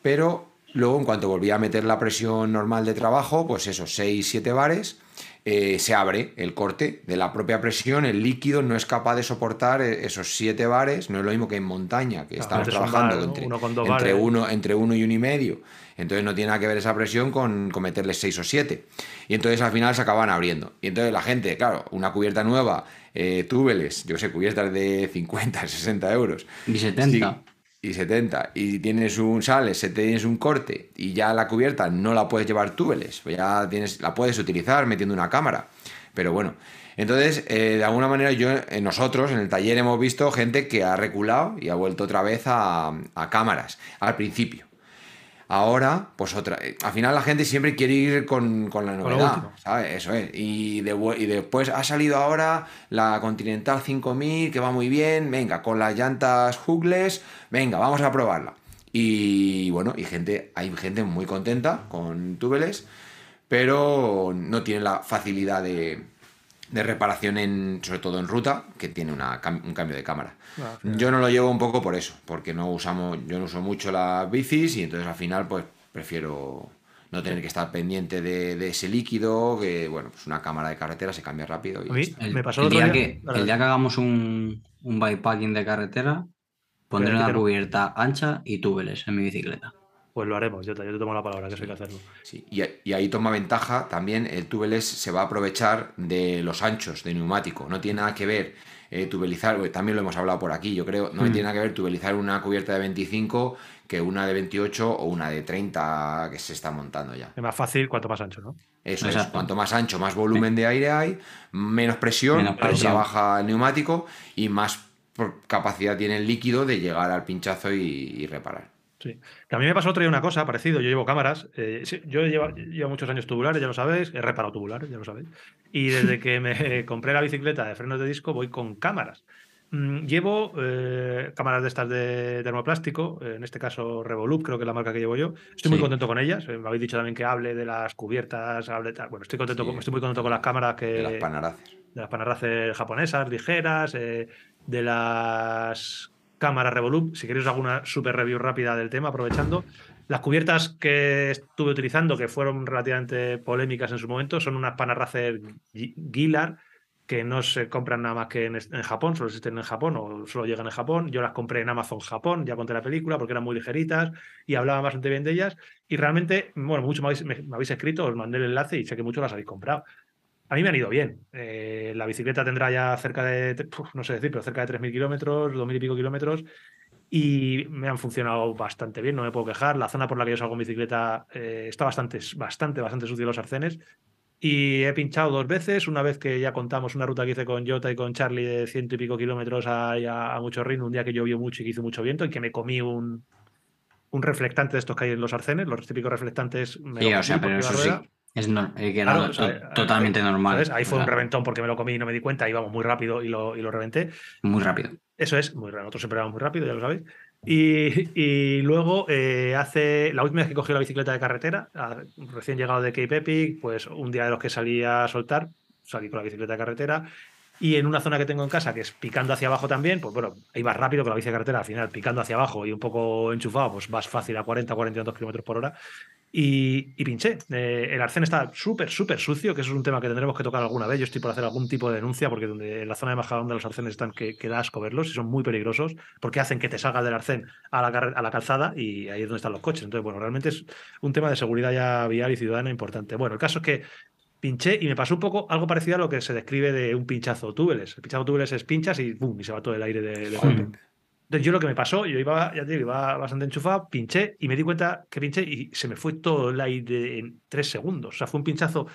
pero Luego, en cuanto volví a meter la presión normal de trabajo, pues esos 6-7 bares, eh, se abre el corte de la propia presión, el líquido no es capaz de soportar eh, esos 7 bares, no es lo mismo que en montaña, que estamos trabajando entre, uno, entre, uno, y uno y medio. Entonces no tiene nada que ver esa presión con, con meterle 6 o 7. Y entonces al final se acaban abriendo. Y entonces la gente, claro, una cubierta nueva, eh, túbeles, yo sé, cubiertas de 50, 60 euros. Y 70 y 70 y tienes un sales, tienes un corte y ya la cubierta no la puedes llevar túbeles, pues ya tienes, la puedes utilizar metiendo una cámara. Pero bueno, entonces eh, de alguna manera yo, eh, nosotros en el taller hemos visto gente que ha reculado y ha vuelto otra vez a cámaras al principio. Ahora, pues otra. Eh, al final la gente siempre quiere ir con, la novedad, ¿sabes? Eso es. Y, y, después ha salido ahora la Continental 5000, que va muy bien. Venga, con las llantas hookless, venga, vamos a probarla. Y bueno, y gente, hay gente muy contenta con túbeles, pero no tiene la facilidad de, de reparación, en, sobre todo en ruta, que tiene una, un cambio de cámara. Ah, yo no lo llevo un poco por eso, porque no usamos, yo no uso mucho las bicis y entonces al final pues prefiero no tener que estar pendiente de, ese líquido, que bueno, pues una cámara de carretera se cambia rápido. Y el, me pasó el, día, que, el día que hagamos un, un bikepacking de carretera, pondré una cubierta ancha y túbeles en mi bicicleta. Pues lo haremos, yo te, tomo la palabra que eso hay que hacerlo. Sí. Y, ahí toma ventaja también el tubeless se va a aprovechar de los anchos de neumático. No tiene nada que ver eh, tubelizar, también lo hemos hablado por aquí, yo creo, no mm. tiene nada que ver tubelizar una cubierta de 25 que una de 28 o una de 30 que se está montando ya. Es más fácil cuanto más ancho, ¿no? Eso es, cuanto más ancho, más volumen de aire hay, menos presión, menos presión. trabaja el neumático y más capacidad tiene el líquido de llegar al pinchazo y reparar. Sí. Que a mí me pasó otro día una cosa parecido. Yo llevo cámaras. Eh, yo llevo, muchos años tubulares, ya lo sabéis. He reparado tubulares, ya lo sabéis. Y desde que me compré la bicicleta de frenos de disco, voy con cámaras. Mm, llevo eh, cámaras de estas de termoplástico, en este caso Revolup, creo que es la marca que llevo yo. Estoy muy contento con ellas. Eh, me habéis dicho también que hable de las cubiertas, hable tal. Bueno, estoy contento, estoy muy contento con las cámaras que. De las panaraces. De las panaraces japonesas, ligeras, de las cámara Revolut. Si queréis alguna super review rápida del tema, aprovechando. Las cubiertas que estuve utilizando, que fueron relativamente polémicas en su momento, son unas Panaracer Gilar, que no se compran nada más que en, Japón, solo existen en Japón o solo llegan en Japón. Yo las compré en Amazon Japón, ya conté la película, porque eran muy ligeritas y hablaba bastante bien de ellas. Y realmente, bueno, mucho me habéis, escrito, os mandé el enlace y sé que muchos las habéis comprado. A mí me han ido bien. Eh, la bicicleta tendrá ya cerca de, no sé decir, pero cerca de 3.000 kilómetros, 2.000 y pico kilómetros, y me han funcionado bastante bien, no me puedo quejar. La zona por la que yo salgo en bicicleta eh, está bastante, bastante, bastante sucio los arcenes. Y he pinchado dos veces, una vez que ya contamos una ruta que hice con Jota y con Charlie de ciento y pico kilómetros a, a, mucho ritmo, un día que llovió mucho y que hizo mucho viento y que me comí un, un reflectante de estos que hay en los arcenes, los típicos reflectantes. Me sí, o sea, pero eso sí, es totalmente normal. Ahí fue un reventón porque me lo comí y no me di cuenta, íbamos muy rápido y lo, y lo reventé. Muy rápido. Eso es, muy rápido. Nosotros siempre vamos muy rápido, ya lo sabéis. Y, y luego, eh, hace la última vez que cogí la bicicleta de carretera, recién llegado de Cape Epic, pues un día de los que salí a soltar, salí con la bicicleta de carretera y en una zona que tengo en casa, que es picando hacia abajo también, pues bueno, ahí vas rápido con la bici de carretera, al final picando hacia abajo y un poco enchufado, pues vas fácil a 40, 42 kilómetros por hora. Y, pinché. Eh, el arcén está súper, súper sucio, que eso es un tema que tendremos que tocar alguna vez. Yo estoy por hacer algún tipo de denuncia, porque donde en la zona de donde los arcenes están, que, que, da asco verlos y son muy peligrosos, porque hacen que te salgas del arcén a la, a la calzada y ahí es donde están los coches. Entonces, bueno, realmente es un tema de seguridad ya vial y ciudadana importante. Bueno, el caso es que pinché y me pasó un poco algo parecido a lo que se describe de un pinchazo túbeles. El pinchazo túbeles es pinchas y ¡bum! y se va todo el aire de, golpe. Entonces yo lo que me pasó, yo iba, ya te digo, iba bastante enchufado, pinché y me di cuenta que pinché y se me fue todo el aire en tres segundos. O sea, fue un pinchazo,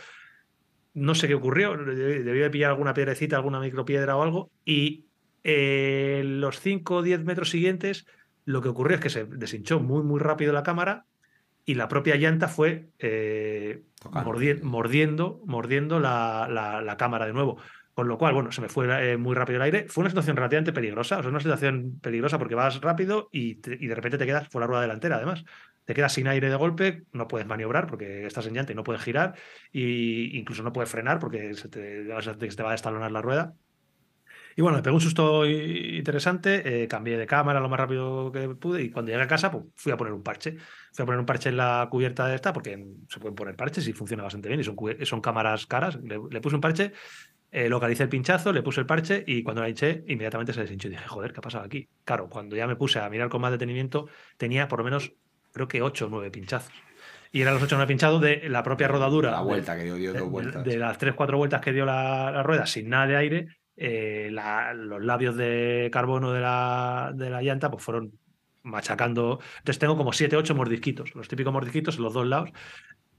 no sé qué ocurrió, debí de pillar alguna piedrecita, alguna micropiedra o algo y eh, los 5 o 10 metros siguientes lo que ocurrió es que se deshinchó muy, muy rápido la cámara y la propia llanta fue eh. Mordi- mordiendo, mordiendo la, la- cámara de nuevo. Con lo cual, bueno, se me fue eh, muy rápido el aire. Fue una situación relativamente peligrosa, o sea, una situación peligrosa porque vas rápido y, y de repente te quedas por la rueda delantera, además. Te quedas sin aire de golpe, no puedes maniobrar porque estás en llanta y no puedes girar, y incluso no puedes frenar porque se te, se te va a destalonar la rueda. Y bueno, me pegó un susto interesante, eh, cambié de cámara lo más rápido que pude y cuando llegué a casa pues, fui a poner un parche. Fui a poner un parche en la cubierta de esta porque se pueden poner parches y funciona bastante bien y son, cámaras caras. Le, le puse un parche, eh, localicé el pinchazo, le puse el parche y cuando la hinché inmediatamente se deshinchó y dije, joder, ¿qué ha pasado aquí? Claro, cuando ya me puse a mirar con más detenimiento tenía por lo menos creo que 8 o 9 pinchazos. Y eran los 8 o 9 pinchados de la propia rodadura. La de- vuelta que dio, dio de, dos de- vueltas. de las 3-4 vueltas que dio la, la rueda sin nada de aire, eh, los labios de carbono de la, de la llanta pues fueron machacando. Entonces tengo como 7-8 mordisquitos, los típicos mordisquitos en los dos lados.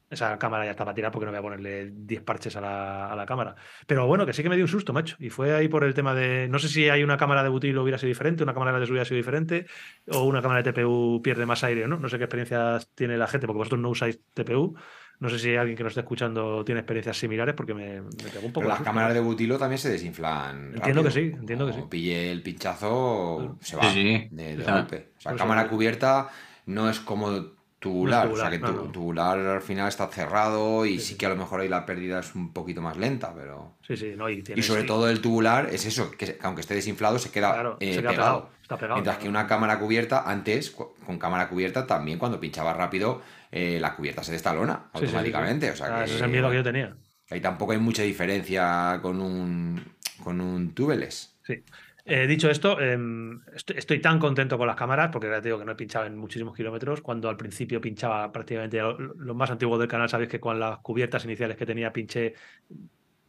Esa cámara ya está para tirar porque no voy a ponerle 10 parches a la, a la cámara. Pero bueno, que sí que me dio un susto, macho. Y fue ahí por el tema de. No sé si hay una cámara de butil hubiera sido diferente, una cámara de hubiera sido diferente, o una cámara de TPU pierde más aire no. No sé qué experiencias tiene la gente, porque vosotros no usáis TPU. No sé si alguien que nos esté escuchando tiene experiencias similares, porque me, me pegó un poco. Pero de las cámaras de butilo también se desinflan. Entiendo que sí, entiendo que sí. pille el pinchazo, se va Sí, sí. de, de golpe. O sea, Pues cámara sí. cubierta no es como tubular. o sea, que tubular, tu- no, no. tubular al final está cerrado y Sí, sí, sí. que a lo mejor ahí la pérdida es un poquito más lenta, pero. Sí, sí, no, y, Y tienes- sobre sí, todo el tubular es eso, que aunque esté desinflado se queda, claro, eh, se queda pegado. pegado, está pegado. Mientras que una cámara cubierta, antes, con cámara cubierta, también cuando pinchaba rápido, eh, la cubierta se destalona Sí, sí, sí, sí. automáticamente. O sea Ah, que, ese es el miedo que yo tenía. Ahí tampoco hay mucha diferencia con un, con un tubeless. Sí. Eh, dicho esto, em, estoy, estoy tan contento con las cámaras, porque ya te digo que no he pinchado en muchísimos kilómetros. Cuando al principio pinchaba prácticamente lo- los más antiguos del canal, sabéis que con las cubiertas iniciales que tenía pinché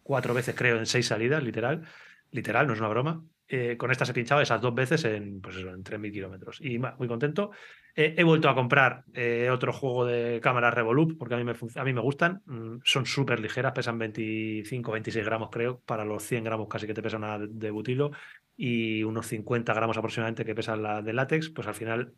cuatro veces, creo, en seis salidas, literal. Literal, no es una broma. Eh, con estas he pinchado esas dos veces en, pues eso, en 3.000 kilómetros. Y muy contento. Eh, he vuelto a comprar eh, otro juego de cámaras Revolup, porque a mí me, a mí me gustan. Mm, son súper ligeras, pesan 25, 26 gramos, creo, para los 100 gramos casi que te pesa una de butilo y unos 50 gramos aproximadamente que pesan la de látex, pues al final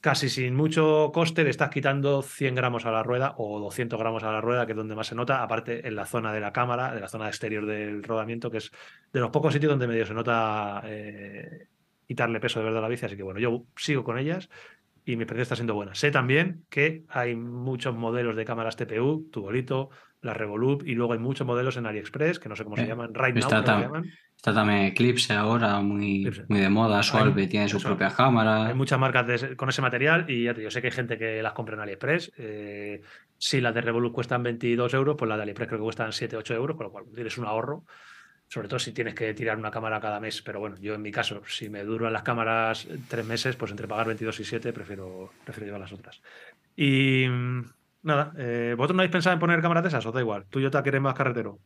casi sin mucho coste le estás quitando 100 gramos a la rueda o 200 gramos a la rueda, que es donde más se nota, aparte en la zona de la cámara, de la zona exterior del rodamiento, que es de los pocos sitios donde medio se nota eh, quitarle peso de verdad a la bici, así que bueno, yo sigo con ellas y mi experiencia está siendo buena. Sé también que hay muchos modelos de cámaras TPU, Tubolito, la Revolup, y luego hay muchos modelos en AliExpress, que no sé cómo se Eh, llaman, Right Now, llaman. Está también Eclipse ahora, muy, Eclipse. muy de moda. Sualve tiene sus propias cámaras. Hay muchas marcas de con ese material y ya te digo, sé que hay gente que las compra en AliExpress. eh, si las de Revolut cuestan 22 euros, pues las de AliExpress creo que cuestan 7-8 euros, con lo cual tienes un ahorro. Sobre todo si tienes que tirar una cámara cada mes. Pero bueno, yo en mi caso, si me duran las cámaras tres meses, pues entre pagar 22 y 7 prefiero, prefiero llevar las otras. Y mm, nada, eh, ¿vosotros no habéis pensado en poner cámaras de esas? ¿O da igual? ¿Tú y yo te querés más carretero?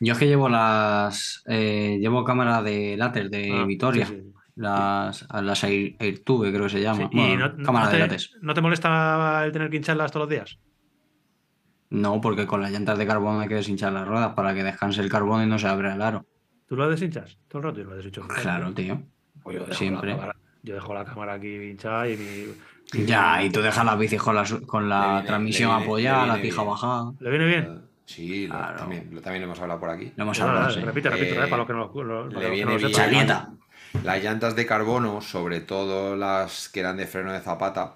Yo es que llevo las. eh, llevo cámara de látex de Ah, Vitoria. sí, sí. Las, las Air, AirTube, creo que se llama. Sí, ¿Y Bueno, no, no- cámara no de te, látex. no te molesta el tener que hincharlas todos los días? No, porque con las llantas de carbono hay que deshinchar las ruedas para que descanse el carbono y no se abra el aro. ¿Tú lo deshinchas? Todo el rato yo lo deshincho. Claro, tío. Pues yo dejo Siempre. La cámara, yo dejo la cámara aquí hinchada y mi. Ya, y tú dejas las bicis con la, con la Le viene- transmisión apoyada, la bien. bajada. ¿Le viene bien? Sí, lo- Claro. también, lo, también lo hemos hablado por aquí. Lo hemos hablado, sí. repite, repite, Eh, para los que no lo, le los que viene no lo bien. Chalieta. Las llantas de carbono, sobre todo las que eran de freno de zapata,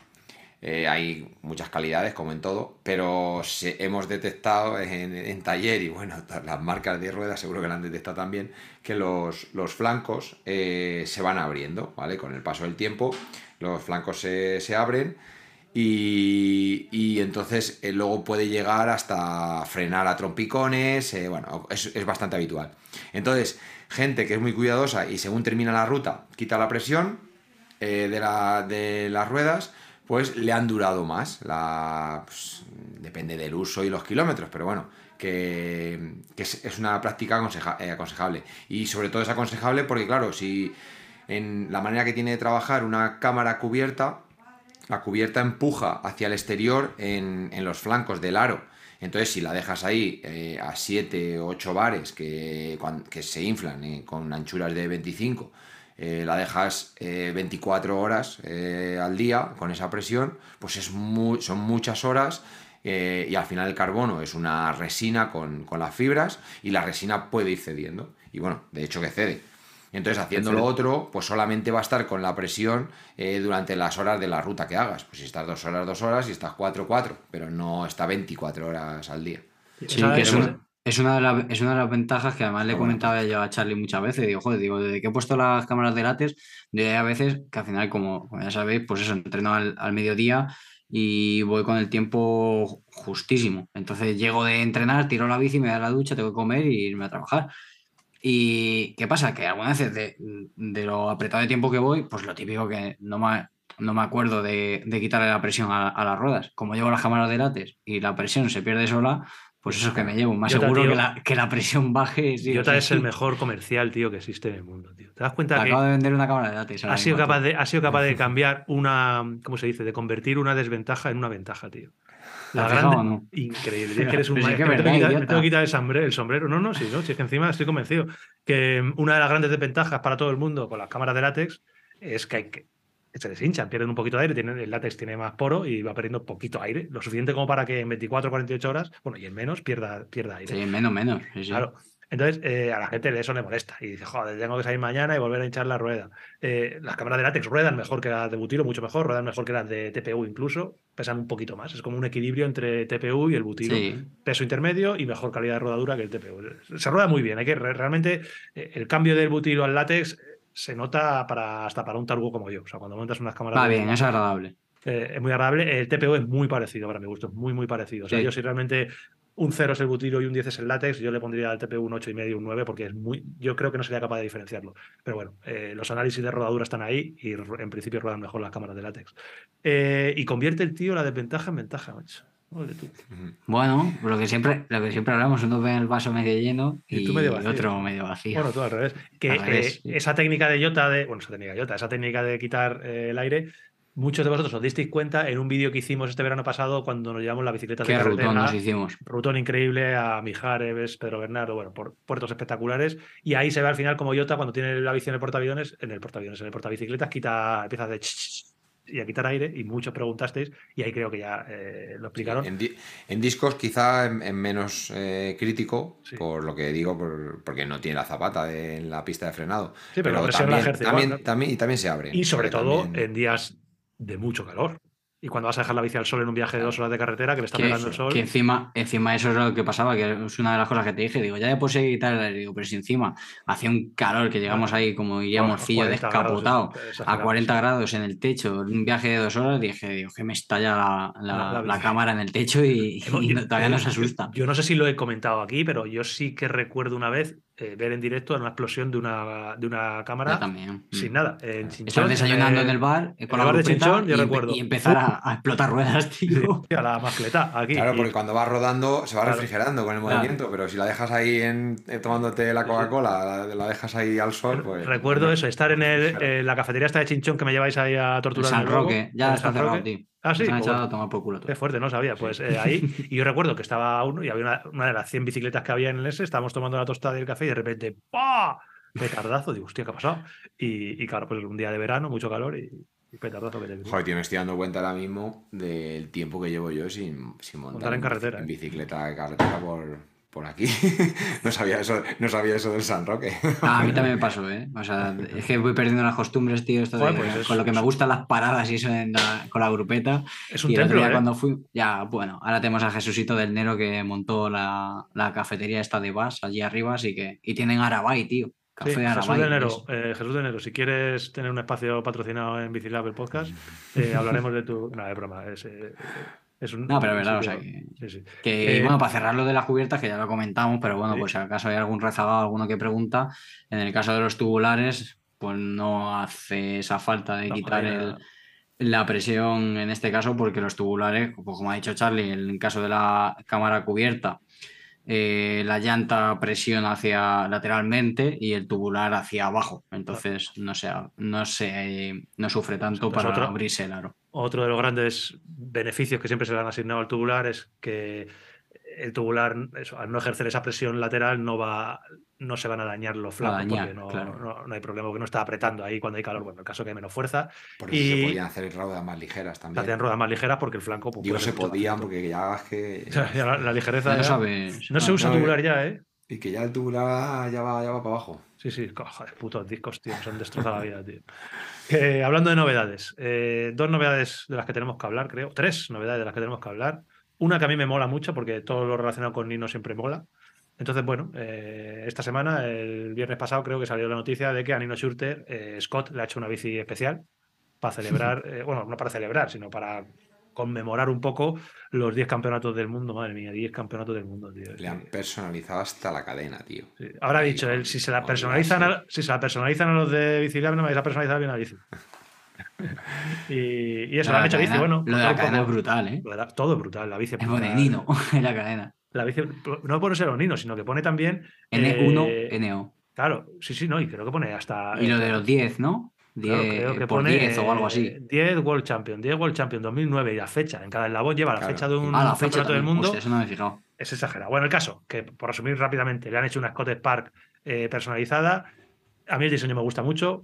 eh, hay muchas calidades, como en todo, pero se- hemos detectado en, en taller, y bueno, las marcas de ruedas seguro que la han detectado también, que los, los flancos eh, se van abriendo, ¿vale? Con el paso del tiempo, los flancos se, se abren y, entonces eh, luego puede llegar hasta frenar a trompicones, eh, bueno, es, es bastante habitual. Entonces, gente que es muy cuidadosa y según termina la ruta quita la presión eh, de, la- de las ruedas, pues le han durado más. La, pues, depende del uso y los kilómetros, pero bueno, que, que es, una práctica aconseja- aconsejable. Y sobre todo es aconsejable porque, claro, si en la manera que tiene de trabajar una cámara cubierta, la cubierta empuja hacia el exterior en, en los flancos del aro. Entonces, si la dejas ahí eh, a 7 o 8 bares que, que se inflan eh, con anchuras de 25 eh, la dejas 24 horas al día con esa presión, pues es son muchas horas y al final el carbono es una resina con, con las fibras y la resina puede ir cediendo. Y bueno, de hecho que cede. Entonces, haciendo lo otro, pues solamente va a estar con la presión eh, durante las horas de la ruta que hagas. Pues si estás dos horas, dos horas, y estás cuatro, cuatro, pero no está 24 horas al día. Sí, que es, una, de es, una de las ventajas que además le comentaba yo a Charlie muchas veces. Digo, joder, digo, desde que he puesto las cámaras de látex, de a veces que al final, como, ya sabéis, pues eso, entreno al, al mediodía y voy con el tiempo justísimo. Entonces llego de entrenar, tiro la bici, me da la ducha, tengo que comer y irme a trabajar. ¿Y qué pasa? Que algunas veces de, lo apretado de tiempo que voy, pues lo típico que no me, no me acuerdo de, quitarle la presión a, las ruedas. Como llevo las cámaras de látex y la presión se pierde sola, pues eso es que me llevo. Más seguro que, la, que, la, presión baje. Sí, Jota es el mejor comercial, tío, que existe en el mundo, tío. ¿Te das cuenta que. Acabo de vender una cámara de látex. Ha sido, capaz de, ha sido capaz de cambiar una. ¿Cómo se dice? De convertir una desventaja en una ventaja, tío. La grande, increíble. Es que eres un maestro. me, tengo que quitar el sombrero, el sombrero. No, no, sí, no. Si es que encima estoy convencido que una de las grandes desventajas para todo el mundo con las cámaras de látex es que hay que se deshinchan, pierden un poquito de aire, tienen, el látex tiene más poro y va perdiendo poquito aire, lo suficiente como para que en 24 o 48 horas, bueno, y en menos, pierda, pierda aire. Sí, en menos, menos. Claro. Entonces, eh, a la gente eso le molesta y dice, joder, tengo que salir mañana y volver a hinchar la rueda. Eh, las cámaras de látex ruedan mejor que las de butiro, mucho mejor, ruedan mejor que las de TPU incluso, pesan un poquito más. Es como un equilibrio entre TPU y el butiro. Peso intermedio y mejor calidad de rodadura que el TPU. Se rueda muy bien, hay que realmente eh, el cambio del butiro al látex se nota para, hasta para un tarugo como yo. O sea, cuando montas unas cámaras... Va bien, es agradable. es muy agradable. El TPU es muy parecido para mi gusto, muy, muy parecido. O sea, yo si realmente un 0 es el butiro y un 10 es el látex, yo le pondría al TPU un 8 y medio, un 9, porque es muy, yo creo que no sería capaz de diferenciarlo. Pero bueno, eh, los análisis de rodadura están ahí y en principio ruedan mejor las cámaras de látex. Eh, y convierte el tío la desventaja en ventaja, macho. Bueno, lo que siempre, lo que siempre hablamos, uno ve el vaso medio lleno y, otro medio vacío. Bueno, tú al revés. Que eh, esa técnica de Jota, de, bueno, esa técnica de Jota, esa técnica de quitar el aire, Muchos de vosotros os disteis cuenta en un vídeo que hicimos este verano pasado cuando nos llevamos la bicicleta de carretera. Rutón nos hicimos. Rutón increíble a Mijares, Pedro Bernardo, bueno, por puertos espectaculares. Y ahí se ve al final como Iota cuando tiene la bici en el portaaviones, en el portaaviones, en el portabicicletas, quita, empieza a hacer y a quitar aire, y muchos preguntasteis, y ahí creo que ya eh, lo explicaron. En, discos quizá en, menos eh, crítico, por lo que digo, porque no tiene la zapata en la pista de frenado. Sí, pero, la también, ejerce también, también, y también se abre. Y sobre todo en días de mucho calor. Y cuando vas a dejar la bici al sol en un viaje de dos horas de carretera, que le está pegando el sol. Que encima, encima eso es lo que pasaba, que es una de las cosas que te dije. Digo, ya después seguir quitar digo, pero si encima hacía un calor que llegamos ahí como iríamos fillo descapotado a 40 grados en el techo, un viaje de dos horas, dije, digo, que me estalla la, cámara en el techo y, todavía nos asusta. Yo no sé si lo he comentado aquí, pero yo sí que recuerdo una vez eh, ver en directo una explosión de una, de una cámara también. sin mm. nada. En Estar desayunando en el bar con la bar de Chinchón, yo recuerdo. Y empezar a, explotar ruedas, tío. a la mascleta, aquí. Claro, porque cuando vas rodando se va refrigerando con el movimiento, pero si la dejas ahí en, eh, tomándote la Coca-Cola, la, dejas ahí al sol, pues. Recuerdo eso, estar en el, la cafetería esta de Chinchón que me lleváis ahí a torturar. San Roque, ya está cerrado, tío. Ah, sí. Se han echado a tomar por culo. Qué fuerte, no sabía. Pues eh, ahí, y yo recuerdo que estaba uno y había una, de las 100 bicicletas que había en el S, estábamos tomando la tostada del café y de repente, ¡pah! Petardazo, digo, hostia, ¿qué ha pasado? Y, claro, pues un día de verano, mucho calor y, petardazo que te Joder, tío, me estoy dando cuenta ahora mismo del tiempo que llevo yo sin, sin montar, en carretera. En ¿eh? bicicleta de carretera por, por aquí. no, sabía eso, no sabía eso del San Roque. Ah, a mí también me pasó, ¿eh? O sea, es que voy perdiendo las costumbres, tío, esto pues con lo que me gustan las paradas y eso con la grupeta. Es un y templo, ¿eh? cuando fui, ya, bueno, ahora tenemos a Jesucito del Nero que montó la, la cafetería esta de Bas allí arriba, así que, y tienen Arabay, tío. Café sí, Jesús de Enero, eh, Jesús de Enero, si quieres tener un espacio patrocinado en Bicilab el podcast, eh, hablaremos de tu. No, de broma. Es, no, pero verdad, o sea que, eh, bueno, para cerrar lo de las cubiertas, que ya lo comentamos, pero bueno, pues si acaso hay algún rezagado, alguno que pregunta, en el caso de los tubulares, pues no hace esa falta de quitar la presión en este caso, porque los tubulares, pues como ha dicho Charlie, en el caso de la cámara cubierta, eh, la llanta presiona hacia lateralmente y el tubular hacia abajo. Entonces no, sea, no, se, no sufre tanto para abrirse el aro. Otro de los grandes beneficios que siempre se le han asignado al tubular es que el tubular, eso, al no ejercer esa presión lateral, no va, no se van a dañar los flancos dañar, porque no, claro. no- no hay problema, porque no está apretando ahí cuando hay calor. Bueno, en el caso que hay menos fuerza, Por eso Y- se podían hacer ruedas más ligeras se también. hacían ruedas más ligeras porque el flanco. pues, se podían porque ya es que... O sea, ya la, la ligereza. Ya ya- sabes. no se usa tubular ya, ¿eh? Y que ya el tubular ya va, ya va para abajo. Sí, sí, joder, putos discos, tío, nos han destrozado la vida, tío. Que, hablando de novedades, eh, dos novedades de las que tenemos que hablar, creo, tres novedades de las que tenemos que hablar. Una que a mí me mola mucho porque todo lo relacionado con Nino siempre mola. Entonces, bueno, eh, esta semana, el viernes pasado, creo que salió la noticia de que a Nino Schurter, eh, Scott le ha hecho una bici especial para celebrar, eh, bueno, no para celebrar, sino para conmemorar un poco los 10 campeonatos del mundo. Madre mía, 10 campeonatos del mundo, tío. Le han personalizado hasta la cadena, tío. Sí. Ahora ha Ahí dicho con- él, si se la personalizan a, si se la personalizan a los de Bicilab, no me vais a personalizar bien la bici. y, y eso, lo han hecho bici, cadena- bueno. Lo de la cadena es brutal, ¿eh? de la- todo es brutal, la bici es en la cadena. La bici, no pone ser Nino, sino que pone también. N1, eh, NO. Claro, sí, sí, no, y creo que pone hasta. Y lo de eh, los 10, ¿no? 10 claro, creo que por pone 10 o algo así. eh, 10 World Champion, 10 World Champion 2009 y la fecha. En cada eslabón lleva la Claro. fecha de un Ah, la fecha campeonato del también. mundo. Hostia, eso no me he fijado. es exagerado. Bueno, el caso, que por resumir rápidamente, le han hecho una Scott Spark eh, personalizada. A mí el diseño me gusta mucho.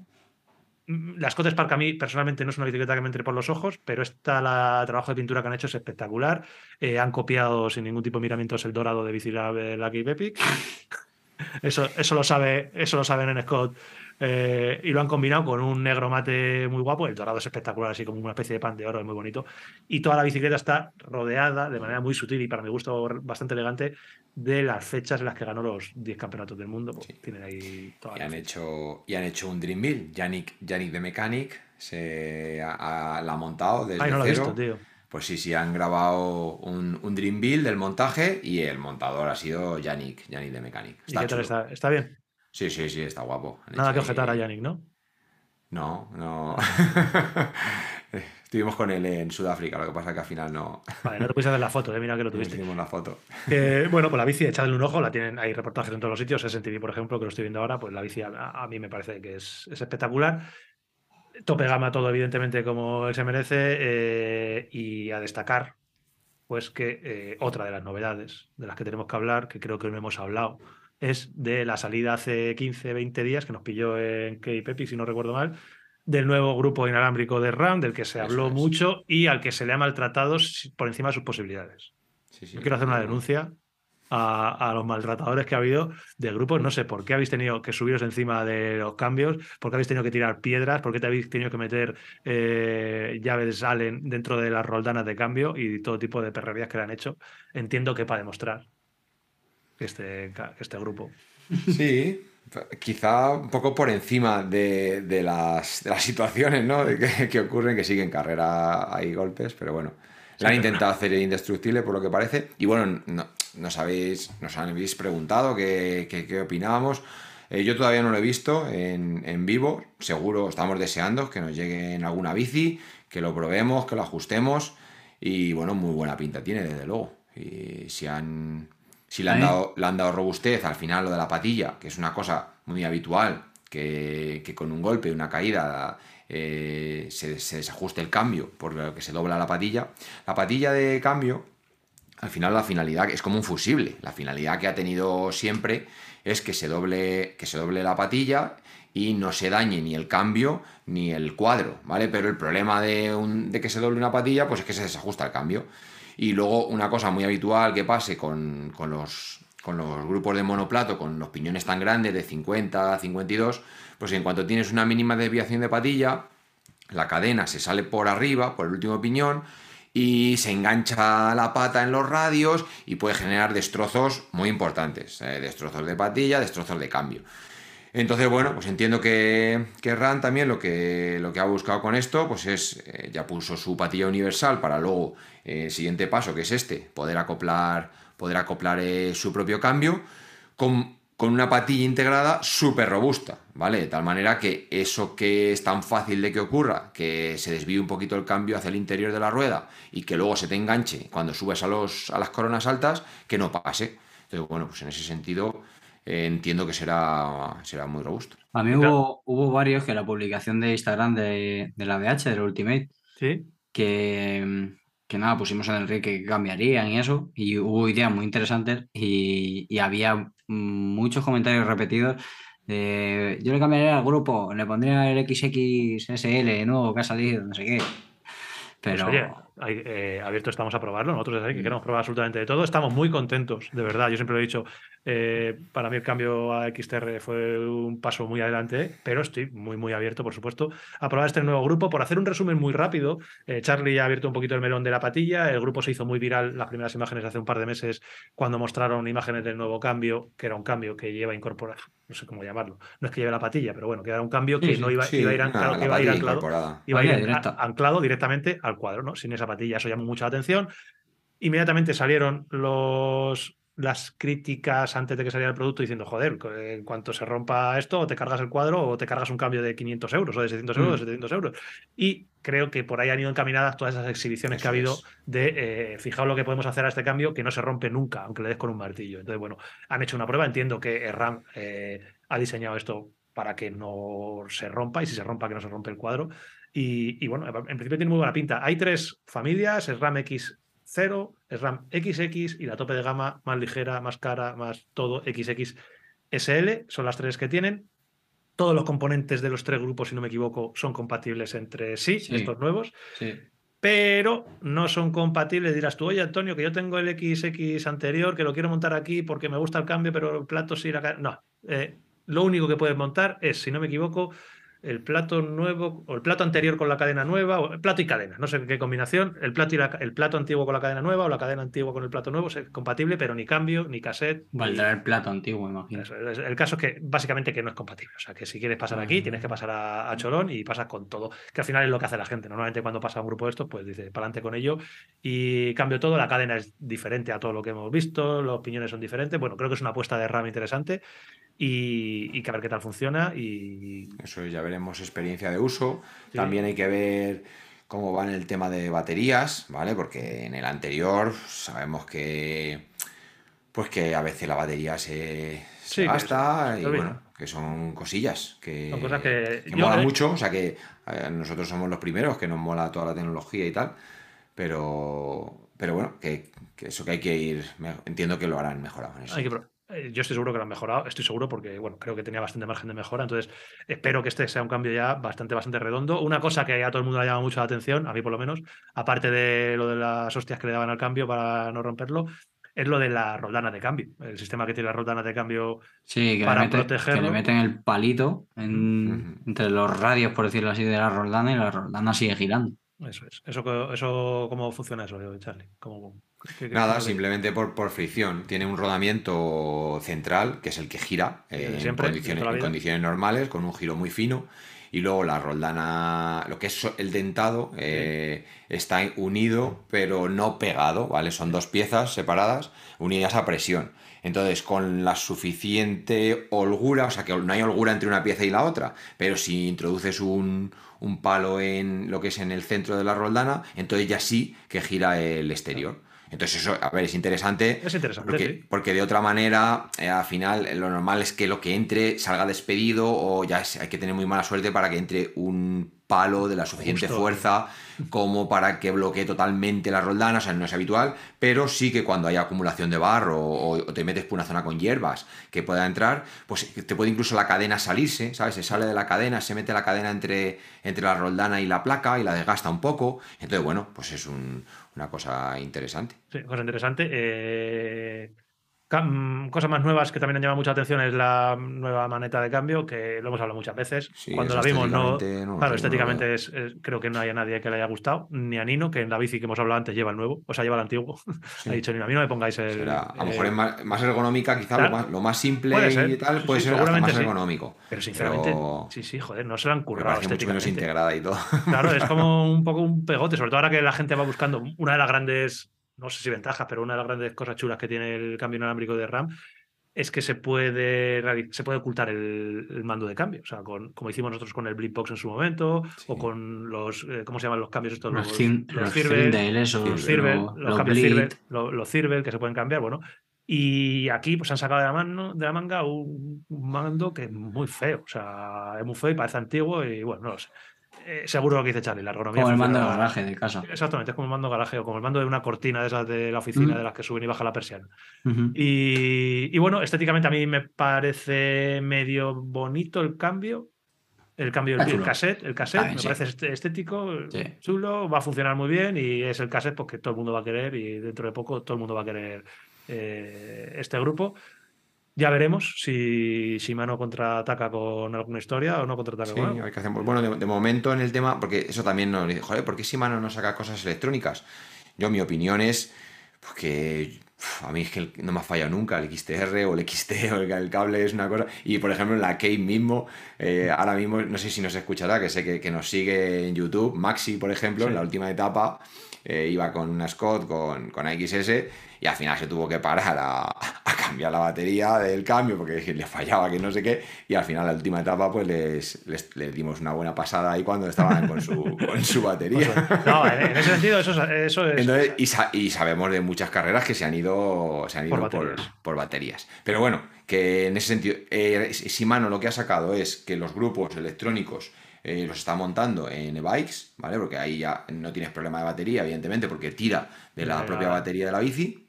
Mm, La Scott Spark a mí personalmente no es una bicicleta que me entre por los ojos, pero esta la trabajo de pintura que han hecho es espectacular. Eh, han copiado sin ningún tipo de miramientos el dorado de eh, Lucky Epic. Eso, eso lo sabe, eso lo saben en Scott. Eh, y lo han combinado con un negro mate muy guapo. El dorado es espectacular, así como una especie de pan de oro, es muy bonito. Y toda la bicicleta está rodeada de manera muy sutil y para mi gusto bastante elegante de las fechas en las que ganó los 10 campeonatos del mundo. Pues Sí. Tienen ahí Y han hecho, y han hecho un Dream Build. Yannick, Yannick de Mechanic se ha, ha- la ha montado desde Ay, no lo he cero. visto, tío. Pues sí, sí, han grabado un, un Dream Build del montaje y el montador ha sido Yannick, Yannick de Mechanic. ¿Y qué tal está? ¿Está bien? Sí, sí, sí, está guapo. Han Nada que ahí- objetar a Yannick, ¿no? No, no. Estuvimos con él en Sudáfrica, lo que pasa que al final no, Vale, no te pudiste hacer la foto, eh, mira que lo tuviste. la foto. Eh, bueno, pues la bici, echadle un ojo, la tienen, hay reportajes en todos los sitios, SNTV, por ejemplo, que lo estoy viendo ahora, pues la bici a, a mí me parece que es, es espectacular. Tope gama todo, evidentemente, como él se merece, eh, y a destacar, pues que eh, otra de las novedades de las que tenemos que hablar, que creo que no hemos hablado, es de la salida hace 15, 20 días, que nos pilló en Cape Epic, si no recuerdo mal, del nuevo grupo inalámbrico de RAM, del que se habló es. mucho y al que se le ha maltratado por encima de sus posibilidades. Sí, sí. Yo quiero hacer una denuncia a, a los maltratadores que ha habido de grupos. No sé por qué habéis tenido que subiros encima de los cambios, por qué habéis tenido que tirar piedras, por qué te habéis tenido que meter eh, llaves Allen dentro de las roldanas de cambio y todo tipo de perrerías que le han hecho. Entiendo que para demostrar que este, que este grupo. Sí, quizá un poco por encima de, de las, de las situaciones ¿no? de que, que ocurren, que sí que en carrera hay golpes, pero bueno. Le han intentado hacer indestructible por lo que parece. Y bueno, no- nos, habéis, nos habéis preguntado qué, qué- qué opinábamos. Eh, yo todavía no lo he visto en, en vivo. Seguro estamos deseando que nos llegue en alguna bici, que lo probemos, que lo ajustemos. Y bueno, muy buena pinta tiene, desde luego. Y si han, si le han, dado, le han dado robustez al final lo de la patilla, que es una cosa muy habitual, que, que con un golpe, una caída, eh, se, se desajuste el cambio por lo que se dobla la patilla. La patilla de cambio, al final la finalidad es como un fusible. La finalidad que ha tenido siempre es que se doble, que se doble la patilla y no se dañe ni el cambio ni el cuadro, ¿vale? Pero el problema de, un- de que se doble una patilla, pues es que se desajusta el cambio. Y luego una cosa muy habitual que pase con, con los, con los grupos de monoplato, con los piñones tan grandes de 50 a 52, pues en cuanto tienes una mínima desviación de patilla, la cadena se sale por arriba, por el último piñón, y se engancha la pata en los radios y puede generar destrozos muy importantes, eh, destrozos de patilla, destrozos de cambio. Entonces, bueno, pues entiendo que, que RAN también lo que, lo que ha buscado con esto, pues es, eh, ya puso su patilla universal para luego, eh, el siguiente paso, que es este, poder acoplar, poder acoplar eh, su propio cambio con, con una patilla integrada súper robusta, ¿vale? De tal manera que eso que es tan fácil de que ocurra, que se desvíe un poquito el cambio hacia el interior de la rueda y que luego se te enganche cuando subes a, los, a las coronas altas, que no pase. Entonces, bueno, pues en ese sentido eh, entiendo que será, será muy robusto. A mí hubo, hubo varios que la publicación de Instagram de, de la BH, del Ultimate, ¿Sí? que, que nada, pusimos en el rey que cambiarían y eso, y hubo ideas muy interesantes y, y había muchos comentarios repetidos. de, yo le cambiaría al grupo, le pondría el XXSL nuevo que ha salido, no sé qué. Pues Pero eh, abierto estamos a probarlo. Nosotros que queremos probar absolutamente de todo. Estamos muy contentos, de verdad. Yo siempre lo he dicho. eh, para mí el cambio a XTR fue un paso muy adelante, pero estoy muy, muy abierto, por supuesto, a probar este nuevo grupo. Por hacer un resumen muy rápido, eh, Charlie ha abierto un poquito el melón de la patilla. El grupo se hizo muy viral las primeras imágenes hace un par de meses cuando mostraron imágenes del nuevo cambio, que era un cambio que lleva incorporado, no sé cómo llamarlo. No es que lleve la patilla, pero bueno, que era un cambio que Sí, sí. no iba, Sí, iba a ir anclado, iba a ir anclado incorporada. iba a ir Vaya, an- directa. anclado directamente al cuadro, ¿no? Sin esa patilla. Eso llamó mucha atención. Inmediatamente salieron los, las críticas antes de que saliera el producto diciendo, joder, en cuanto se rompa esto, o te cargas el cuadro o te cargas un cambio de 500 euros o de 600 euros o de Mm. 700 euros. Y creo que por ahí han ido encaminadas todas esas exhibiciones que ha habido es. de, eh, fijaos lo que podemos hacer a este cambio, que no se rompe nunca, aunque le des con un martillo. Entonces, bueno, han hecho una prueba. Entiendo que RAM eh, ha diseñado esto para que no se rompa y si se rompa, que no se rompe el cuadro. Y, y bueno, en principio tiene muy buena pinta. Hay tres familias, SRAM X0, SRAM XX y la tope de gama más ligera, más cara, más todo XXSL. Son las tres que tienen. Todos los componentes de los tres grupos, si no me equivoco, son compatibles entre sí, Sí. estos nuevos sí. pero no son compatibles. Dirás tú, oye, Antonio, que yo tengo el XX anterior, que lo quiero montar aquí porque me gusta el cambio, pero el plato sí la ca-". No. eh, lo único que puedes montar es, si no me equivoco, el plato nuevo o el plato anterior con la cadena nueva, o el plato y cadena, no sé qué combinación, el plato, y la- el plato antiguo con la cadena nueva o la cadena antigua con el plato nuevo, es compatible, pero ni cambio, ni cassette. Valdrá el plato antiguo, imagino. eso, El caso es que básicamente que no es compatible. O sea, que si quieres pasar aquí, Ah. tienes que pasar a, a Cholón y pasas con todo. Que al final es lo que hace la gente. Normalmente cuando pasa a un grupo de estos, pues dice, para adelante con ello. Y cambio todo, la cadena es diferente a todo lo que hemos visto, los piñones son diferentes. Bueno, creo que es una apuesta de RAM interesante y, y que a ver qué tal funciona. Y Eso ya veremos experiencia de uso. Sí. También hay que ver cómo va en el tema de baterías, ¿vale? Porque en el anterior sabemos que pues que a veces la batería se, se Sí, gasta y bueno, que son cosillas que, Son cosas que que yo, mola mucho, o sea que eh, nosotros somos los primeros que nos mola toda la tecnología y tal, pero pero bueno, que, que eso que hay que ir, entiendo que lo harán mejorado en eso. hay que pro- yo estoy seguro que lo han mejorado, estoy seguro porque, bueno, creo que tenía bastante margen de mejora, entonces espero que este sea un cambio ya bastante, bastante redondo. Una cosa que a todo el mundo le llama mucho la atención, a mí por lo menos, aparte de lo de las hostias que le daban al cambio para no romperlo, es lo de la roldana de cambio. El sistema que tiene las roldanas de cambio Sí, que, para mete- que le meten el palito en- entre los radios, por decirlo así, de la roldana y la roldana sigue girando. Eso es. Eso, eso ¿Cómo funciona eso, Charlie? ¿Cómo, Nada, simplemente por, por fricción. Tiene un rodamiento central, que es el que gira eh, en, siempre, condiciones, en condiciones normales, con un giro muy fino. Y luego la roldana, lo que es el dentado, eh, está unido, pero no pegado, ¿vale? Son dos piezas separadas, unidas a presión. Entonces, con la suficiente holgura, o sea que no hay holgura entre una pieza y la otra, pero si introduces un, un palo en lo que es en el centro de la roldana, entonces ya sí que gira el exterior. Entonces eso, a ver, es interesante. Es interesante, Porque, sí. porque de otra manera, eh, al final, eh, lo normal es que lo que entre salga despedido o ya es- hay que tener muy mala suerte para que entre un palo de la suficiente Justo. fuerza como para que bloquee totalmente la roldana, o sea, no es habitual, pero sí que cuando hay acumulación de barro o, o te metes por una zona con hierbas que pueda entrar, pues te puede incluso la cadena salirse, ¿sabes? Se sale de la cadena, se mete la cadena entre, entre la roldana y la placa y la desgasta un poco. Entonces, bueno, pues es un- una cosa interesante. Sí, cosa interesante. Eh, cosas más nuevas que también han llamado mucha atención es la nueva maneta de cambio, que lo hemos hablado muchas veces. Sí, Cuando la vimos, no. Claro, estéticamente es, es- creo que no haya nadie que le haya gustado, ni a Nino, que en la bici que hemos hablado antes lleva el nuevo, o sea, lleva el antiguo. Sí. ha dicho Nino, a mí no me pongáis el. Será, a lo eh, mejor es más, más ergonómica, quizá claro. lo, más, lo más simple y tal, puede sí, ser hasta más sí. ergonómico. Pero sinceramente, Pero sí, sí, joder, no se lo han currado estéticamente. integrada y todo. Claro, es como un poco un pegote, sobre todo ahora que la gente va buscando una de las grandes, no sé si ventajas, pero una de las grandes cosas chulas que tiene el cambio inalámbrico de RAM es que se puede, se puede ocultar el, el mando de cambio. O sea, con, como hicimos nosotros con el Blipbox en su momento, Sí. o con los, eh, ¿cómo se llaman los cambios estos? Los, Los, los los Cirvel, esos, Los los- los cambios Firvel que se pueden cambiar, bueno. Y aquí pues han sacado de la, mano, de la manga un, un mando que es muy feo. O sea, es muy feo y parece antiguo y bueno, no lo sé. Eh, seguro lo que dice Charlie, la ergonomía. Como el mando de garaje de casa. Exactamente, es como el mando de garaje o como el mando de una cortina de esas de la oficina Mm. de las que suben y bajan la persiana. Ujú. Y, y bueno, estéticamente a mí me parece medio bonito el cambio. El cambio del chulo. cassette, el cassette me sí. parece est- estético, Sí. chulo, va a funcionar muy bien y es el cassette porque todo el mundo va a querer y dentro de poco todo el mundo va a querer eh, este grupo. Ya veremos si Shimano contraataca con alguna historia o no contraataca Sí, con a algo. ver qué hacemos. Bueno, de, de momento en el tema, porque eso también nos dice, joder, ¿por qué Shimano no saca cosas electrónicas? Yo, mi opinión es pues, que uf, a mí es que no me ha fallado nunca el XTR o el XT o el, el cable es una cosa. Y por ejemplo, en la Kate mismo, eh, ahora mismo, no sé si nos escuchará, que sé que, que nos sigue en YouTube, Maxi, por ejemplo, en la última etapa. Eh, iba con una Scott, con, con AXS, y al final se tuvo que parar a, a cambiar la batería del cambio porque le fallaba, que no sé qué, y al final, la última etapa, pues les, les, les dimos una buena pasada ahí cuando estaban con su, con su batería. No, en, ese sentido, eso, es- eso es. Entonces, y, sa- y sabemos de muchas carreras que se han ido, se han ido Por por, baterías. por baterías. Pero bueno, que en ese sentido, eh, Shimano lo que ha sacado es que los grupos electrónicos eh, los está montando en e-bikes, ¿vale? Porque ahí ya no tienes problema de batería, evidentemente, porque tira de la propia batería de la bici.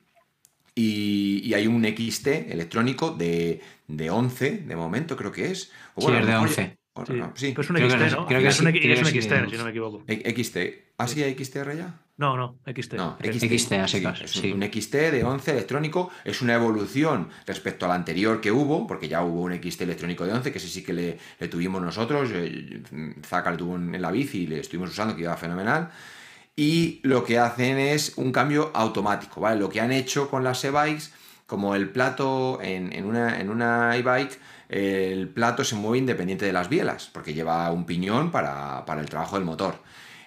Y, y hay un XT electrónico de, de 11 de momento, creo que es. O Sí, bueno, a es de mejor 11. ya- o- Sí, no, sí. Pues un Creo que XT, es- ¿no? creo que es un, sí, es que sí, XT, si no me equivoco. XT. ¿Ah, sí, hay XTR ya? No, no, XT. No, XT. XT, a sí, secas, es sí. un XT de 11 electrónico, es una evolución respecto al anterior que hubo, porque ya hubo un XT electrónico de 11, que ese sí que le, le tuvimos nosotros, eh, Zaka le tuvo en en la bici y le estuvimos usando, que iba fenomenal. Y lo que hacen es un cambio automático, ¿vale? Lo que han hecho con las e-bikes, como el plato en, en una, en una e-bike, el plato se mueve independiente de las bielas, porque lleva un piñón para, para el trabajo del motor.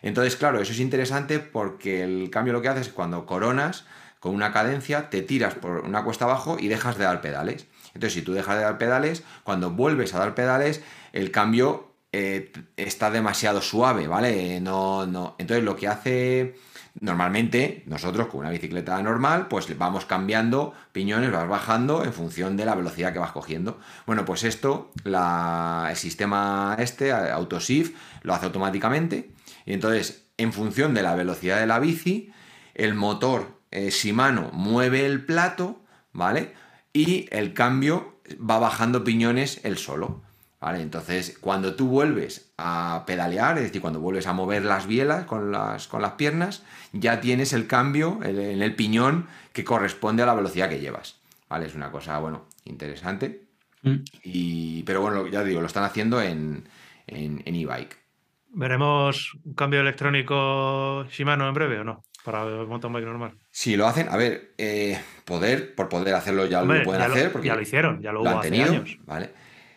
Entonces, claro, eso es interesante porque el cambio lo que hace es cuando coronas con una cadencia, te tiras por una cuesta abajo y dejas de dar pedales. Entonces, si tú dejas de dar pedales, cuando vuelves a dar pedales, el cambio eh, está demasiado suave, ¿vale? No, no. Entonces, lo que hace normalmente nosotros con una bicicleta normal, pues vamos cambiando piñones, vas bajando en función de la velocidad que vas cogiendo. Bueno, pues esto, el sistema este, Autoshift, lo hace automáticamente. Y entonces, en función de la velocidad de la bici, el motor eh, Shimano mueve el plato, ¿vale? Y el cambio va bajando piñones el solo. ¿Vale? Entonces, cuando tú vuelves a pedalear, es decir, cuando vuelves a mover las bielas con las, con las piernas, ya tienes el cambio el- en el piñón que corresponde a la velocidad que llevas. ¿Vale? Es una cosa, bueno, interesante. Mm. Y, pero bueno, ya digo, lo están haciendo en en en e-bike. ¿Veremos un cambio electrónico Shimano en breve o no? Para el mountain bike normal. si lo hacen, a ver, eh, poder, por poder hacerlo ya Hombre, lo pueden ya lo- hacer, porque ya lo hicieron, ya lo lo hubo han hace tenido, años. ¿vale?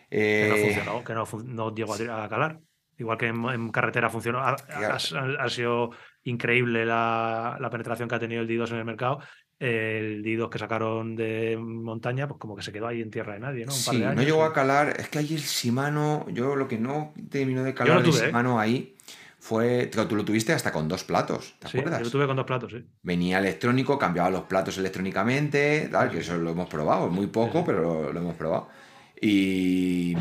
Que no Eh, funcionó, que no, fun- no llegó a, a calar. Igual que en, en carretera funcionó. Ha, Claro. ha- ha sido increíble la, la penetración que ha tenido el D2 en el mercado. El D2 que sacaron de montaña, pues como que se quedó ahí en tierra de nadie, ¿no? Un par Sí, de años. no llegó a calar. Es que ahí el Shimano, yo lo que no terminó de calar tuve, ¿eh? Shimano ahí fue. Tú lo tuviste hasta con dos platos, ¿te Sí, acuerdas? yo lo tuve con dos platos, sí. Venía electrónico, cambiaba los platos electrónicamente, tal, que eso lo hemos probado, muy poco, pero lo, lo hemos probado. Y,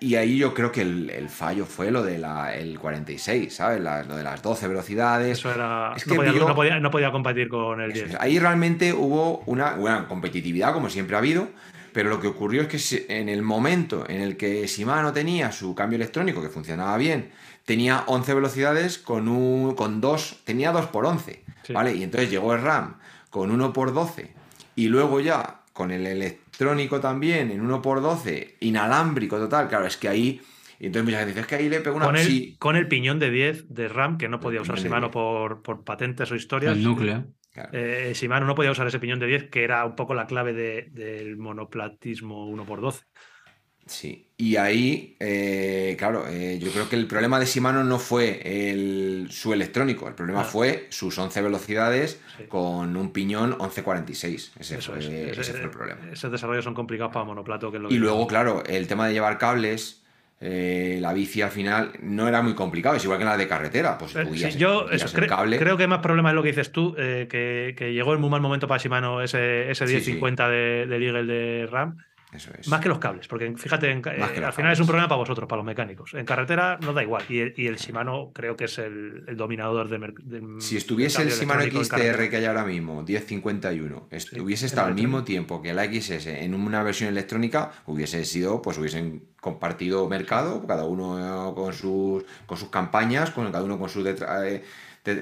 y ahí yo creo que el, el fallo fue lo del 46, ¿sabes? La- lo de las 12 velocidades. Eso era. Es no, que podía, vio- no podía- no podía competir con el Eso 10. es. Ahí realmente hubo una buena competitividad, como siempre ha habido, pero lo que ocurrió es que en el momento en el que Shimano tenía su cambio electrónico, que funcionaba bien, tenía 11 velocidades con, un, con dos, tenía 2 por 11, Sí. ¿vale? Y entonces llegó el RAM con 1 por 12 y luego ya con el electrónico también en 1 por 12 inalámbrico total, claro, es que ahí... Y entonces mucha gente dice, es que ahí le pegó una... Con el, Sí, con el piñón de 10 de RAM, que no podía El usar Shimano 10. por, por patentes o historias. El núcleo. claro. Eh, Shimano no podía usar ese piñón de 10, que era un poco la clave de- del monoplatismo 1x12. Sí, y ahí, eh, claro, eh, yo creo que el problema de Shimano no fue el, su electrónico, el problema Ah. fue sus 11 velocidades Sí. con un piñón 1146. Ese, Eso fue, es. ese Ese- fue el problema. Esos desarrollos son complicados para monoplato. Que es lo Y que- luego, claro, el tema de llevar cables, eh, la bici al final no era muy complicado, es igual que en la de carretera, pues Eh, sí, yo guías eso, el cre- cable. creo que más problema es lo que dices tú, eh, que, que llegó en muy mal momento para Shimano ese, ese Sí, 1050 de, del Eagle de RAM, Eso es. Más que los cables, porque fíjate, en eh, al final es un problema para vosotros, para los mecánicos. En carretera nos da igual. Y el, y el Shimano creo que es el, el dominador del, mer- del- Si estuviese el Shimano XTR que hay ahora mismo, 1051, est- Sí, hubiese en estado al mismo tiempo que la XS en una versión electrónica, hubiese sido, pues hubiesen compartido mercado, cada uno eh, con sus, con sus campañas, con cada uno con sus detra-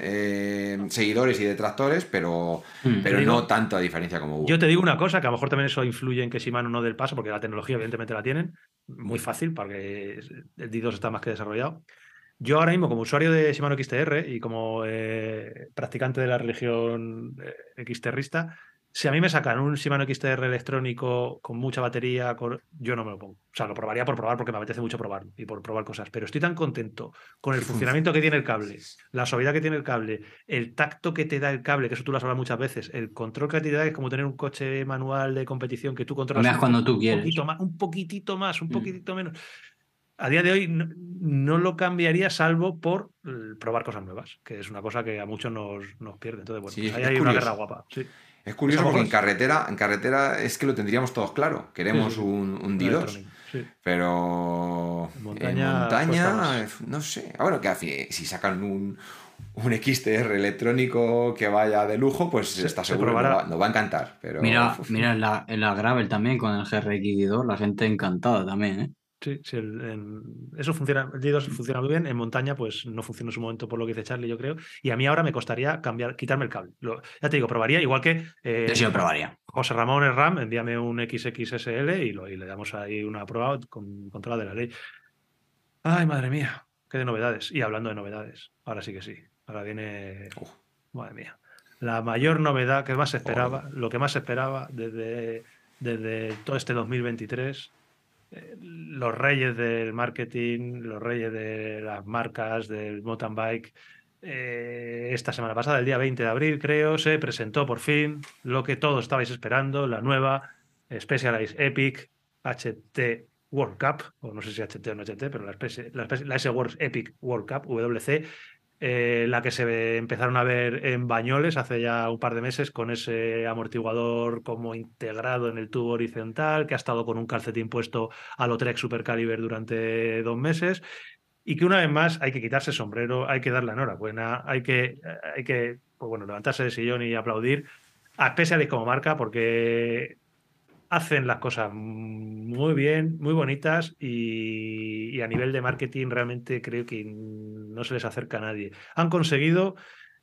eh, seguidores y detractores, pero, Mm. pero digo- no tanta diferencia como hubo. Yo te digo una cosa, que a lo mejor también eso influye en que Shimano no dé el paso, porque la tecnología evidentemente la tienen, muy fácil, porque el D2 está más que desarrollado. Yo ahora mismo, como usuario de Shimano XTR y como eh, practicante de la religión eh, XTRista, si a mí me sacan un Shimano XTR electrónico con mucha batería, con- yo no me lo pongo. O sea, lo probaría por probar porque me apetece mucho probarlo y por probar cosas. Pero estoy tan contento con el funcionamiento que tiene el cable, la suavidad que tiene el cable, el tacto que te da el cable, que eso tú lo has hablado muchas veces, el control que te da es como tener un coche manual de competición que tú controlas un cuando tú un quieres. poquito más, un poquitito más, un Mm. poquitito menos. A día de hoy no, no lo cambiaría salvo por eh, probar cosas nuevas, que es una cosa que a muchos nos, nos pierde. Entonces, bueno, Sí, pues ahí hay una curioso. guerra guapa. sí. Es curioso porque en carretera, en carretera es que lo tendríamos todos claro. Queremos Sí, sí, sí. un, un Un D2. electrónico, sí. Pero En en montaña no sé. Ah, Bueno, que si sacan un, un XTR electrónico que vaya de lujo, pues Se- está se seguro, nos va, nos va a encantar. Pero Mira, uf, mira en la, en la Gravel también con el GRX2, la gente encantada también, ¿eh? Sí, sí, el- en- eso funciona, el D2 funciona muy bien. En montaña, pues no funcionó en su momento por lo que dice Charlie, yo creo. Y a mí ahora me costaría cambiar, quitarme el cable. Lo- ya te digo, probaría, igual que eh, Yo probaría. José Ramón Ram, envíame un XXSL y, lo, y le damos ahí una prueba con control de la ley. Ay, madre mía, qué de novedades. Y hablando de novedades, ahora sí que sí. Ahora viene. Uf. Madre mía. La mayor novedad que más se esperaba, lo que más se esperaba desde, desde todo este 2023. Los reyes del marketing, los reyes de las marcas, del mountain bike. eh, esta semana pasada, el día 20 de abril, creo, se presentó por fin lo que todos estabais esperando, la nueva Specialized Epic HT World Cup, o no sé si HT o no HT, pero la, la, la S Works Epic World Cup, WC, eh, la que se empezaron a ver en Bañoles hace ya un par de meses con ese amortiguador como integrado en el tubo horizontal, que ha estado con un calcetín puesto a lo Trek Super durante dos meses. Y que una vez más hay que quitarse el sombrero, hay que dar la enhorabuena, hay que, hay que pues bueno, levantarse del sillón y aplaudir a Specialist como marca porque hacen las cosas muy bien, muy bonitas y, a nivel de marketing realmente creo que no se les acerca a nadie. Han conseguido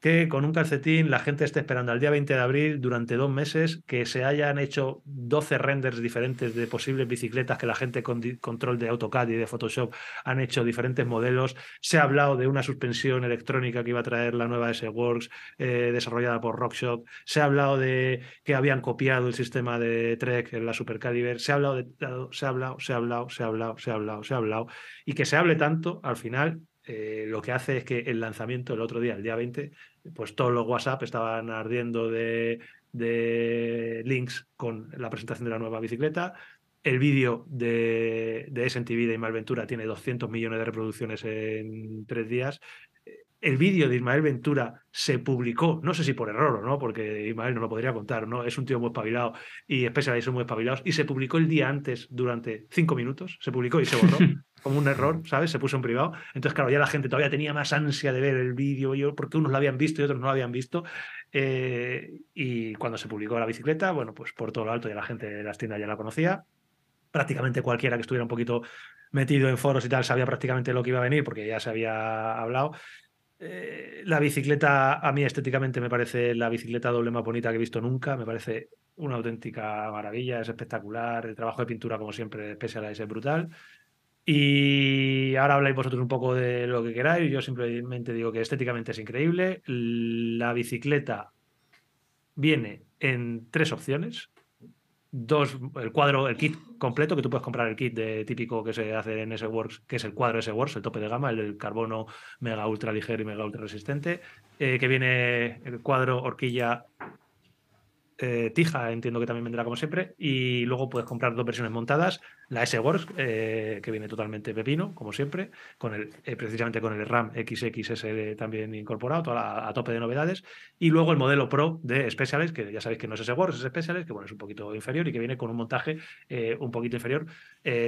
que con un calcetín la gente esté esperando al día 20 de abril durante dos meses, que se hayan hecho 12 renders diferentes de posibles bicicletas que la gente con control de AutoCAD y de Photoshop han hecho diferentes modelos. Se ha hablado de una suspensión electrónica que iba a traer la nueva S-Works eh, desarrollada por Rockshop. Se ha hablado de que habían copiado el sistema de Trek en la Supercaliber. Se ha hablado, de, se ha hablado, se ha hablado, se ha hablado, se ha hablado, se ha hablado. Y que se hable tanto, al final, eh, lo que hace es que el lanzamiento el otro día, el día 20, pues todos los WhatsApp estaban ardiendo de, de links con la presentación de la nueva bicicleta. El vídeo de, de SNTV de Ismael Ventura tiene 200 millones de reproducciones en tres días. El vídeo de Ismael Ventura se publicó, no sé si por error o no, porque Ismael no lo podría contar, ¿no? Es un tío muy espabilado y Specialized muy espabilados. Y se publicó el día antes durante cinco minutos, se publicó y se borró como un error, ¿sabes? Se puso en privado. Entonces, claro, ya la gente todavía tenía más ansia de ver el vídeo, yo- porque unos lo habían visto y otros no lo habían visto. Eh, y cuando se publicó la bicicleta, bueno, pues por todo lo alto ya la gente de las tiendas ya la conocía. Prácticamente cualquiera que estuviera un poquito metido en foros y tal sabía prácticamente lo que iba a venir porque ya se había hablado. Eh, la bicicleta, a mí estéticamente me parece la bicicleta doble más bonita que he visto nunca. Me parece una auténtica maravilla, es espectacular. El trabajo de pintura, como siempre, de Specialized es brutal. Y ahora habláis vosotros un poco de lo que queráis. Yo simplemente digo que estéticamente es increíble. La bicicleta viene en tres opciones. Dos, el cuadro, el kit completo, que tú puedes comprar el kit de, típico que se hace en S-Works, que es el cuadro S-Works, el tope de gama, el carbono mega ultra ligero y mega ultra resistente, eh, que viene el cuadro horquilla eh, Tija entiendo que también vendrá como siempre. Y luego puedes comprar dos versiones montadas. La S-Works, eh, que viene totalmente pepino, como siempre, con el, eh, precisamente con el RAM XXS también incorporado, a tope de novedades. Y luego el modelo Pro de Specialist, que ya sabéis que no es S-Works, es Specialist, que bueno, es un poquito inferior y que viene con un montaje un poquito inferior.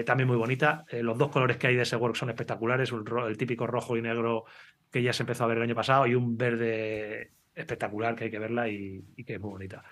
también muy bonita. los dos colores que hay de S-Works son espectaculares. el típico rojo y negro que ya se empezó a ver el año pasado y un verde espectacular que hay que verla y que es muy bonita.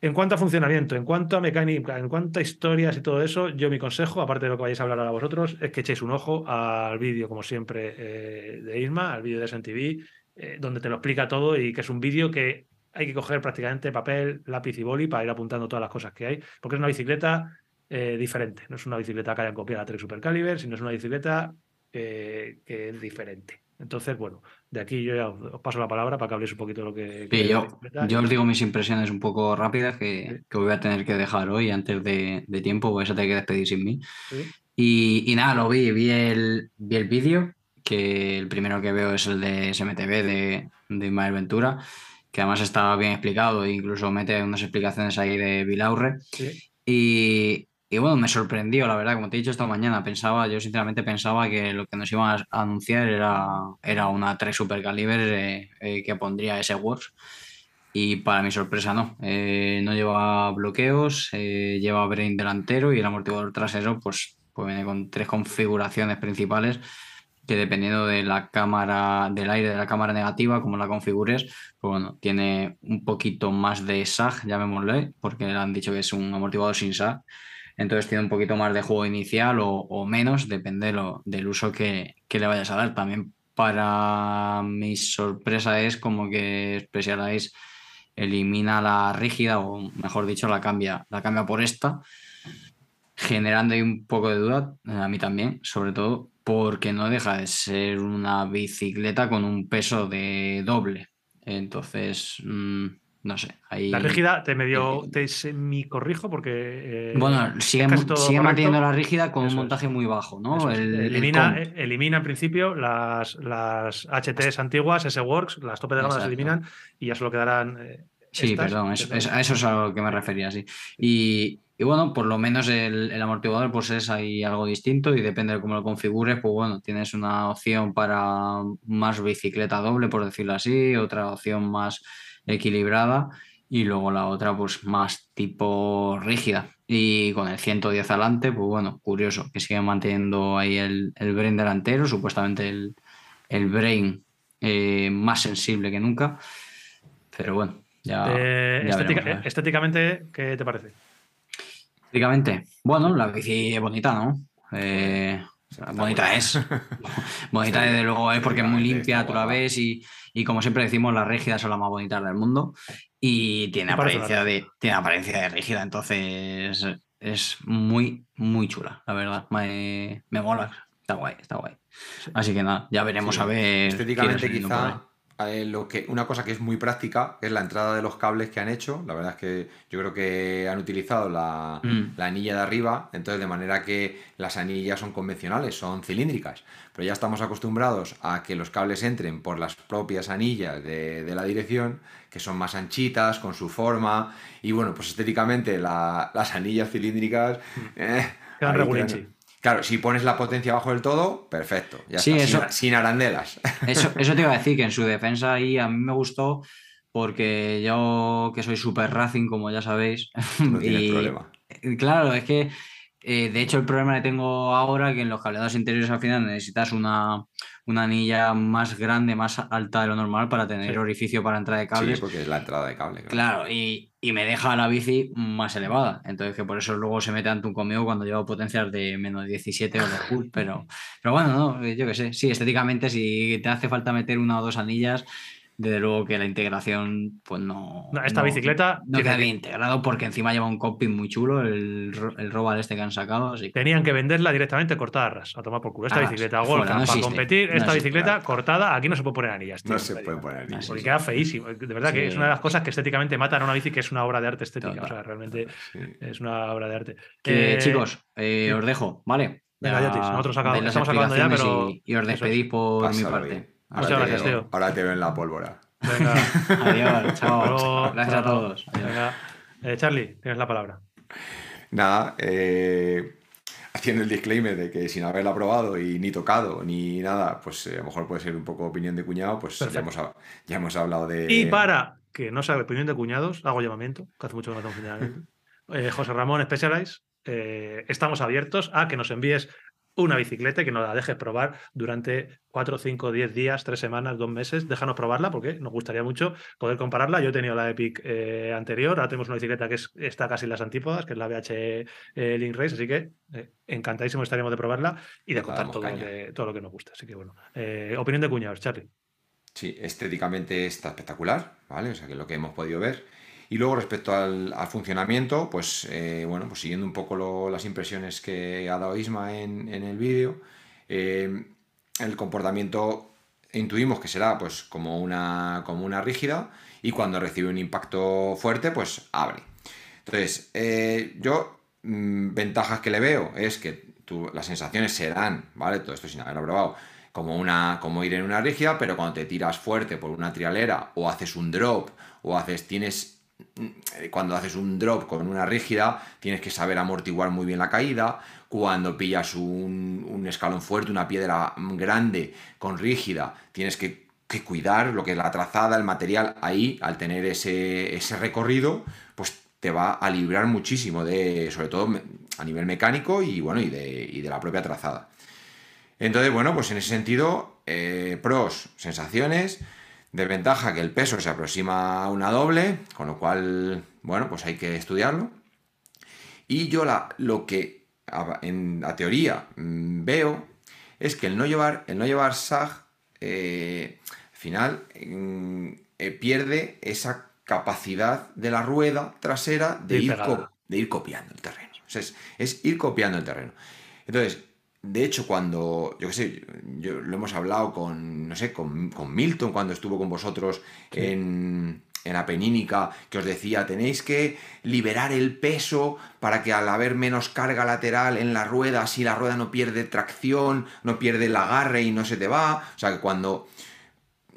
En cuanto a funcionamiento, en cuanto a mecánica, en cuanto a historias y todo eso, yo mi consejo, aparte de lo que vayáis a hablar ahora vosotros, es que echéis un ojo al vídeo, como siempre, eh, de Isma, al vídeo de SNTV, eh, donde te lo explica todo y que es un vídeo que hay que coger prácticamente papel, lápiz y boli para ir apuntando todas las cosas que hay, porque es una bicicleta eh, diferente. No es una bicicleta que hayan copiado a Trek Supercaliber, sino es una bicicleta que es diferente. Entonces, bueno, de aquí yo ya os paso la palabra para que habléis un poquito de lo que... yo, os digo mis impresiones un poco rápidas que, voy a tener que dejar hoy antes de, tiempo, vais a tener que despedir sin mí. Y, nada, lo vi, vi el, vi el vídeo, que el primero que veo es el de SMTV de, de Ismael Ventura, que además está bien explicado e incluso mete unas explicaciones ahí de Vilaurre. Y, y bueno, me sorprendió, la verdad, como te he dicho esta mañana, pensaba, yo sinceramente pensaba que lo que nos iban a anunciar era, era una 3 Super Caliber eh, eh, que pondría ese Works. Y para mi sorpresa no, eh, no lleva bloqueos, lleva brain delantero y el amortiguador trasero pues, pues viene con tres configuraciones principales que dependiendo de la cámara, del aire de la cámara negativa, como la configures, pues bueno, tiene un poquito más de SAG, llamémosle, porque le han dicho que es un amortiguador sin SAG entonces tiene un poquito más de juego inicial o, menos, depende del uso que, le vayas a dar. También para mi sorpresa es como que Specialized elimina la rígida, o mejor dicho, la cambia, la cambia por esta, generando ahí un poco de duda, a mí también, sobre todo porque no deja de ser una bicicleta con un peso de doble. Entonces, mm, no sé. La rígida te medio, te semi-corrijo porque. Eh, bueno, sigue, manteniendo la rígida con un montaje muy bajo, ¿no? elimina, elimina en principio las, las HTs antiguas, S-Works, las tope de gama las eliminan y ya solo quedarán. Eh, sí, perdón, eso, a eso es a lo que me refería, sí. Y, bueno, por lo menos el, amortiguador pues es ahí algo distinto y depende de cómo lo configures, pues bueno, tienes una opción para más bicicleta doble, por decirlo así, otra opción más equilibrada y luego la otra pues más tipo rígida. Y con el 110 adelante, pues bueno, curioso, que sigue manteniendo ahí el, el brain delantero, supuestamente el, el brain eh, más sensible que nunca. Pero bueno, ya... Eh, estéticamente, ¿qué te parece? Estéticamente, bueno, la bici es bonita, ¿no? Eh, bonita es. bonita desde luego es porque es muy limpia, tú la ves y, y como siempre decimos, las rígidas son las más bonitas del mundo y tiene apariencia de, tiene apariencia de rígida, entonces es muy, muy chula, la verdad. Me, me mola, está guay, está guay. Así que nada, ya veremos a ver. Estéticamente quizá eh, lo que, una cosa que es muy práctica es la entrada de los cables que han hecho. La verdad es que yo creo que han utilizado la, mm. anilla de arriba, entonces de manera que las anillas son convencionales, son cilíndricas. Pero ya estamos acostumbrados a que los cables entren por las propias anillas de, la dirección, que son más anchitas, con su forma. Y bueno, pues estéticamente las anillas cilíndricas... Mm. Eh, Claro, si pones la potencia abajo del todo, perfecto. Ya sí, eso, sin, arandelas. Eso, eso te iba a decir, que en su defensa ahí a mí me gustó porque yo que soy super racing, como ya sabéis. No tienes problema. Claro, es que eh, de hecho el problema que tengo ahora que en los cableados interiores al final necesitas una, una anilla más grande, más alta de lo normal para tener orificio para entrada de cables. Sí, porque es la entrada de cable. Claro, y, me deja la bici más elevada. Entonces, que por eso luego se mete ante un conmigo cuando llevo potencias de menos 17 o de cool. Pero, pero bueno, no, yo qué sé. Sí, estéticamente, si te hace falta meter una o dos anillas, desde luego que la integración, pues no. esta bicicleta. No queda bien integrado porque encima lleva un cockpit muy chulo, el, el Robal este que han sacado. Tenían que venderla directamente cortada a ras, a tomar por culo. Esta bicicleta Golf para competir, esta bicicleta cortada, aquí no se puede poner anillas. no se puede poner anillas. Porque queda feísimo. De verdad que es una de las cosas que estéticamente matan a una bici que es una obra de arte estética. O sea, realmente es una obra de arte. Eh, chicos, eh, os dejo, ¿vale? Venga, Yotis, nosotros estamos acabando ya, pero. Y, os despedís por mi parte. Muchas gracias, tío. Ahora te veo en la pólvora. Venga. Adiós, chao. Gracias a todos. Venga. Eh, Charlie, tienes la palabra. Nada, eh, haciendo el disclaimer de que sin haberla probado y ni tocado ni nada, pues eh, a lo mejor puede ser un poco opinión de cuñado, pues ya hemos, hab- ya hemos hablado de... Y para que no sea opinión de cuñados, hago llamamiento, que hace mucho que no hacemos. Eh, José Ramón Specialized, eh, estamos abiertos a que nos envíes una bicicleta y que nos la dejes probar durante 4, 5, 10 días, 3 semanas, 2 meses. Déjanos probarla porque nos gustaría mucho poder compararla. Yo he tenido la Epic eh, anterior, ahora tenemos una bicicleta que es- está casi en las antípodas, que es la BH eh, Link Race, así que eh, encantadísimo estaríamos de probarla y de contar todo lo, caña. que, todo lo que nos gusta. Así que bueno, Eh, opinión de cuñados, Charlie. Sí, estéticamente está espectacular, ¿vale? O sea, que es lo que hemos podido ver. Y luego respecto al, funcionamiento, pues eh, bueno, pues siguiendo un poco las impresiones que ha dado Isma en, el vídeo, eh, el comportamiento intuimos que será pues como una, como una rígida y cuando recibe un impacto fuerte, pues abre. Entonces, eh, yo, mm, ventajas que le veo es que las sensaciones serán, ¿vale? Todo esto sin haberlo probado, como, una, como ir en una rígida, pero cuando te tiras fuerte por una trialera o haces un drop o haces, tienes, cuando haces un drop con una rígida, tienes que saber amortiguar muy bien la caída. Cuando pillas un, escalón fuerte, una piedra grande con rígida, tienes que, cuidar lo que es la trazada, el material. Ahí, al tener ese, recorrido, pues te va a librar muchísimo de, sobre todo a nivel mecánico y bueno, y de la propia trazada. Entonces, bueno, pues en ese sentido, eh, pros, sensaciones, desventaja que el peso se aproxima a una doble, con lo cual, bueno, pues hay que estudiarlo. Y yo la, lo que a, en la teoría mm, veo es que el no llevar, el no llevar SAG, eh, al final mm, eh, pierde esa capacidad de la rueda trasera de ir co- de ir copiando el terreno. O sea, es, es ir copiando el terreno. Entonces, de hecho, cuando, yo qué sé, yo, lo hemos hablado con, no sé, con, con Milton cuando estuvo con vosotros en, en la penínica, que os decía, tenéis que liberar el peso para que al haber menos carga lateral en la rueda, si la rueda no pierde tracción, no pierde el agarre y no se te va. O sea, que cuando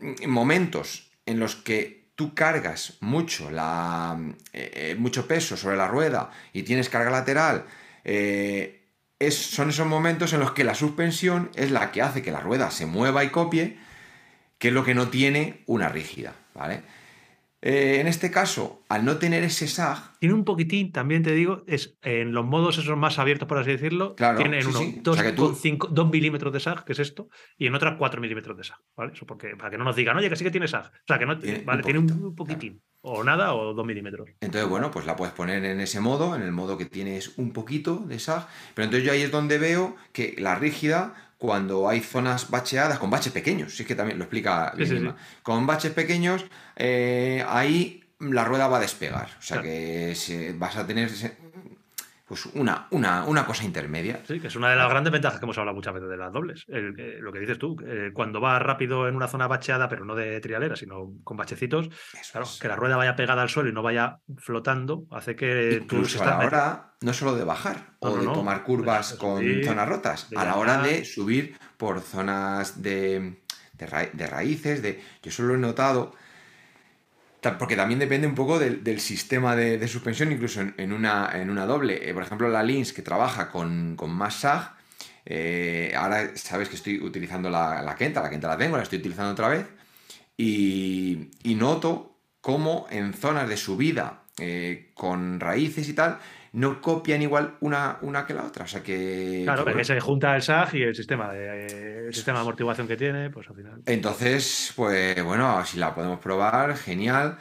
en momentos en los que tú cargas mucho, la, eh, eh, mucho peso sobre la rueda y tienes carga lateral, eh, son esos momentos en los que la suspensión es la que hace que la rueda se mueva y copie, que es lo que no tiene una rígida, ¿vale? Eh, en este caso, al no tener ese SAG, Tiene un poquitín, también te digo, es en los modos esos más abiertos, por así decirlo, Claro, tiene en sí, uno sí. O sea que tú- 2 milímetros de SAG, que es esto, y en otra 4 milímetros de SAG, ¿vale? Eso porque, para que no nos digan, oye, que sí que tiene SAG. O sea, que no Tiene un vale, tiene un, poquitín. O nada, o 2 milímetros. Entonces, bueno, pues la puedes poner en ese modo, en el modo que tienes un poquito de SAG. Pero entonces yo ahí es donde veo que la rígida, cuando hay zonas bacheadas, con baches pequeños, si es que también lo explica Sí, sí, con baches pequeños, eh, ahí la rueda va a despegar. O sea Claro. que se- vas a tener pues una, una, una cosa intermedia. Sí, que es una de las grandes ventajas que hemos hablado muchas veces de las dobles. El- eh, lo que dices tú, eh, cuando va rápido en una zona bacheada, pero no de trialera, sino con bachecitos, Eso claro, es. que la rueda vaya pegada al suelo y no vaya flotando, hace que tú Incluso a estás la hora, no solo de bajar No, o no, de no. tomar curvas con zonas rotas, a la hora de subir por zonas de, de, ra- de raíces, de, yo eso lo he notado, ta- porque también depende un poco del, sistema de, suspensión, incluso en, una, en una doble. Eh, por ejemplo, la Lins que trabaja con, con más SAG, eh, ahora sabes que estoy utilizando la, la Kenta, la Kenta la tengo, la estoy utilizando otra vez, y, y noto cómo en zonas de subida eh, con raíces y tal, no copian igual una, una que la otra. O sea que. Claro, que porque se junta el SAG y el sistema de, el sistema de amortiguación que tiene, pues al final. Entonces, pues bueno, si la podemos probar, genial.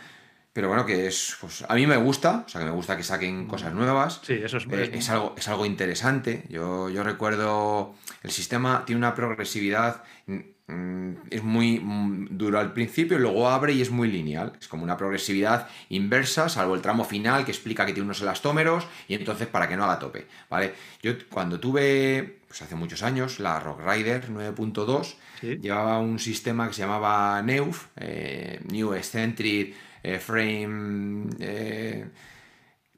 Pero bueno, que es. Pues, a mí me gusta, o sea que me gusta que saquen cosas nuevas. Sí, eso es. Eh, es, algo, es algo interesante. Yo, yo recuerdo, el sistema tiene una progresividad, mm, es muy mm, duro al principio, luego abre y es muy lineal. Es como una progresividad inversa, salvo el tramo final que explica que tiene unos elastómeros y entonces para que no haga tope. ¿vale? Yo cuando tuve, pues hace muchos años, la Rock Rider 9.2, Sí. llevaba un sistema que se llamaba NEUF, eh, New Eccentric eh, Frame... eh,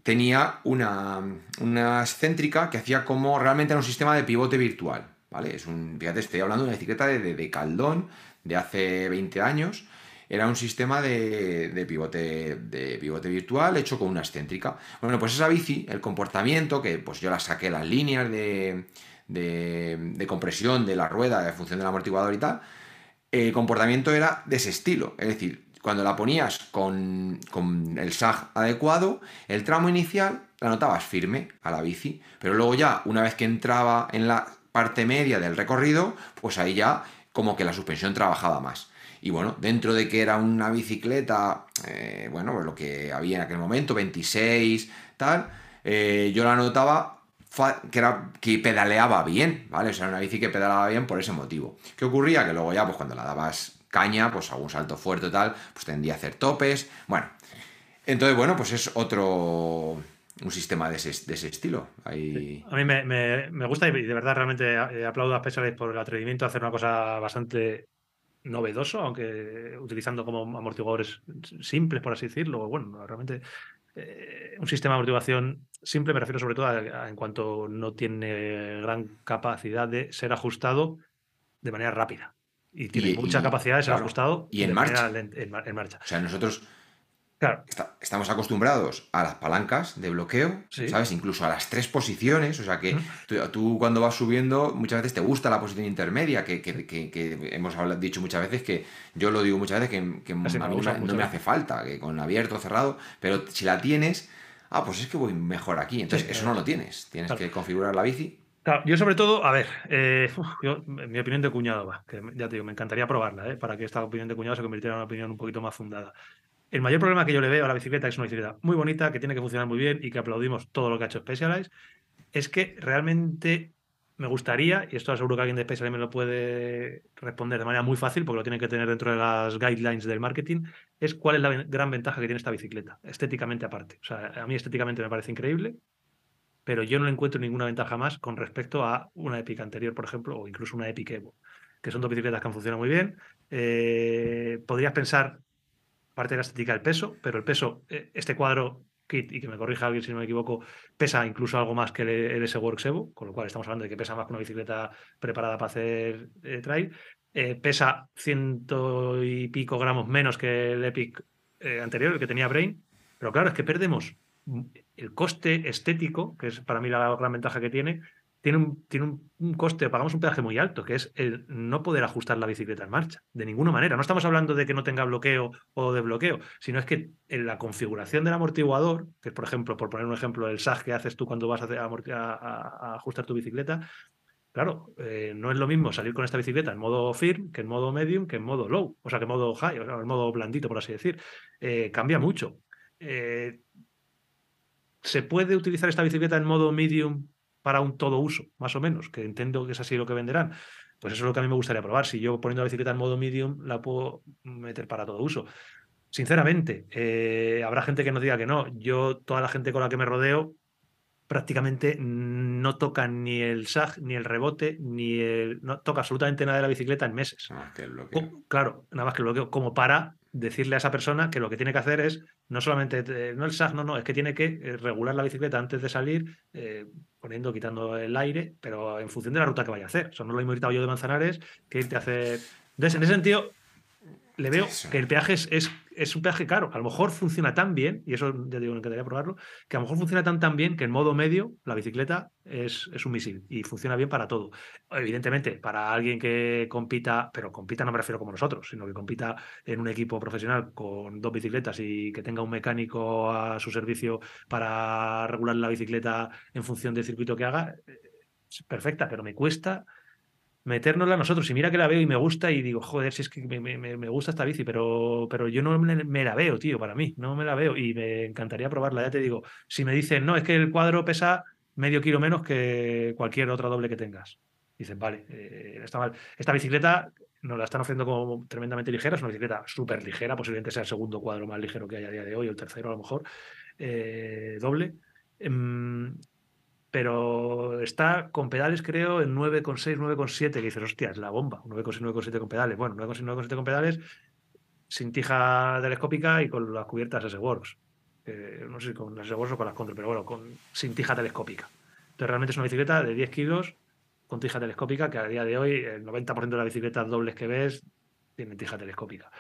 tenía una, una excéntrica que hacía como realmente era un sistema de pivote virtual, ¿vale? Es un, fíjate, estoy hablando de una bicicleta de, de, de Caldón de hace 20 años, era un sistema de, pivote, de pivote virtual hecho con una excéntrica. Bueno, pues esa bici, el comportamiento, que pues yo la saqué las líneas de, de, compresión de la rueda de función del amortiguador y tal, el comportamiento era de ese estilo. Es decir, cuando la ponías con, con el SAG adecuado, el tramo inicial la notabas firme a la bici, pero luego ya, una vez que entraba en la parte media del recorrido, pues ahí ya como que la suspensión trabajaba más. Y bueno, dentro de que era una bicicleta, eh, bueno, pues lo que había en aquel momento, 26, tal, eh, yo la notaba que, era, que pedaleaba bien, ¿vale? O sea, era una bici que pedaleaba bien por ese motivo. ¿Qué ocurría? Que luego ya, pues cuando la dabas caña, pues algún salto fuerte y tal, pues tendía a hacer topes. Bueno, entonces, bueno, pues es otro, un sistema de ese, estilo. A mí me, gusta y de verdad realmente eh, aplaudo a Specialized por el atrevimiento a hacer una cosa bastante novedoso, aunque utilizando como amortiguadores simples, por así decirlo. Bueno, realmente eh, un sistema de amortiguación simple me refiero sobre todo a, en cuanto no tiene gran capacidad de ser ajustado de manera rápida. Y tiene mucha capacidad de ser ajustado y en marcha. en marcha. O sea, nosotros estamos acostumbrados a las palancas de bloqueo, ¿sabes? Incluso a las tres posiciones. O sea que tú, cuando vas subiendo, muchas veces te gusta la posición intermedia, que, hemos dicho muchas veces que yo lo digo muchas veces que, a mí no me hace falta, que con abierto, cerrado, pero si la tienes, ah, pues es que voy mejor aquí. Entonces, eso no lo tienes. Tienes que configurar la bici. yo sobre todo, a ver, eh, mi opinión de cuñado va, que ya te digo, me encantaría probarla, ¿eh? para que esta opinión de cuñado se convirtiera en una opinión un poquito más fundada. El mayor problema que yo le veo a la bicicleta, que es una bicicleta muy bonita, que tiene que funcionar muy bien y que aplaudimos todo lo que ha hecho Specialized, es que realmente me gustaría, y esto seguro que alguien de Specialized me lo puede responder de manera muy fácil, porque lo tiene que tener dentro de las guidelines del marketing, es cuál es la gran ventaja que tiene esta bicicleta, estéticamente aparte. O sea, a mí estéticamente me parece increíble, pero yo no encuentro ninguna ventaja más con respecto a una Epic anterior, por ejemplo, o incluso una Epic Evo, que son dos bicicletas que han funcionado muy bien. Eh, podrías pensar parte de la estética del peso, pero el peso, eh, este cuadro kit, y que me corrija alguien si no me equivoco, pesa incluuso algo más que el, S Works Evo, con lo cual estamos hablando de que pesa más que una bicicleta preparada para hacer eh, trail. Eh, pesa ciento y pico gramos menos que el Epic anterior, el que tenía Brain, pero claro, es que perdemos el coste estético, que es para mí la gran ventaja que tiene, tiene un, tiene un, coste, pagamos un peaje muy alto, que es el no poder ajustar la bicicleta en marcha, de ninguna manera. No estamos hablando de que no tenga bloqueo o de bloqueo, sino es que en la configuración del amortiguador, que es, por ejemplo, por poner un ejemplo, el SAG que haces tú cuando vas a, ajustar tu bicicleta, claro, eh, no es lo mismo salir con esta bicicleta en modo firm que en modo medium que en modo low, o sea, que en modo high, o sea, en modo blandito, por así decir. Eh, cambia mucho. Eh, ¿Se puede utilizar esta bicicleta en modo medium para un todo uso, más o menos, que entiendo que es así lo que venderán. Pues eso es lo que a mí me gustaría probar. Si yo poniendo la bicicleta en modo medium la puedo meter para todo uso. Sinceramente, eh, habrá gente que nos diga que no. Yo, toda la gente con la que me rodeo, prácticamente no toca ni el SAG, ni el rebote, ni el. No toca absolutamente nada de la bicicleta en meses. Ah, claro, nada más que el bloqueo, como para decirle a esa persona que lo que tiene que hacer es no solamente, eh, no el SAG, no, no, es que tiene que eh, regular la bicicleta antes de salir, eh, poniendo, quitando el aire, pero en función de la ruta que vaya a hacer. Eso no lo he gritado yo de Manzanares que irte a hacer. Entonces, en ese sentido, le veo que el peaje es, es, un peaje caro. A lo mejor funciona tan bien, y eso ya digo, me encantaría probarlo, que a lo mejor funciona tan tan bien que en modo medio la bicicleta es, es un misil y funciona bien para todo. Evidentemente, para alguien que compita, pero compita no me refiero como nosotros, sino que compita en un equipo profesional con dos bicicletas y que tenga un mecánico a su servicio para regular la bicicleta en función del circuito que haga, eh, es perfecta, pero me cuesta metérnosla nosotros. Y mira que la veo y me gusta y digo, joder, si es que me, gusta esta bici, pero, pero yo no me, la veo, tío, para mí, no me la veo y me encantaría probarla. Ya te digo, si me dicen, no, es que el cuadro pesa medio kilo menos que cualquier otra doble que tengas. Dicen, vale, eh, está mal. Esta bicicleta nos la están ofreciendo como tremendamente ligera, es una bicicleta súper ligera, posiblemente sea el segundo cuadro más ligero que hay a día de hoy, o el tercero a lo mejor, eh, doble. Pero está con pedales, creo, en 9,6, 9,7, que dices, hostia, es la bomba, 9,6, 9,7 con pedales. Bueno, 9,6, 9,7 con pedales, sin tija telescópica y con las cubiertas S-Works. no sé si con las S-Works o con las Control, pero bueno, con, sin tija telescópica. Entonces, realmente es una bicicleta de 10 kilos con tija telescópica, que a día de hoy el 90% de las bicicletas dobles que ves tienen tija telescópica.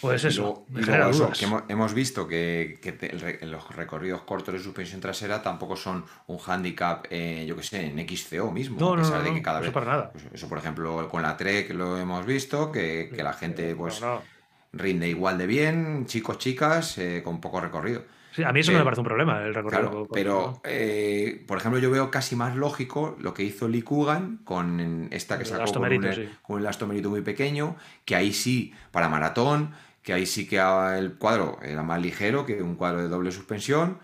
Pues Y eso, luego- y luego eso, dudas. que hemos, hemos visto que, que te- el re- los recorridos cortos de suspensión trasera tampoco son un handicap, eh, yo que sé, en XCO mismo. No, a no, pesar no, de no, que cada eso para nada. pues eso, por ejemplo, con la Trek lo hemos visto, que, que la gente pues rinde igual de bien, chicos, chicas, eh, con poco recorrido. Sí, a mí eso no me parece un problema, el recorrido. Claro, pero eh, por ejemplo yo veo casi más lógico lo que hizo Lee Coogan con esta que El sacó con, un, sí. con un elastomerito muy pequeño, que ahí sí, para maratón, que ahí sí que el cuadro era más ligero que un cuadro de doble suspensión,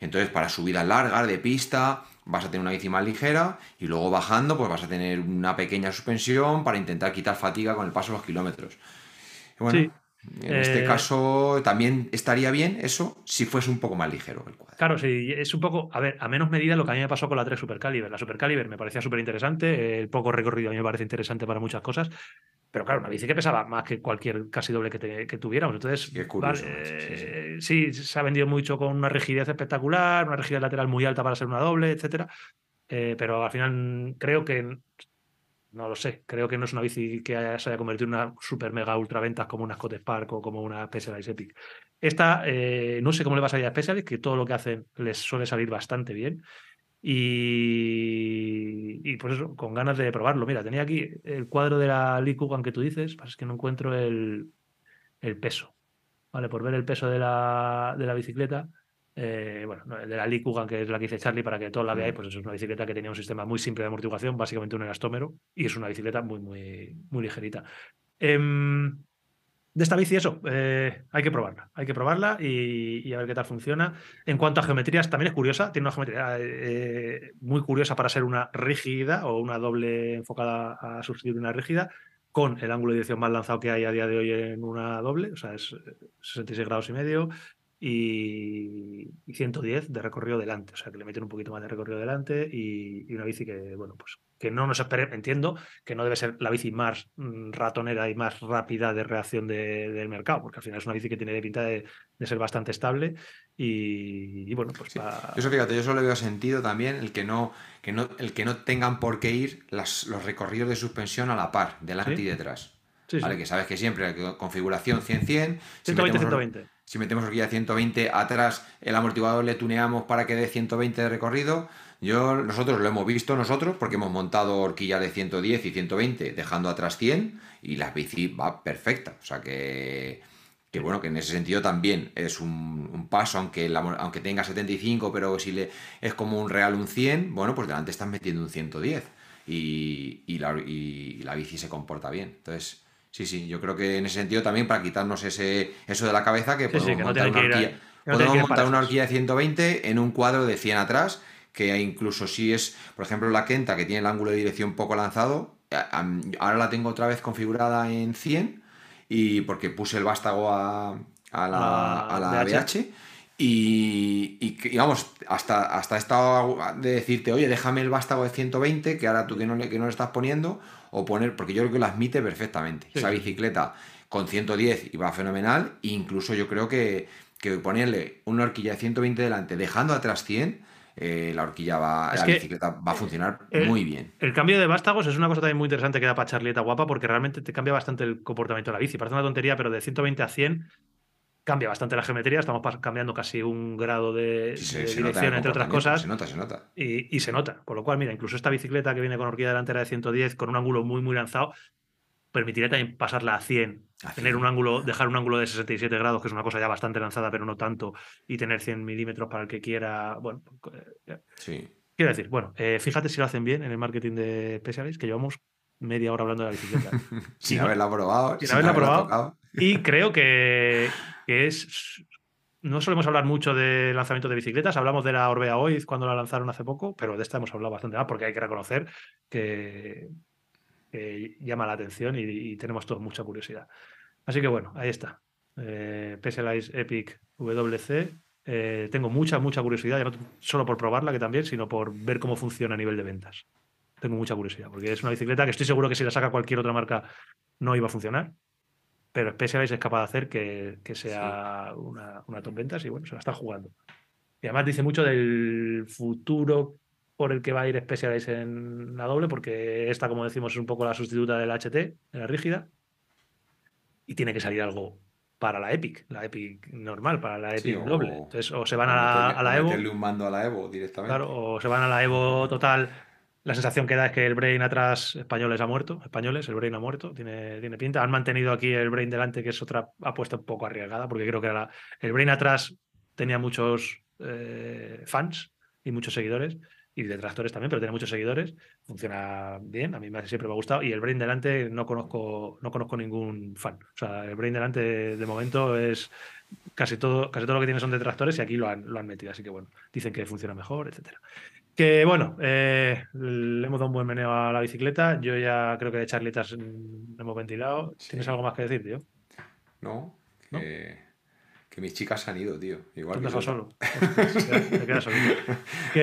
entonces para subidas largas de pista vas a tener una bici más ligera y luego bajando pues vas a tener una pequeña suspensión para intentar quitar fatiga con el paso de los kilómetros. Bueno, Sí. En este Eh, caso también estaría bien eso si fuese un poco más ligero el cuadro. Claro, sí, es un poco, a ver, a menos medida lo que a mí me pasó con la 3 Supercaliber. La Supercaliber me parecía súper interesante, el poco recorrido a mí me parece interesante para muchas cosas, pero claro, una bici que pesaba más que cualquier casi doble que, te- que tuviéramos. Entonces, Qué curioso, vale, macho, sí, sí. eh, sí, se ha vendido mucho con una rigidez espectacular, una rigidez lateral muy alta para ser una doble, etcétera. Eh, pero al final creo que, no lo sé, creo que no es una bici que haya- se haya convertido en una super mega ultra ventas como una Scott Spark o como una Specialized Epic. Esta, eh, no sé cómo le va a salir a Specialized, que todo lo que hacen les suele salir bastante bien. Y, por eso, con ganas de probarlo. Mira, tenía aquí el cuadro de la Lee Coogan que tú dices, pasa es que no encuentro el, el peso. ¿Vale? Por ver el peso de la, de la bicicleta. Eh, bueno, de la Lee Coogan, que es la que dice Charlie, para que todos la veáis, pues es una bicicleta que tenía un sistema muy simple de amortiguación, básicamente un elastómero, y es una bicicleta muy, muy, muy ligerita. Em, de esta bici, eso, eh, hay que probarla. Hay que probarla y, y a ver qué tal funciona. En cuanto a geometrías, también es curiosa. Tiene una geometría eh, muy curiosa para ser una rígida o una doble enfocada a sustituir una rígida, con el ángulo de dirección más lanzado que hay a día de hoy en una doble, o sea, es eh, 66 grados y medio y, y 110 de recorrido delante, o sea, que le meten un poquito más de recorrido delante y, y una bici que, bueno, pues que no nos espere, entiendo que no debe ser la bici más mm, ratonera y más rápida de reacción de- del mercado, porque al final es una bici que tiene pinta de, de ser bastante estable y, y bueno, pues Sí. pa- Yo eso, fíjate, yo solo veo sentido también el que no, que no, el que no tengan por qué ir las- los recorridos de suspensión a la par, delante Sí. y detrás. sí. ¿Vale? Que sabes que siempre configuración 100-100. si 120, metemos- 120. Si metemos horquilla 120 atrás, el amortiguador le tuneamos para que dé 120 de recorrido. Yo, nosotros lo hemos visto nosotros porque hemos montado horquillas de 110 y 120 dejando atrás 100 y la bici va perfecta. O sea que, que bueno, que en ese sentido también es un, un paso, aunque, la aunque tenga 75, pero si le es como un real un 100, bueno, pues delante estás metiendo un 110 y, y y la bici se comporta bien. Entonces, sí, sí, yo creo que en ese sentido también para quitarnos ese, eso de la cabeza que Sí, sí, podemos que montar una horquilla, no podemos montar una de 120 en un cuadro de 100 atrás, que incluso si es, por ejemplo, la Kenta, que tiene el ángulo de dirección poco lanzado, ahora la tengo otra vez configurada en 100, y porque puse el vástago a, a la, A la. BH, y, digamos, hasta, hasta he estado de decirte, oye, déjame el vástago de 120, que ahora tú que no, le, que no le estás poniendo, o poner, porque yo creo que lo admite perfectamente. Sí, Esa bicicleta con 110 y va fenomenal, e incluso yo creo que, que ponerle una horquilla de 120 delante, dejando atrás 100, eh, la horquilla va, Es la bicicleta va a funcionar muy bien. El cambio de vástagos es una cosa también muy interesante que da para Charlieta guapa porque realmente te cambia bastante el comportamiento de la bici. Parece una tontería, pero de 120 a 100 cambia bastante la geometría. Estamos cambiando casi un grado de, Sí, se dirección, entre otras cosas. Se nota, se nota. Y, y se nota. Con lo cual, mira, incluso esta bicicleta que viene con horquilla delantera de 110, con un ángulo muy, muy lanzado, permitiría también pasarla a 100. A Tener 100. un ángulo, dejar un ángulo de 67 grados, que es una cosa ya bastante lanzada, pero no tanto, y tener 100 milímetros para el que quiera. Bueno, eh, Sí. quiero decir, bueno, eh, fíjate si lo hacen bien en el marketing de Specialist, que llevamos media hora hablando de la bicicleta. Sin no- haberla probado. sin haberla probado. tocado. Y creo que, que es. No solemos hablar mucho de lanzamientos de bicicletas, hablamos de la Orbea Oiz cuando la lanzaron hace poco, pero de esta hemos hablado bastante más porque hay que reconocer que, llama la atención y, tenemos todos mucha curiosidad. Así que bueno, ahí está. Eh, Epic WC. Eh, tengo mucha, mucha curiosidad, ya no solo por probarla que también, sino por ver cómo funciona a nivel de ventas. Tengo mucha curiosidad, porque es una bicicleta que estoy seguro que si la saca cualquier otra marca no iba a funcionar pero Specialized es capaz de hacer que, que sea una, una top ventas y bueno, se la está jugando. Y además dice mucho del futuro por el que va a ir Specialized en la doble, porque esta, como decimos, es un poco la sustituta del HT, de la rígida, y tiene que salir algo para la Epic, la Epic normal, para la Sí, Epic o- doble. Entonces, o se van O a la, a la Evo, un mando a la Evo directamente. claro, o se van a la Evo total. La sensación que da es que el Brain atrás españoles ha muerto, españoles, el Brain ha muerto, tiene, tiene pinta. Han mantenido aquí el Brain delante, que es otra apuesta un poco arriesgada, porque creo que la- el Brain atrás tenía muchos eh, fans y muchos seguidores, y detractores también, pero tiene muchos seguidores. Funciona bien, a mí me- siempre me ha gustado. Y el Brain delante no conozco, no conozco ningún fan. O sea, el Brain delante de momento es casi todo, casi todo lo que tiene son detractores y aquí lo han, lo han metido. Así que bueno, dicen que funciona mejor, etcétera. Que bueno, eh, le hemos dado un buen meneo a la bicicleta. Yo ya creo que de charlitas mm, hemos ventilado. ¿Tienes Sí. algo más que decir, tío? No, ¿No? que, que mis chicas se han ido, tío. Igual que solo. Te quedas- quedas solito. Así que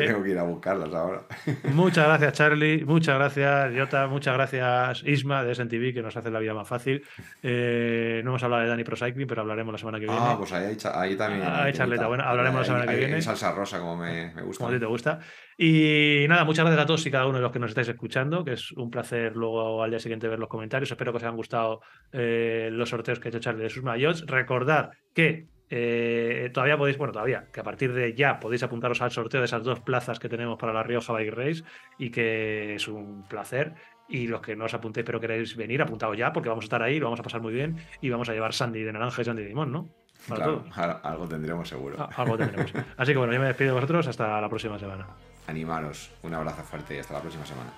Que- tengo que ir a buscarlas ahora. Muchas gracias, Charlie. Muchas gracias, Jota. Muchas gracias, Isma, de SNTV, que nos hace la vida más fácil. Eh, no hemos hablado de Dani Pro Cycling, pero hablaremos la semana que viene. Ah, pues ahí, ahí también. Ah, hay charleta. Bueno, hablaremos la Ahí- semana que ahí- viene. ahí salsa rosa, como me, me gusta. como a ti te gusta. Y nada, muchas gracias a todos y cada uno de los que nos estáis escuchando, que es un placer luego al día siguiente ver los comentarios. Espero que os hayan gustado eh, los sorteos que ha hecho Charlie de sus mayores. Recordad que eh, todavía podéis, bueno, todavía, que a partir de ya podéis apuntaros al sorteo de esas dos plazas que tenemos para la Rioja Bike Race y que es un placer. Y los que no os apuntéis pero queréis venir, apuntaos ya porque vamos a estar ahí, lo vamos a pasar muy bien y vamos a llevar Sandy de naranja y Sandy de limón, ¿no? Para Claro, todos. al- algo tendremos seguro. Ah, Algo tendremos. Así que bueno, yo me despido de vosotros hasta la próxima semana. Animaros. Un abrazo fuerte y hasta la próxima semana.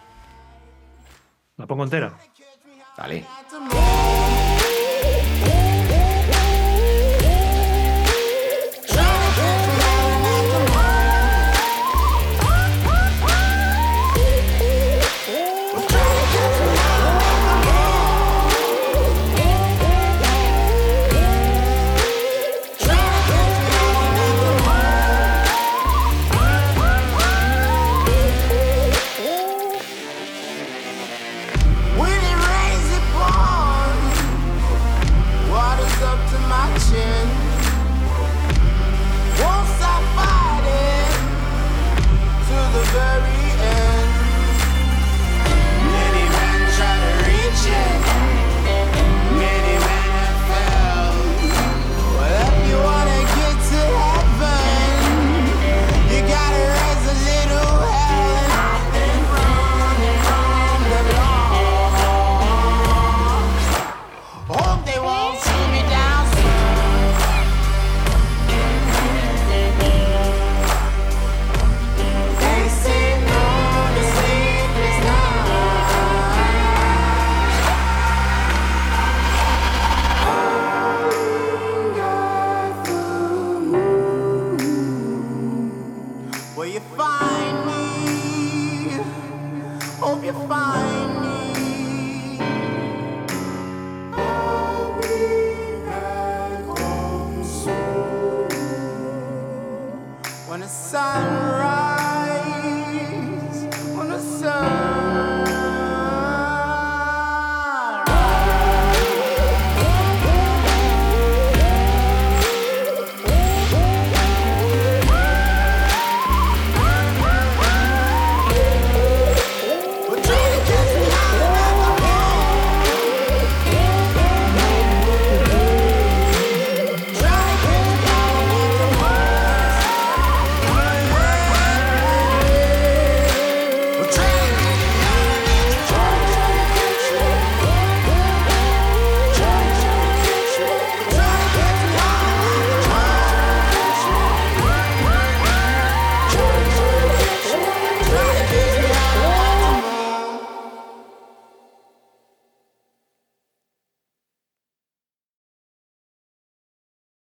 La pongo entera. Dale.